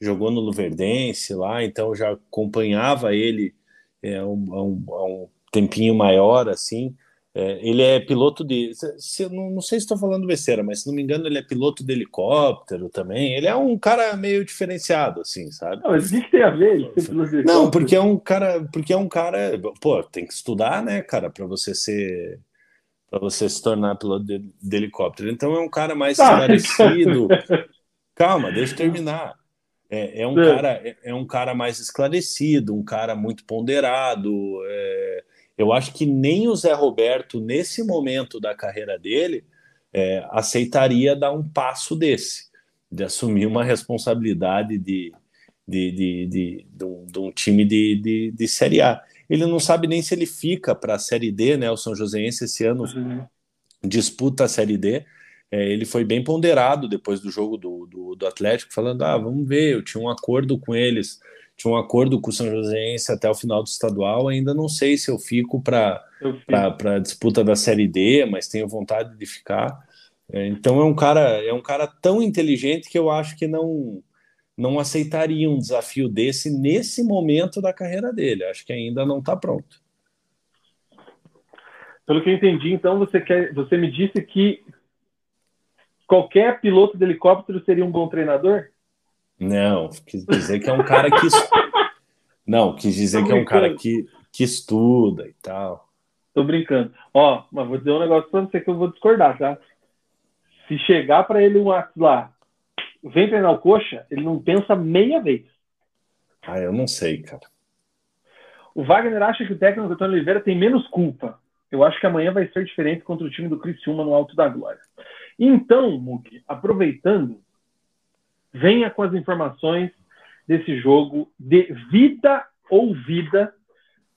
jogou no Luverdense lá, então já acompanhava ele é, um, um, um tempinho maior, assim, é, ele é piloto de. Se, não, não, sei se estou falando besteira, mas se não me engano, ele é piloto de helicóptero também. Ele é um cara meio diferenciado, assim, sabe? Não, mas o que tem a ver? Não, porque é um cara. Porque é um cara. Pô, tem que estudar, né, cara, para você ser. para você se tornar piloto de, de, helicóptero. Então é um cara mais esclarecido. Calma, deixa eu terminar. É, é um, cara, é, é, um cara mais esclarecido, um cara muito ponderado. É, eu acho que nem o Zé Roberto, nesse momento da carreira dele, é, aceitaria dar um passo desse, de assumir uma responsabilidade de, de, de, de, de, um, de um time de, de, de Série A. Ele não sabe nem se ele fica para a Série D, né? O São Joséense esse ano uhum. disputa a Série D. É, ele foi bem ponderado depois do jogo do, do, do, Atlético, falando: ah, vamos ver, eu tinha um acordo com eles, tinha um acordo com o São Joséense até o final do estadual. Ainda não sei se eu fico para a disputa da Série D, mas tenho vontade de ficar. É, então é um cara é um cara tão inteligente que eu acho que não não aceitaria um desafio desse nesse momento da carreira dele. Acho que ainda não está pronto. Pelo que eu entendi, então você quer, você me disse que qualquer piloto de helicóptero seria um bom treinador? Não, quis dizer que é um cara que não, quis dizer que é um cara que, que estuda e tal. Tô brincando. Ó, mas vou dizer um negócio para você que eu vou discordar, tá? Se chegar para ele um ato lá, vem treinar o coxa, ele não pensa meia vez. Ah, eu não sei, cara. O Wagner acha que o técnico Antônio Oliveira tem menos culpa. Eu acho que amanhã vai ser diferente contra o time do Criciúma no Alto da Glória. Então, Mug, aproveitando, venha com as informações desse jogo de vida ou vida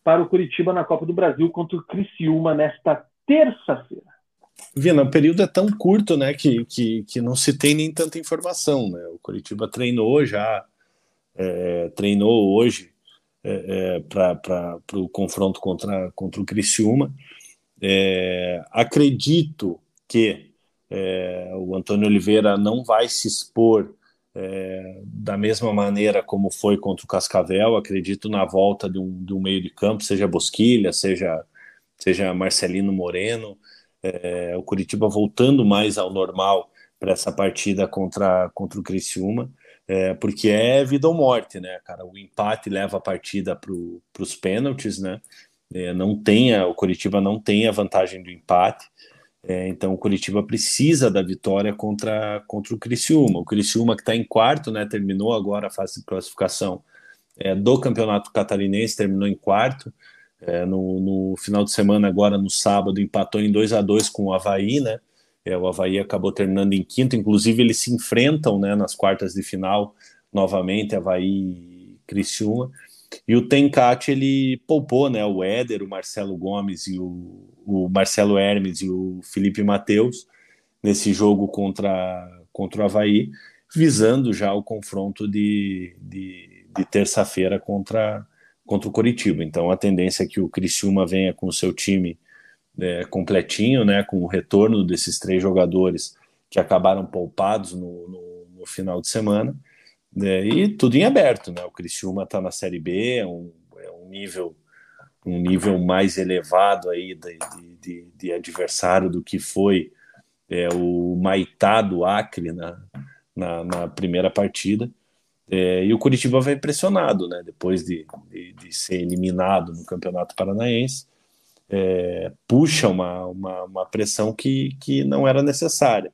para o Curitiba na Copa do Brasil contra o Criciúma nesta terça-feira. Vina, o período é tão curto, né, que, que, que não se tem nem tanta informação, né? O Curitiba treinou já, é, treinou hoje é, é, para o confronto contra, contra o Criciúma. É, acredito que é, o Antônio Oliveira não vai se expor é, da mesma maneira como foi contra o Cascavel. Acredito na volta de um, de um meio de campo, seja Bosquilha, seja, seja Marcelino Moreno é, o Curitiba voltando mais ao normal para essa partida contra, contra o Criciúma, é, porque é vida ou morte, né, cara? O empate leva a partida para os pênaltis, né? É, não tem a, o Curitiba não tem a vantagem do empate, é, então o Curitiba precisa da vitória contra, contra o Criciúma. O Criciúma que está em quarto, né? Terminou agora a fase de classificação é, do Campeonato Catarinense, terminou em quarto. É, no, no, final de semana, agora no sábado, empatou em 2 a 2 com o Havaí, né? É, o Havaí acabou terminando em quinto, inclusive eles se enfrentam né, nas quartas de final novamente, Havaí e Criciúma. E o Tencate ele poupou né, o Éder, o Marcelo Gomes e o, o Marcelo Hermes e o Felipe Mateus nesse jogo contra, contra o Havaí, visando já o confronto de, de, de terça-feira contra, contra o Coritiba. Então a tendência é que o Criciúma venha com o seu time é, completinho, né, com o retorno desses três jogadores que acabaram poupados no, no, no final de semana, né, e tudo em aberto, né? O Criciúma está na Série B, é um, é um nível um nível mais elevado aí de, de, de adversário do que foi é, o Maitá do Acre na, na, na primeira partida. É, e o Curitiba vai pressionado, né? Depois de, de, de ser eliminado no Campeonato Paranaense, é, puxa uma, uma, uma, pressão que, que não era necessária.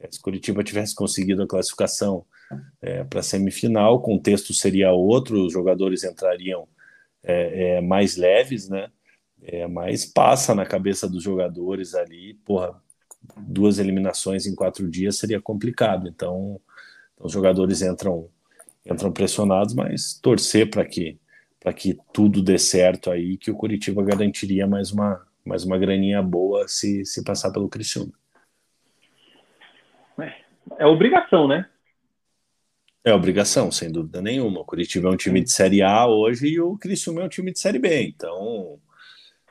É, se o Curitiba tivesse conseguido a classificação é, para a semifinal, o contexto seria outro, os jogadores entrariam é, é, mais leves, né? mas passa na cabeça dos jogadores ali, porra, duas eliminações em quatro dias seria complicado. Então, então os jogadores entram entram pressionados, mas torcer para que para que tudo dê certo aí, que o Curitiba garantiria mais uma mais uma graninha boa se, se passar pelo Criciúma. É, é obrigação, né? É obrigação, sem dúvida nenhuma. O Curitiba é um time de Série A hoje e o Criciúma é um time de Série B. Então,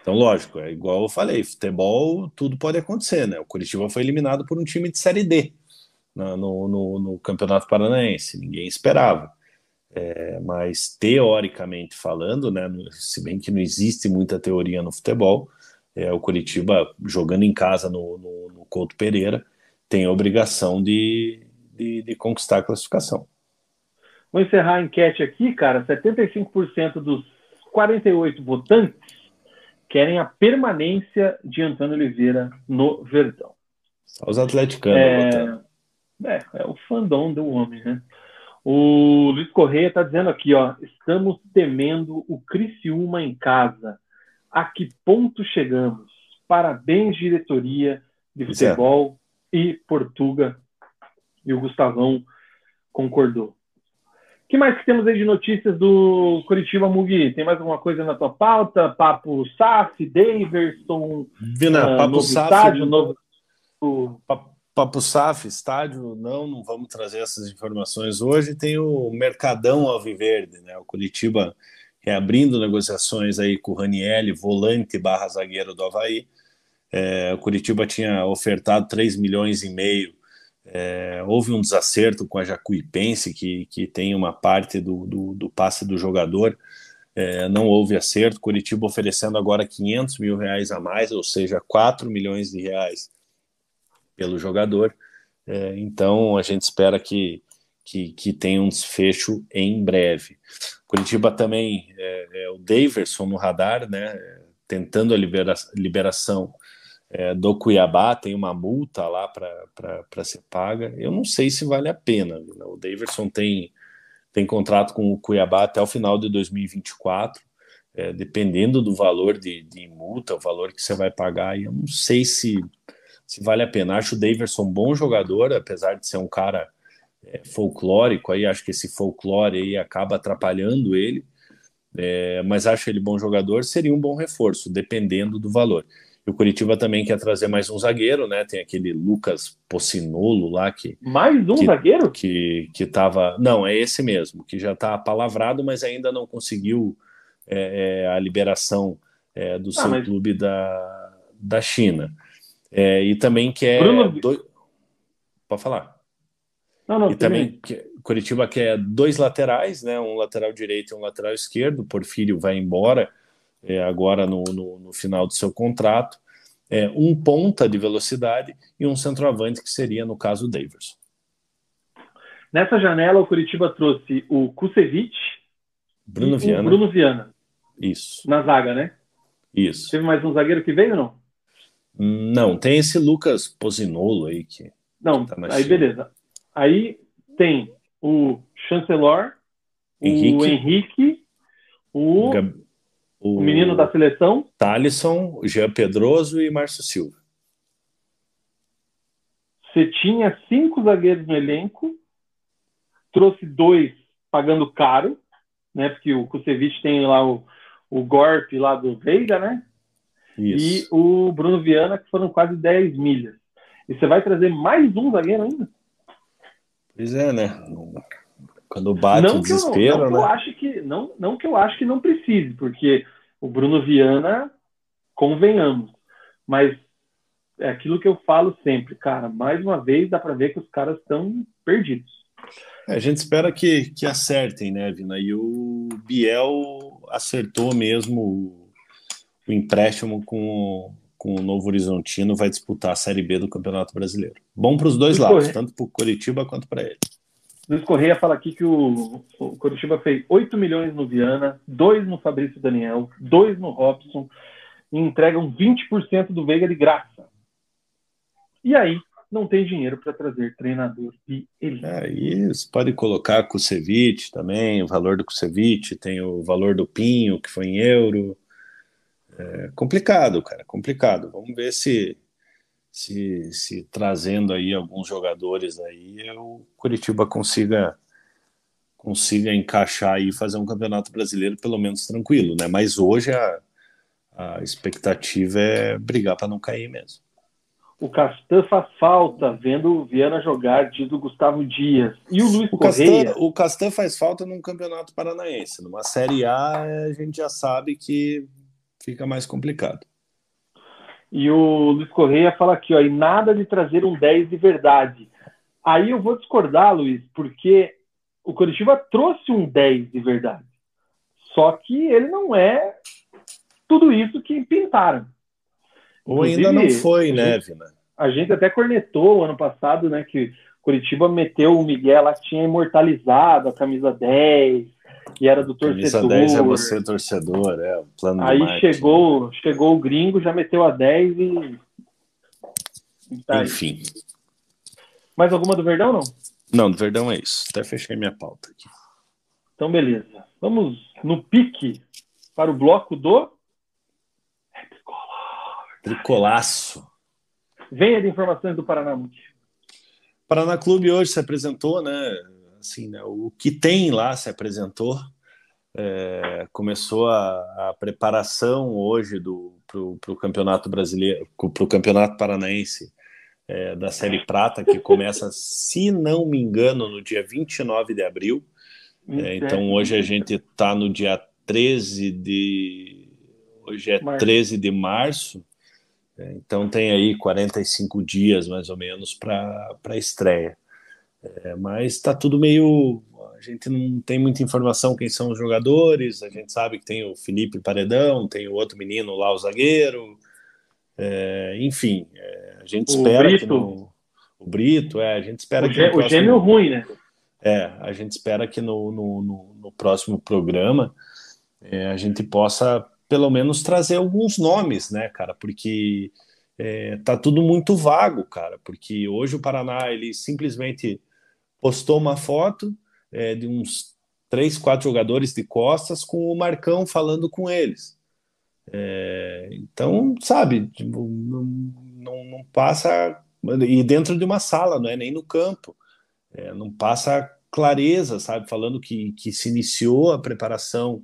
então lógico, é igual eu falei, futebol tudo pode acontecer, né? O Curitiba foi eliminado por um time de Série D no, no, no Campeonato Paranaense, ninguém esperava. É, mas teoricamente falando, né, se bem que não existe muita teoria no futebol, é, o Curitiba jogando em casa no, no, no Couto Pereira tem a obrigação de, de, de, conquistar a classificação. Vou encerrar a enquete aqui, cara. 75% dos 48 votantes querem a permanência de Antônio Oliveira no Verdão. Só os atleticanos é... É, é o fandom do homem, né? O Luiz Correia está dizendo aqui, ó, estamos temendo o Criciúma em casa. A que ponto chegamos? Parabéns, diretoria de futebol e Portuga. E o Gustavão concordou. Que mais que temos aí de notícias do Curitiba Mugi? Tem mais alguma coisa na tua pauta? Papo SAF, Daverson, Vina, uh, Papo novo SAF, estádio, novo... Papo SAF, estádio, não, não vamos trazer essas informações hoje. Tem o Mercadão Alviverde, né? O Curitiba reabrindo negociações aí com o Ranielli, volante barra zagueiro do Havaí. É, o Curitiba tinha ofertado 3 milhões e meio. É, houve um desacerto com a Jacuipense, que, que tem uma parte do, do, do passe do jogador. É, não houve acerto. Curitiba oferecendo agora 500 mil reais a mais, ou seja, 4 milhões de reais pelo jogador. É, então a gente espera que, que, que tenha um desfecho em breve. Curitiba também é, é o Daverson no radar, né? Tentando a libera, liberação é, do Cuiabá, tem uma multa lá para ser paga. Eu não sei se vale a pena. Né? O Daverson tem, tem contrato com o Cuiabá até o final de 2024. É, dependendo do valor de, de, multa, o valor que você vai pagar, eu não sei se, se vale a pena. Acho o Daverson um bom jogador, apesar de ser um cara é, folclórico, aí acho que esse folclore aí acaba atrapalhando ele, é, mas acho ele bom jogador, seria um bom reforço, dependendo do valor. E o Curitiba também quer trazer mais um zagueiro, né? Tem aquele Lucas Pocinolo lá que. Mais um que, zagueiro? Que, que tava. Não, é esse mesmo, que já está palavrado, mas ainda não conseguiu é, é, a liberação é, do ah, seu mas... clube da, da China. É, e também quer. Bruno... Do... Pode falar. Não, não, e também que, Curitiba quer dois laterais, né? Um lateral direito e um lateral esquerdo. Porfírio vai embora é, agora no, no, no, final do seu contrato, é, um ponta de velocidade e um centroavante, que seria, no caso, o Daverson. Nessa janela, o Curitiba trouxe o Kusevich Bruno e Viana. o Bruno Viana. Isso. Na zaga, né? Isso. Teve mais um zagueiro que veio ou não? Não, tem esse Lucas Pozinolo aí que. Não, que tá aí beleza. Aí tem o Chancelor, Henrique, o Henrique, o Gab o, o menino da seleção? Thalisson, Jean Pedroso e Márcio Silva. Você tinha cinco zagueiros no elenco, trouxe dois pagando caro, né? Porque o Kusevich tem lá o, o Gorp lá do Veiga, né? Isso. E o Bruno Viana, que foram quase 10 milhas. E você vai trazer mais um zagueiro ainda? Pois é, né? Quando bate não o desespero, eu, não né? Que eu acho que, não, não que eu acho que não precise, porque o Bruno Viana, convenhamos, mas é aquilo que eu falo sempre, cara, mais uma vez dá para ver que os caras estão perdidos. É, a gente espera que, que acertem, né, Vina? E o Biel acertou mesmo o, o empréstimo com, com o Novo Horizontino, vai disputar a Série B do Campeonato Brasileiro. Bom para os dois lados, tanto para o Curitiba quanto para ele. Luiz Correia fala aqui que o, o Curitiba fez 8 milhões no Viana, 2 no Fabrício Daniel, 2 no Robson e entregam 20% do Veiga de graça. E aí, não tem dinheiro para trazer treinador de elite. É, isso pode colocar Kusevich também, o valor do Kusevich, tem o valor do Pinho, que foi em euro. É complicado, cara, complicado. Vamos ver se se, se trazendo aí alguns jogadores aí, o Curitiba consiga consiga encaixar e fazer um campeonato brasileiro pelo menos tranquilo, né? Mas hoje a, a expectativa é brigar para não cair mesmo. O Castan faz falta vendo o Viana jogar, diz o Gustavo Dias. E o Luiz o Correia... Castan, o Castan faz falta num campeonato paranaense. Numa Série A, a gente já sabe que fica mais complicado. E o Luiz Correia fala aqui, ó, e nada de trazer um 10 de verdade. Aí eu vou discordar, Luiz, porque o Curitiba trouxe um 10 de verdade. Só que ele não é tudo isso que pintaram. Ou ainda não foi, né, Vina? A gente até cornetou ano passado, né, que Curitiba meteu o Miguel lá que tinha imortalizado a camisa 10, que era do torcedor. Camisa 10 é você, torcedor, é plano Aí chegou, chegou o gringo, já meteu a 10 e. Tá Enfim. Mais alguma do Verdão, não? Não, do Verdão é isso. Até fechei minha pauta aqui. Então, beleza. Vamos no pique para o bloco do. Tricolaço. Venha de informações do Paraná Paraná Clube hoje se apresentou, né? Assim, né, o que tem lá se apresentou. É, começou a, a, preparação hoje para o campeonato brasileiro, para o campeonato paranaense é, da Série Prata, que começa, se não me engano, no dia 29 de abril. É, então hoje a gente está no dia 13 de. Hoje é 13 de março. É, então tem aí 45 dias mais ou menos para a estreia. É, mas está tudo meio. A gente não tem muita informação quem são os jogadores. A gente sabe que tem o Felipe Paredão, tem o outro menino lá, o zagueiro. É, enfim, é, a gente o espera Brito. que no, o Brito, é, a gente espera o que gê, próximo, o gêmeo ruim, né? É, a gente espera que no, no, no, no próximo programa é, a gente possa pelo menos trazer alguns nomes, né, cara? Porque é, tá tudo muito vago, cara. Porque hoje o Paraná ele simplesmente postou uma foto é, de uns três, quatro jogadores de costas com o Marcão falando com eles. É, então, sabe, tipo, não, não, não, passa. E dentro de uma sala, não é nem no campo. É, não passa clareza, sabe? Falando que, que se iniciou a preparação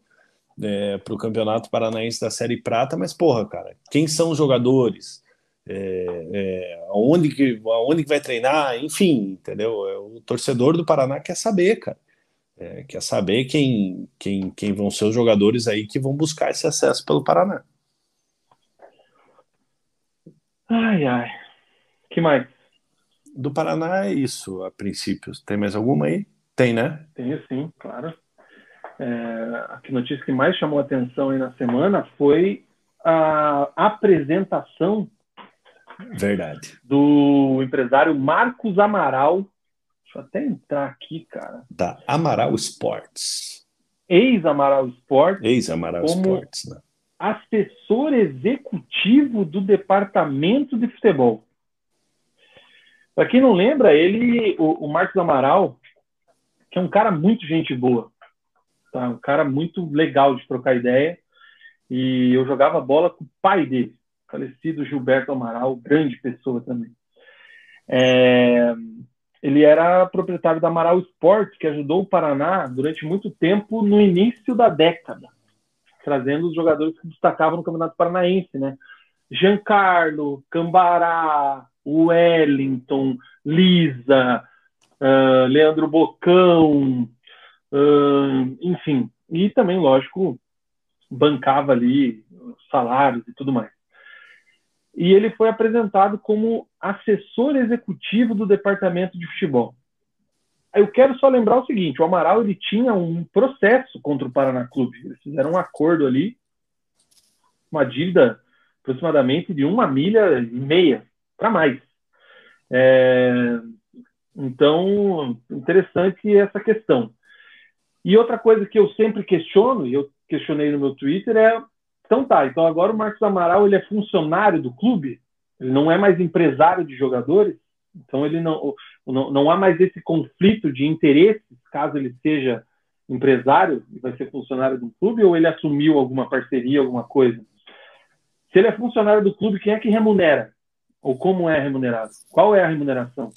é, para o Campeonato Paranaense da Série Prata, mas, porra, cara, quem são os jogadores? É, é, aonde, que, aonde que vai treinar? Enfim, entendeu? É, o torcedor do Paraná quer saber, cara. É, quer saber quem, quem, quem vão ser os jogadores aí que vão buscar esse acesso pelo Paraná. Ai, ai. que mais? Do Paraná é isso, a princípio. Tem mais alguma aí? Tem, né? Tem sim, claro. É, a notícia que mais chamou atenção aí na semana foi a apresentação Verdade. do empresário Marcos Amaral Deixa eu até entrar aqui, cara. Da Amaral Sports. Ex-Amaral Sports. Ex-Amaral Sports, né? Assessor executivo do departamento de futebol. Para quem não lembra, ele, o, o Marcos Amaral, que é um cara muito gente boa, tá? Um cara muito legal de trocar ideia. E eu jogava bola com o pai dele, falecido Gilberto Amaral, grande pessoa também. É, ele era proprietário da Amaral Sports, que ajudou o Paraná durante muito tempo no início da década, trazendo os jogadores que destacavam no Campeonato Paranaense, né? Giancarlo, Cambará, Wellington, Lisa, uh, Leandro Bocão, uh, enfim. E também, lógico, bancava ali salários e tudo mais e ele foi apresentado como assessor executivo do departamento de futebol. Eu quero só lembrar o seguinte: o Amaral ele tinha um processo contra o Paraná Clube. Eles fizeram um acordo ali, uma dívida aproximadamente de uma milha e meia para mais. É... Então, interessante essa questão. E outra coisa que eu sempre questiono, e eu questionei no meu Twitter, é então tá, então agora o Marcos Amaral ele é funcionário do clube, ele não é mais empresário de jogadores, então ele não, não, não há mais esse conflito de interesses, caso ele seja empresário e vai ser funcionário do clube, ou ele assumiu alguma parceria, alguma coisa. Se ele é funcionário do clube, quem é que remunera? Ou como é remunerado? Qual é a remuneração?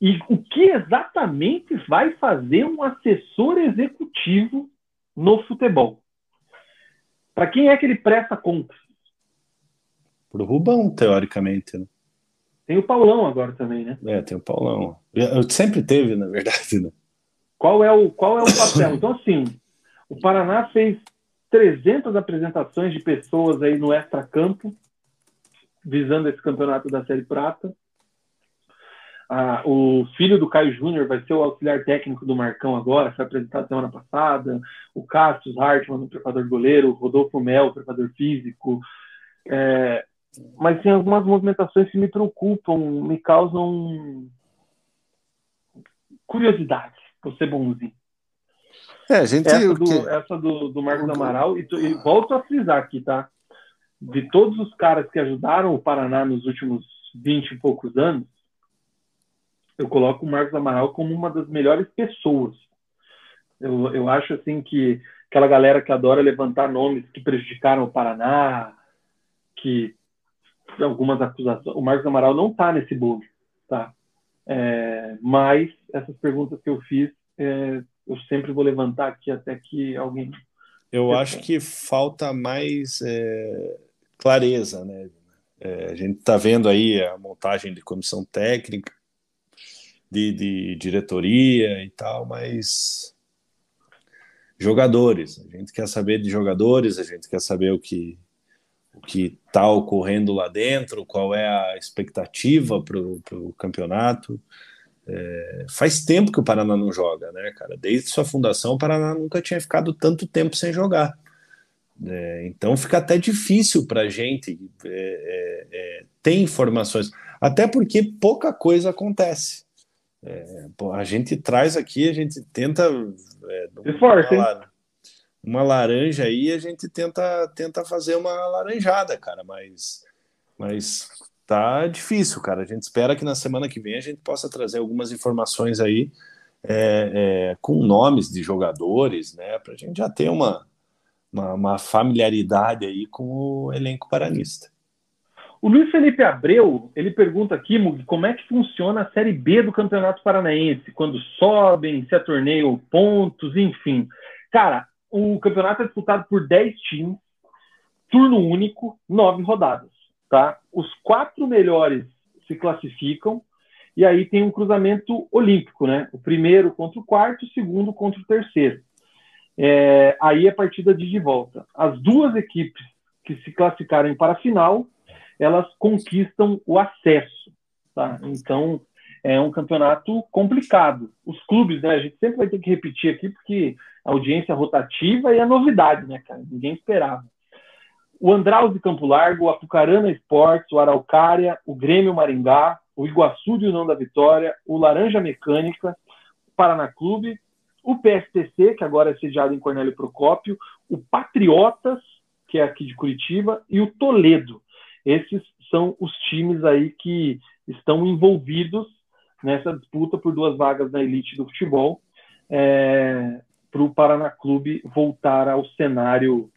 E o que exatamente vai fazer um assessor executivo no futebol? Para quem é que ele presta contas? Para o Rubão, teoricamente. Né? Tem o Paulão agora também, né? É, tem o Paulão. Eu sempre teve, na verdade, né? Qual é o, qual é o papel? Então, assim, o Paraná fez 300 apresentações de pessoas aí no extra-campo, visando esse campeonato da Série Prata. Ah, o filho do Caio Júnior vai ser o auxiliar técnico do Marcão agora, foi apresentado semana passada. O Cassius Hartmann, o preparador goleiro. O Rodolfo Mel, o preparador físico. É, mas tem algumas movimentações que me preocupam, me causam curiosidade, por ser bonzinho. É, gente... Essa do, essa do, do Marcos Amaral, e, e volto a frisar aqui, tá? De todos os caras que ajudaram o Paraná nos últimos 20 e poucos anos, eu coloco o Marcos Amaral como uma das melhores pessoas. Eu, eu acho assim que aquela galera que adora levantar nomes que prejudicaram o Paraná, que algumas acusações. O Marcos Amaral não está nesse bolo, tá? É, mas essas perguntas que eu fiz, é, eu sempre vou levantar aqui até que alguém. Eu acho que falta mais é, clareza, né? É, a gente está vendo aí a montagem de comissão técnica, de, de diretoria e tal, mas jogadores. A gente quer saber de jogadores, a gente quer saber o que o que está ocorrendo lá dentro, qual é a expectativa para o campeonato. É, faz tempo que o Paraná não joga, né, cara? Desde sua fundação, o Paraná nunca tinha ficado tanto tempo sem jogar. É, então fica até difícil para a gente é, é, é, ter informações, até porque pouca coisa acontece. É, a gente traz aqui, a gente tenta. É, forte, uma, uma, laranja aí, a gente tenta, tenta fazer uma laranjada, cara, mas, mas tá difícil, cara. A gente espera que na semana que vem a gente possa trazer algumas informações aí é, é, com nomes de jogadores, né, para a gente já ter uma, uma, uma familiaridade aí com o elenco paranista. O Luiz Felipe Abreu, ele pergunta aqui, Mug, como é que funciona a Série B do Campeonato Paranaense, quando sobem, se é torneio, pontos, enfim. Cara, o campeonato é disputado por 10 times, turno único, nove rodadas, tá? Os quatro melhores se classificam, e aí tem um cruzamento olímpico, né? O primeiro contra o quarto, o segundo contra o terceiro. É, aí é partida de, de volta. As duas equipes que se classificarem para a final elas conquistam o acesso. Tá? Então, é um campeonato complicado. Os clubes, né, a gente sempre vai ter que repetir aqui, porque a audiência rotativa e a novidade, né, cara? Ninguém esperava. O Andraus de Campo Largo, o Apucarana Esportes, o Araucária, o Grêmio Maringá, o Iguaçu de União da Vitória, o Laranja Mecânica, o Paraná Clube, o PSTC, que agora é sediado em Cornélio Procópio, o Patriotas, que é aqui de Curitiba, e o Toledo. Esses são os times aí que estão envolvidos nessa disputa por duas vagas na elite do futebol é, para o Paraná Clube voltar ao cenário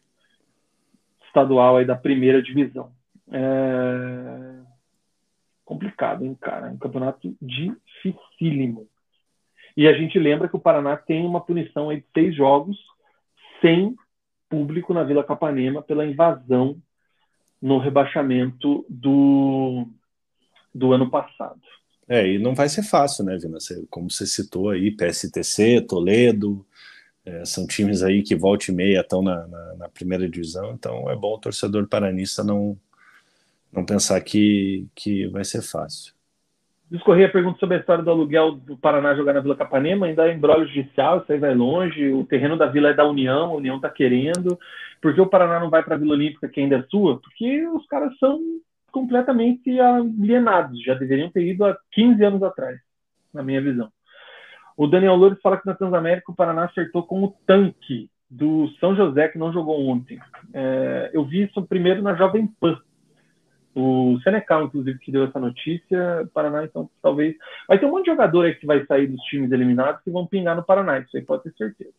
estadual aí da primeira divisão. É... Complicado, hein, cara? É um campeonato dificílimo. E a gente lembra que o Paraná tem uma punição aí de seis jogos sem público na Vila Capanema pela invasão no rebaixamento do, do ano passado. É, e não vai ser fácil, né, Vina? Como você citou aí, PSTC, Toledo, é, são times aí que volta e meia estão na, na, na, primeira divisão, então é bom o torcedor paranista não, não pensar que, que vai ser fácil. Discorrer a pergunta sobre a história do aluguel do Paraná jogar na Vila Capanema, ainda é embrólio judicial, isso aí vai longe, o terreno da Vila é da União, a União está querendo. Por que o Paraná não vai para a Vila Olímpica, que ainda é sua? Porque os caras são completamente alienados, já deveriam ter ido há 15 anos atrás, na minha visão. O Daniel Loures fala que na Transamérica o Paraná acertou com o tanque do São José, que não jogou ontem. É, eu vi isso primeiro na Jovem Pan, o Senecal, inclusive, que deu essa notícia. Paraná, então, talvez. Vai ter um monte de jogador aí que vai sair dos times eliminados que vão pingar no Paraná, isso aí pode ter certeza.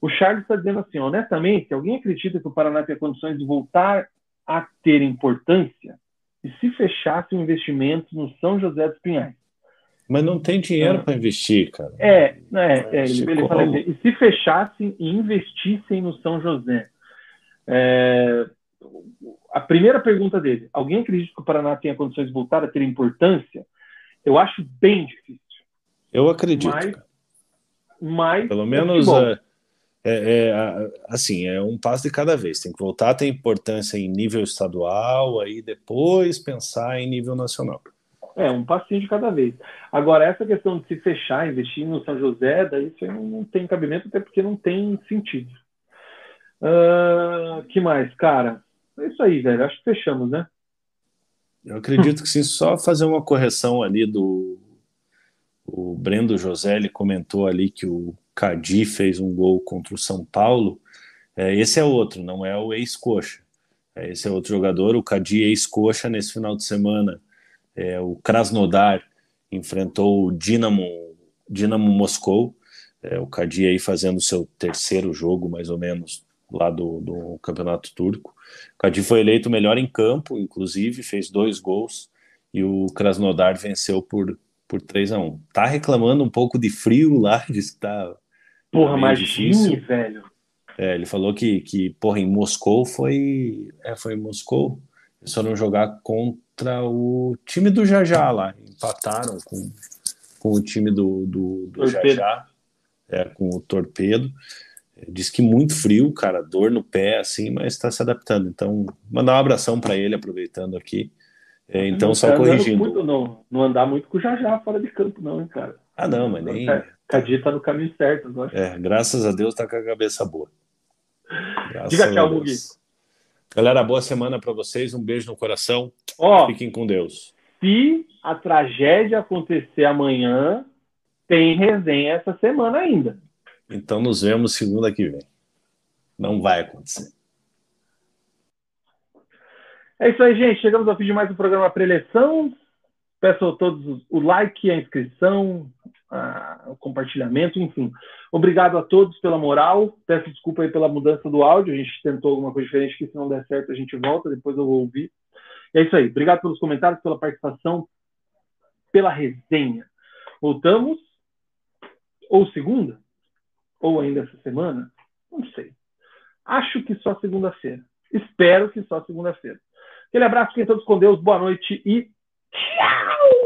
O Charles está dizendo assim: honestamente, alguém acredita que o Paraná tem condições de voltar a ter importância e se fechasse um investimento no São José dos Pinhais? Mas não tem dinheiro para investir, cara. É, é, é ele, ele fala assim, e se fechassem e investissem no São José? É, a primeira pergunta dele: alguém acredita que o Paraná tenha condições de voltar a ter importância? Eu acho bem difícil. Eu acredito. Mas, mas pelo menos é, é, é, assim é um passo de cada vez. Tem que voltar a ter importância em nível estadual, aí depois pensar em nível nacional. É, um passinho de cada vez. Agora, essa questão de se fechar, investir no São José, daí isso não tem cabimento, até porque não tem sentido. Uh, que mais, cara? É isso aí, velho. Acho que fechamos, né? Eu acredito que sim. Só fazer uma correção ali do. O Brendo José ele comentou ali que o Cadi fez um gol contra o São Paulo. É, esse é outro, não é o ex-coxa. É, esse é outro jogador. O Cadi ex-coxa nesse final de semana. É, o Krasnodar enfrentou o Dinamo, Dinamo Moscou. É, o Cadi aí fazendo seu terceiro jogo, mais ou menos, lá do, do Campeonato Turco. O Cadi foi eleito melhor em campo, inclusive, fez dois gols, e o Krasnodar venceu por por 3 a 1 Tá reclamando um pouco de frio lá, diz que tá. Porra, imagine, velho. É, ele falou que, que, porra, em Moscou foi. É, foi em Moscou. Eles foram jogar contra o time do Jajá lá. Empataram com, com o time do, do, do Jajá, é, com o Torpedo. Diz que muito frio, cara, dor no pé, assim, mas está se adaptando. Então, mandar um abração para ele, aproveitando aqui. É, então, não, só cara, corrigindo. Muito, não, não andar muito com o Jajá fora de campo, não, hein, cara. Ah, não, mas nem. Cadinho tá no caminho certo agora. É, graças a Deus tá com a cabeça boa. Graças Diga tchau, Mugi. Galera, boa semana para vocês. Um beijo no coração. Ó, Fiquem com Deus. Se a tragédia acontecer amanhã, tem resenha essa semana ainda. Então nos vemos segunda que vem. Não vai acontecer. É isso aí, gente. Chegamos ao fim de mais um programa pré-eleição. Peço a todos o like, a inscrição, a, o compartilhamento, enfim. Obrigado a todos pela moral. Peço desculpa aí pela mudança do áudio. A gente tentou alguma coisa diferente que se não der certo a gente volta, depois eu vou ouvir. É isso aí. Obrigado pelos comentários, pela participação, pela resenha. Voltamos ou segunda? Ou ainda essa semana? Não sei. Acho que só segunda-feira. Espero que só segunda-feira. Aquele abraço, quem todos com Deus, boa noite e tchau!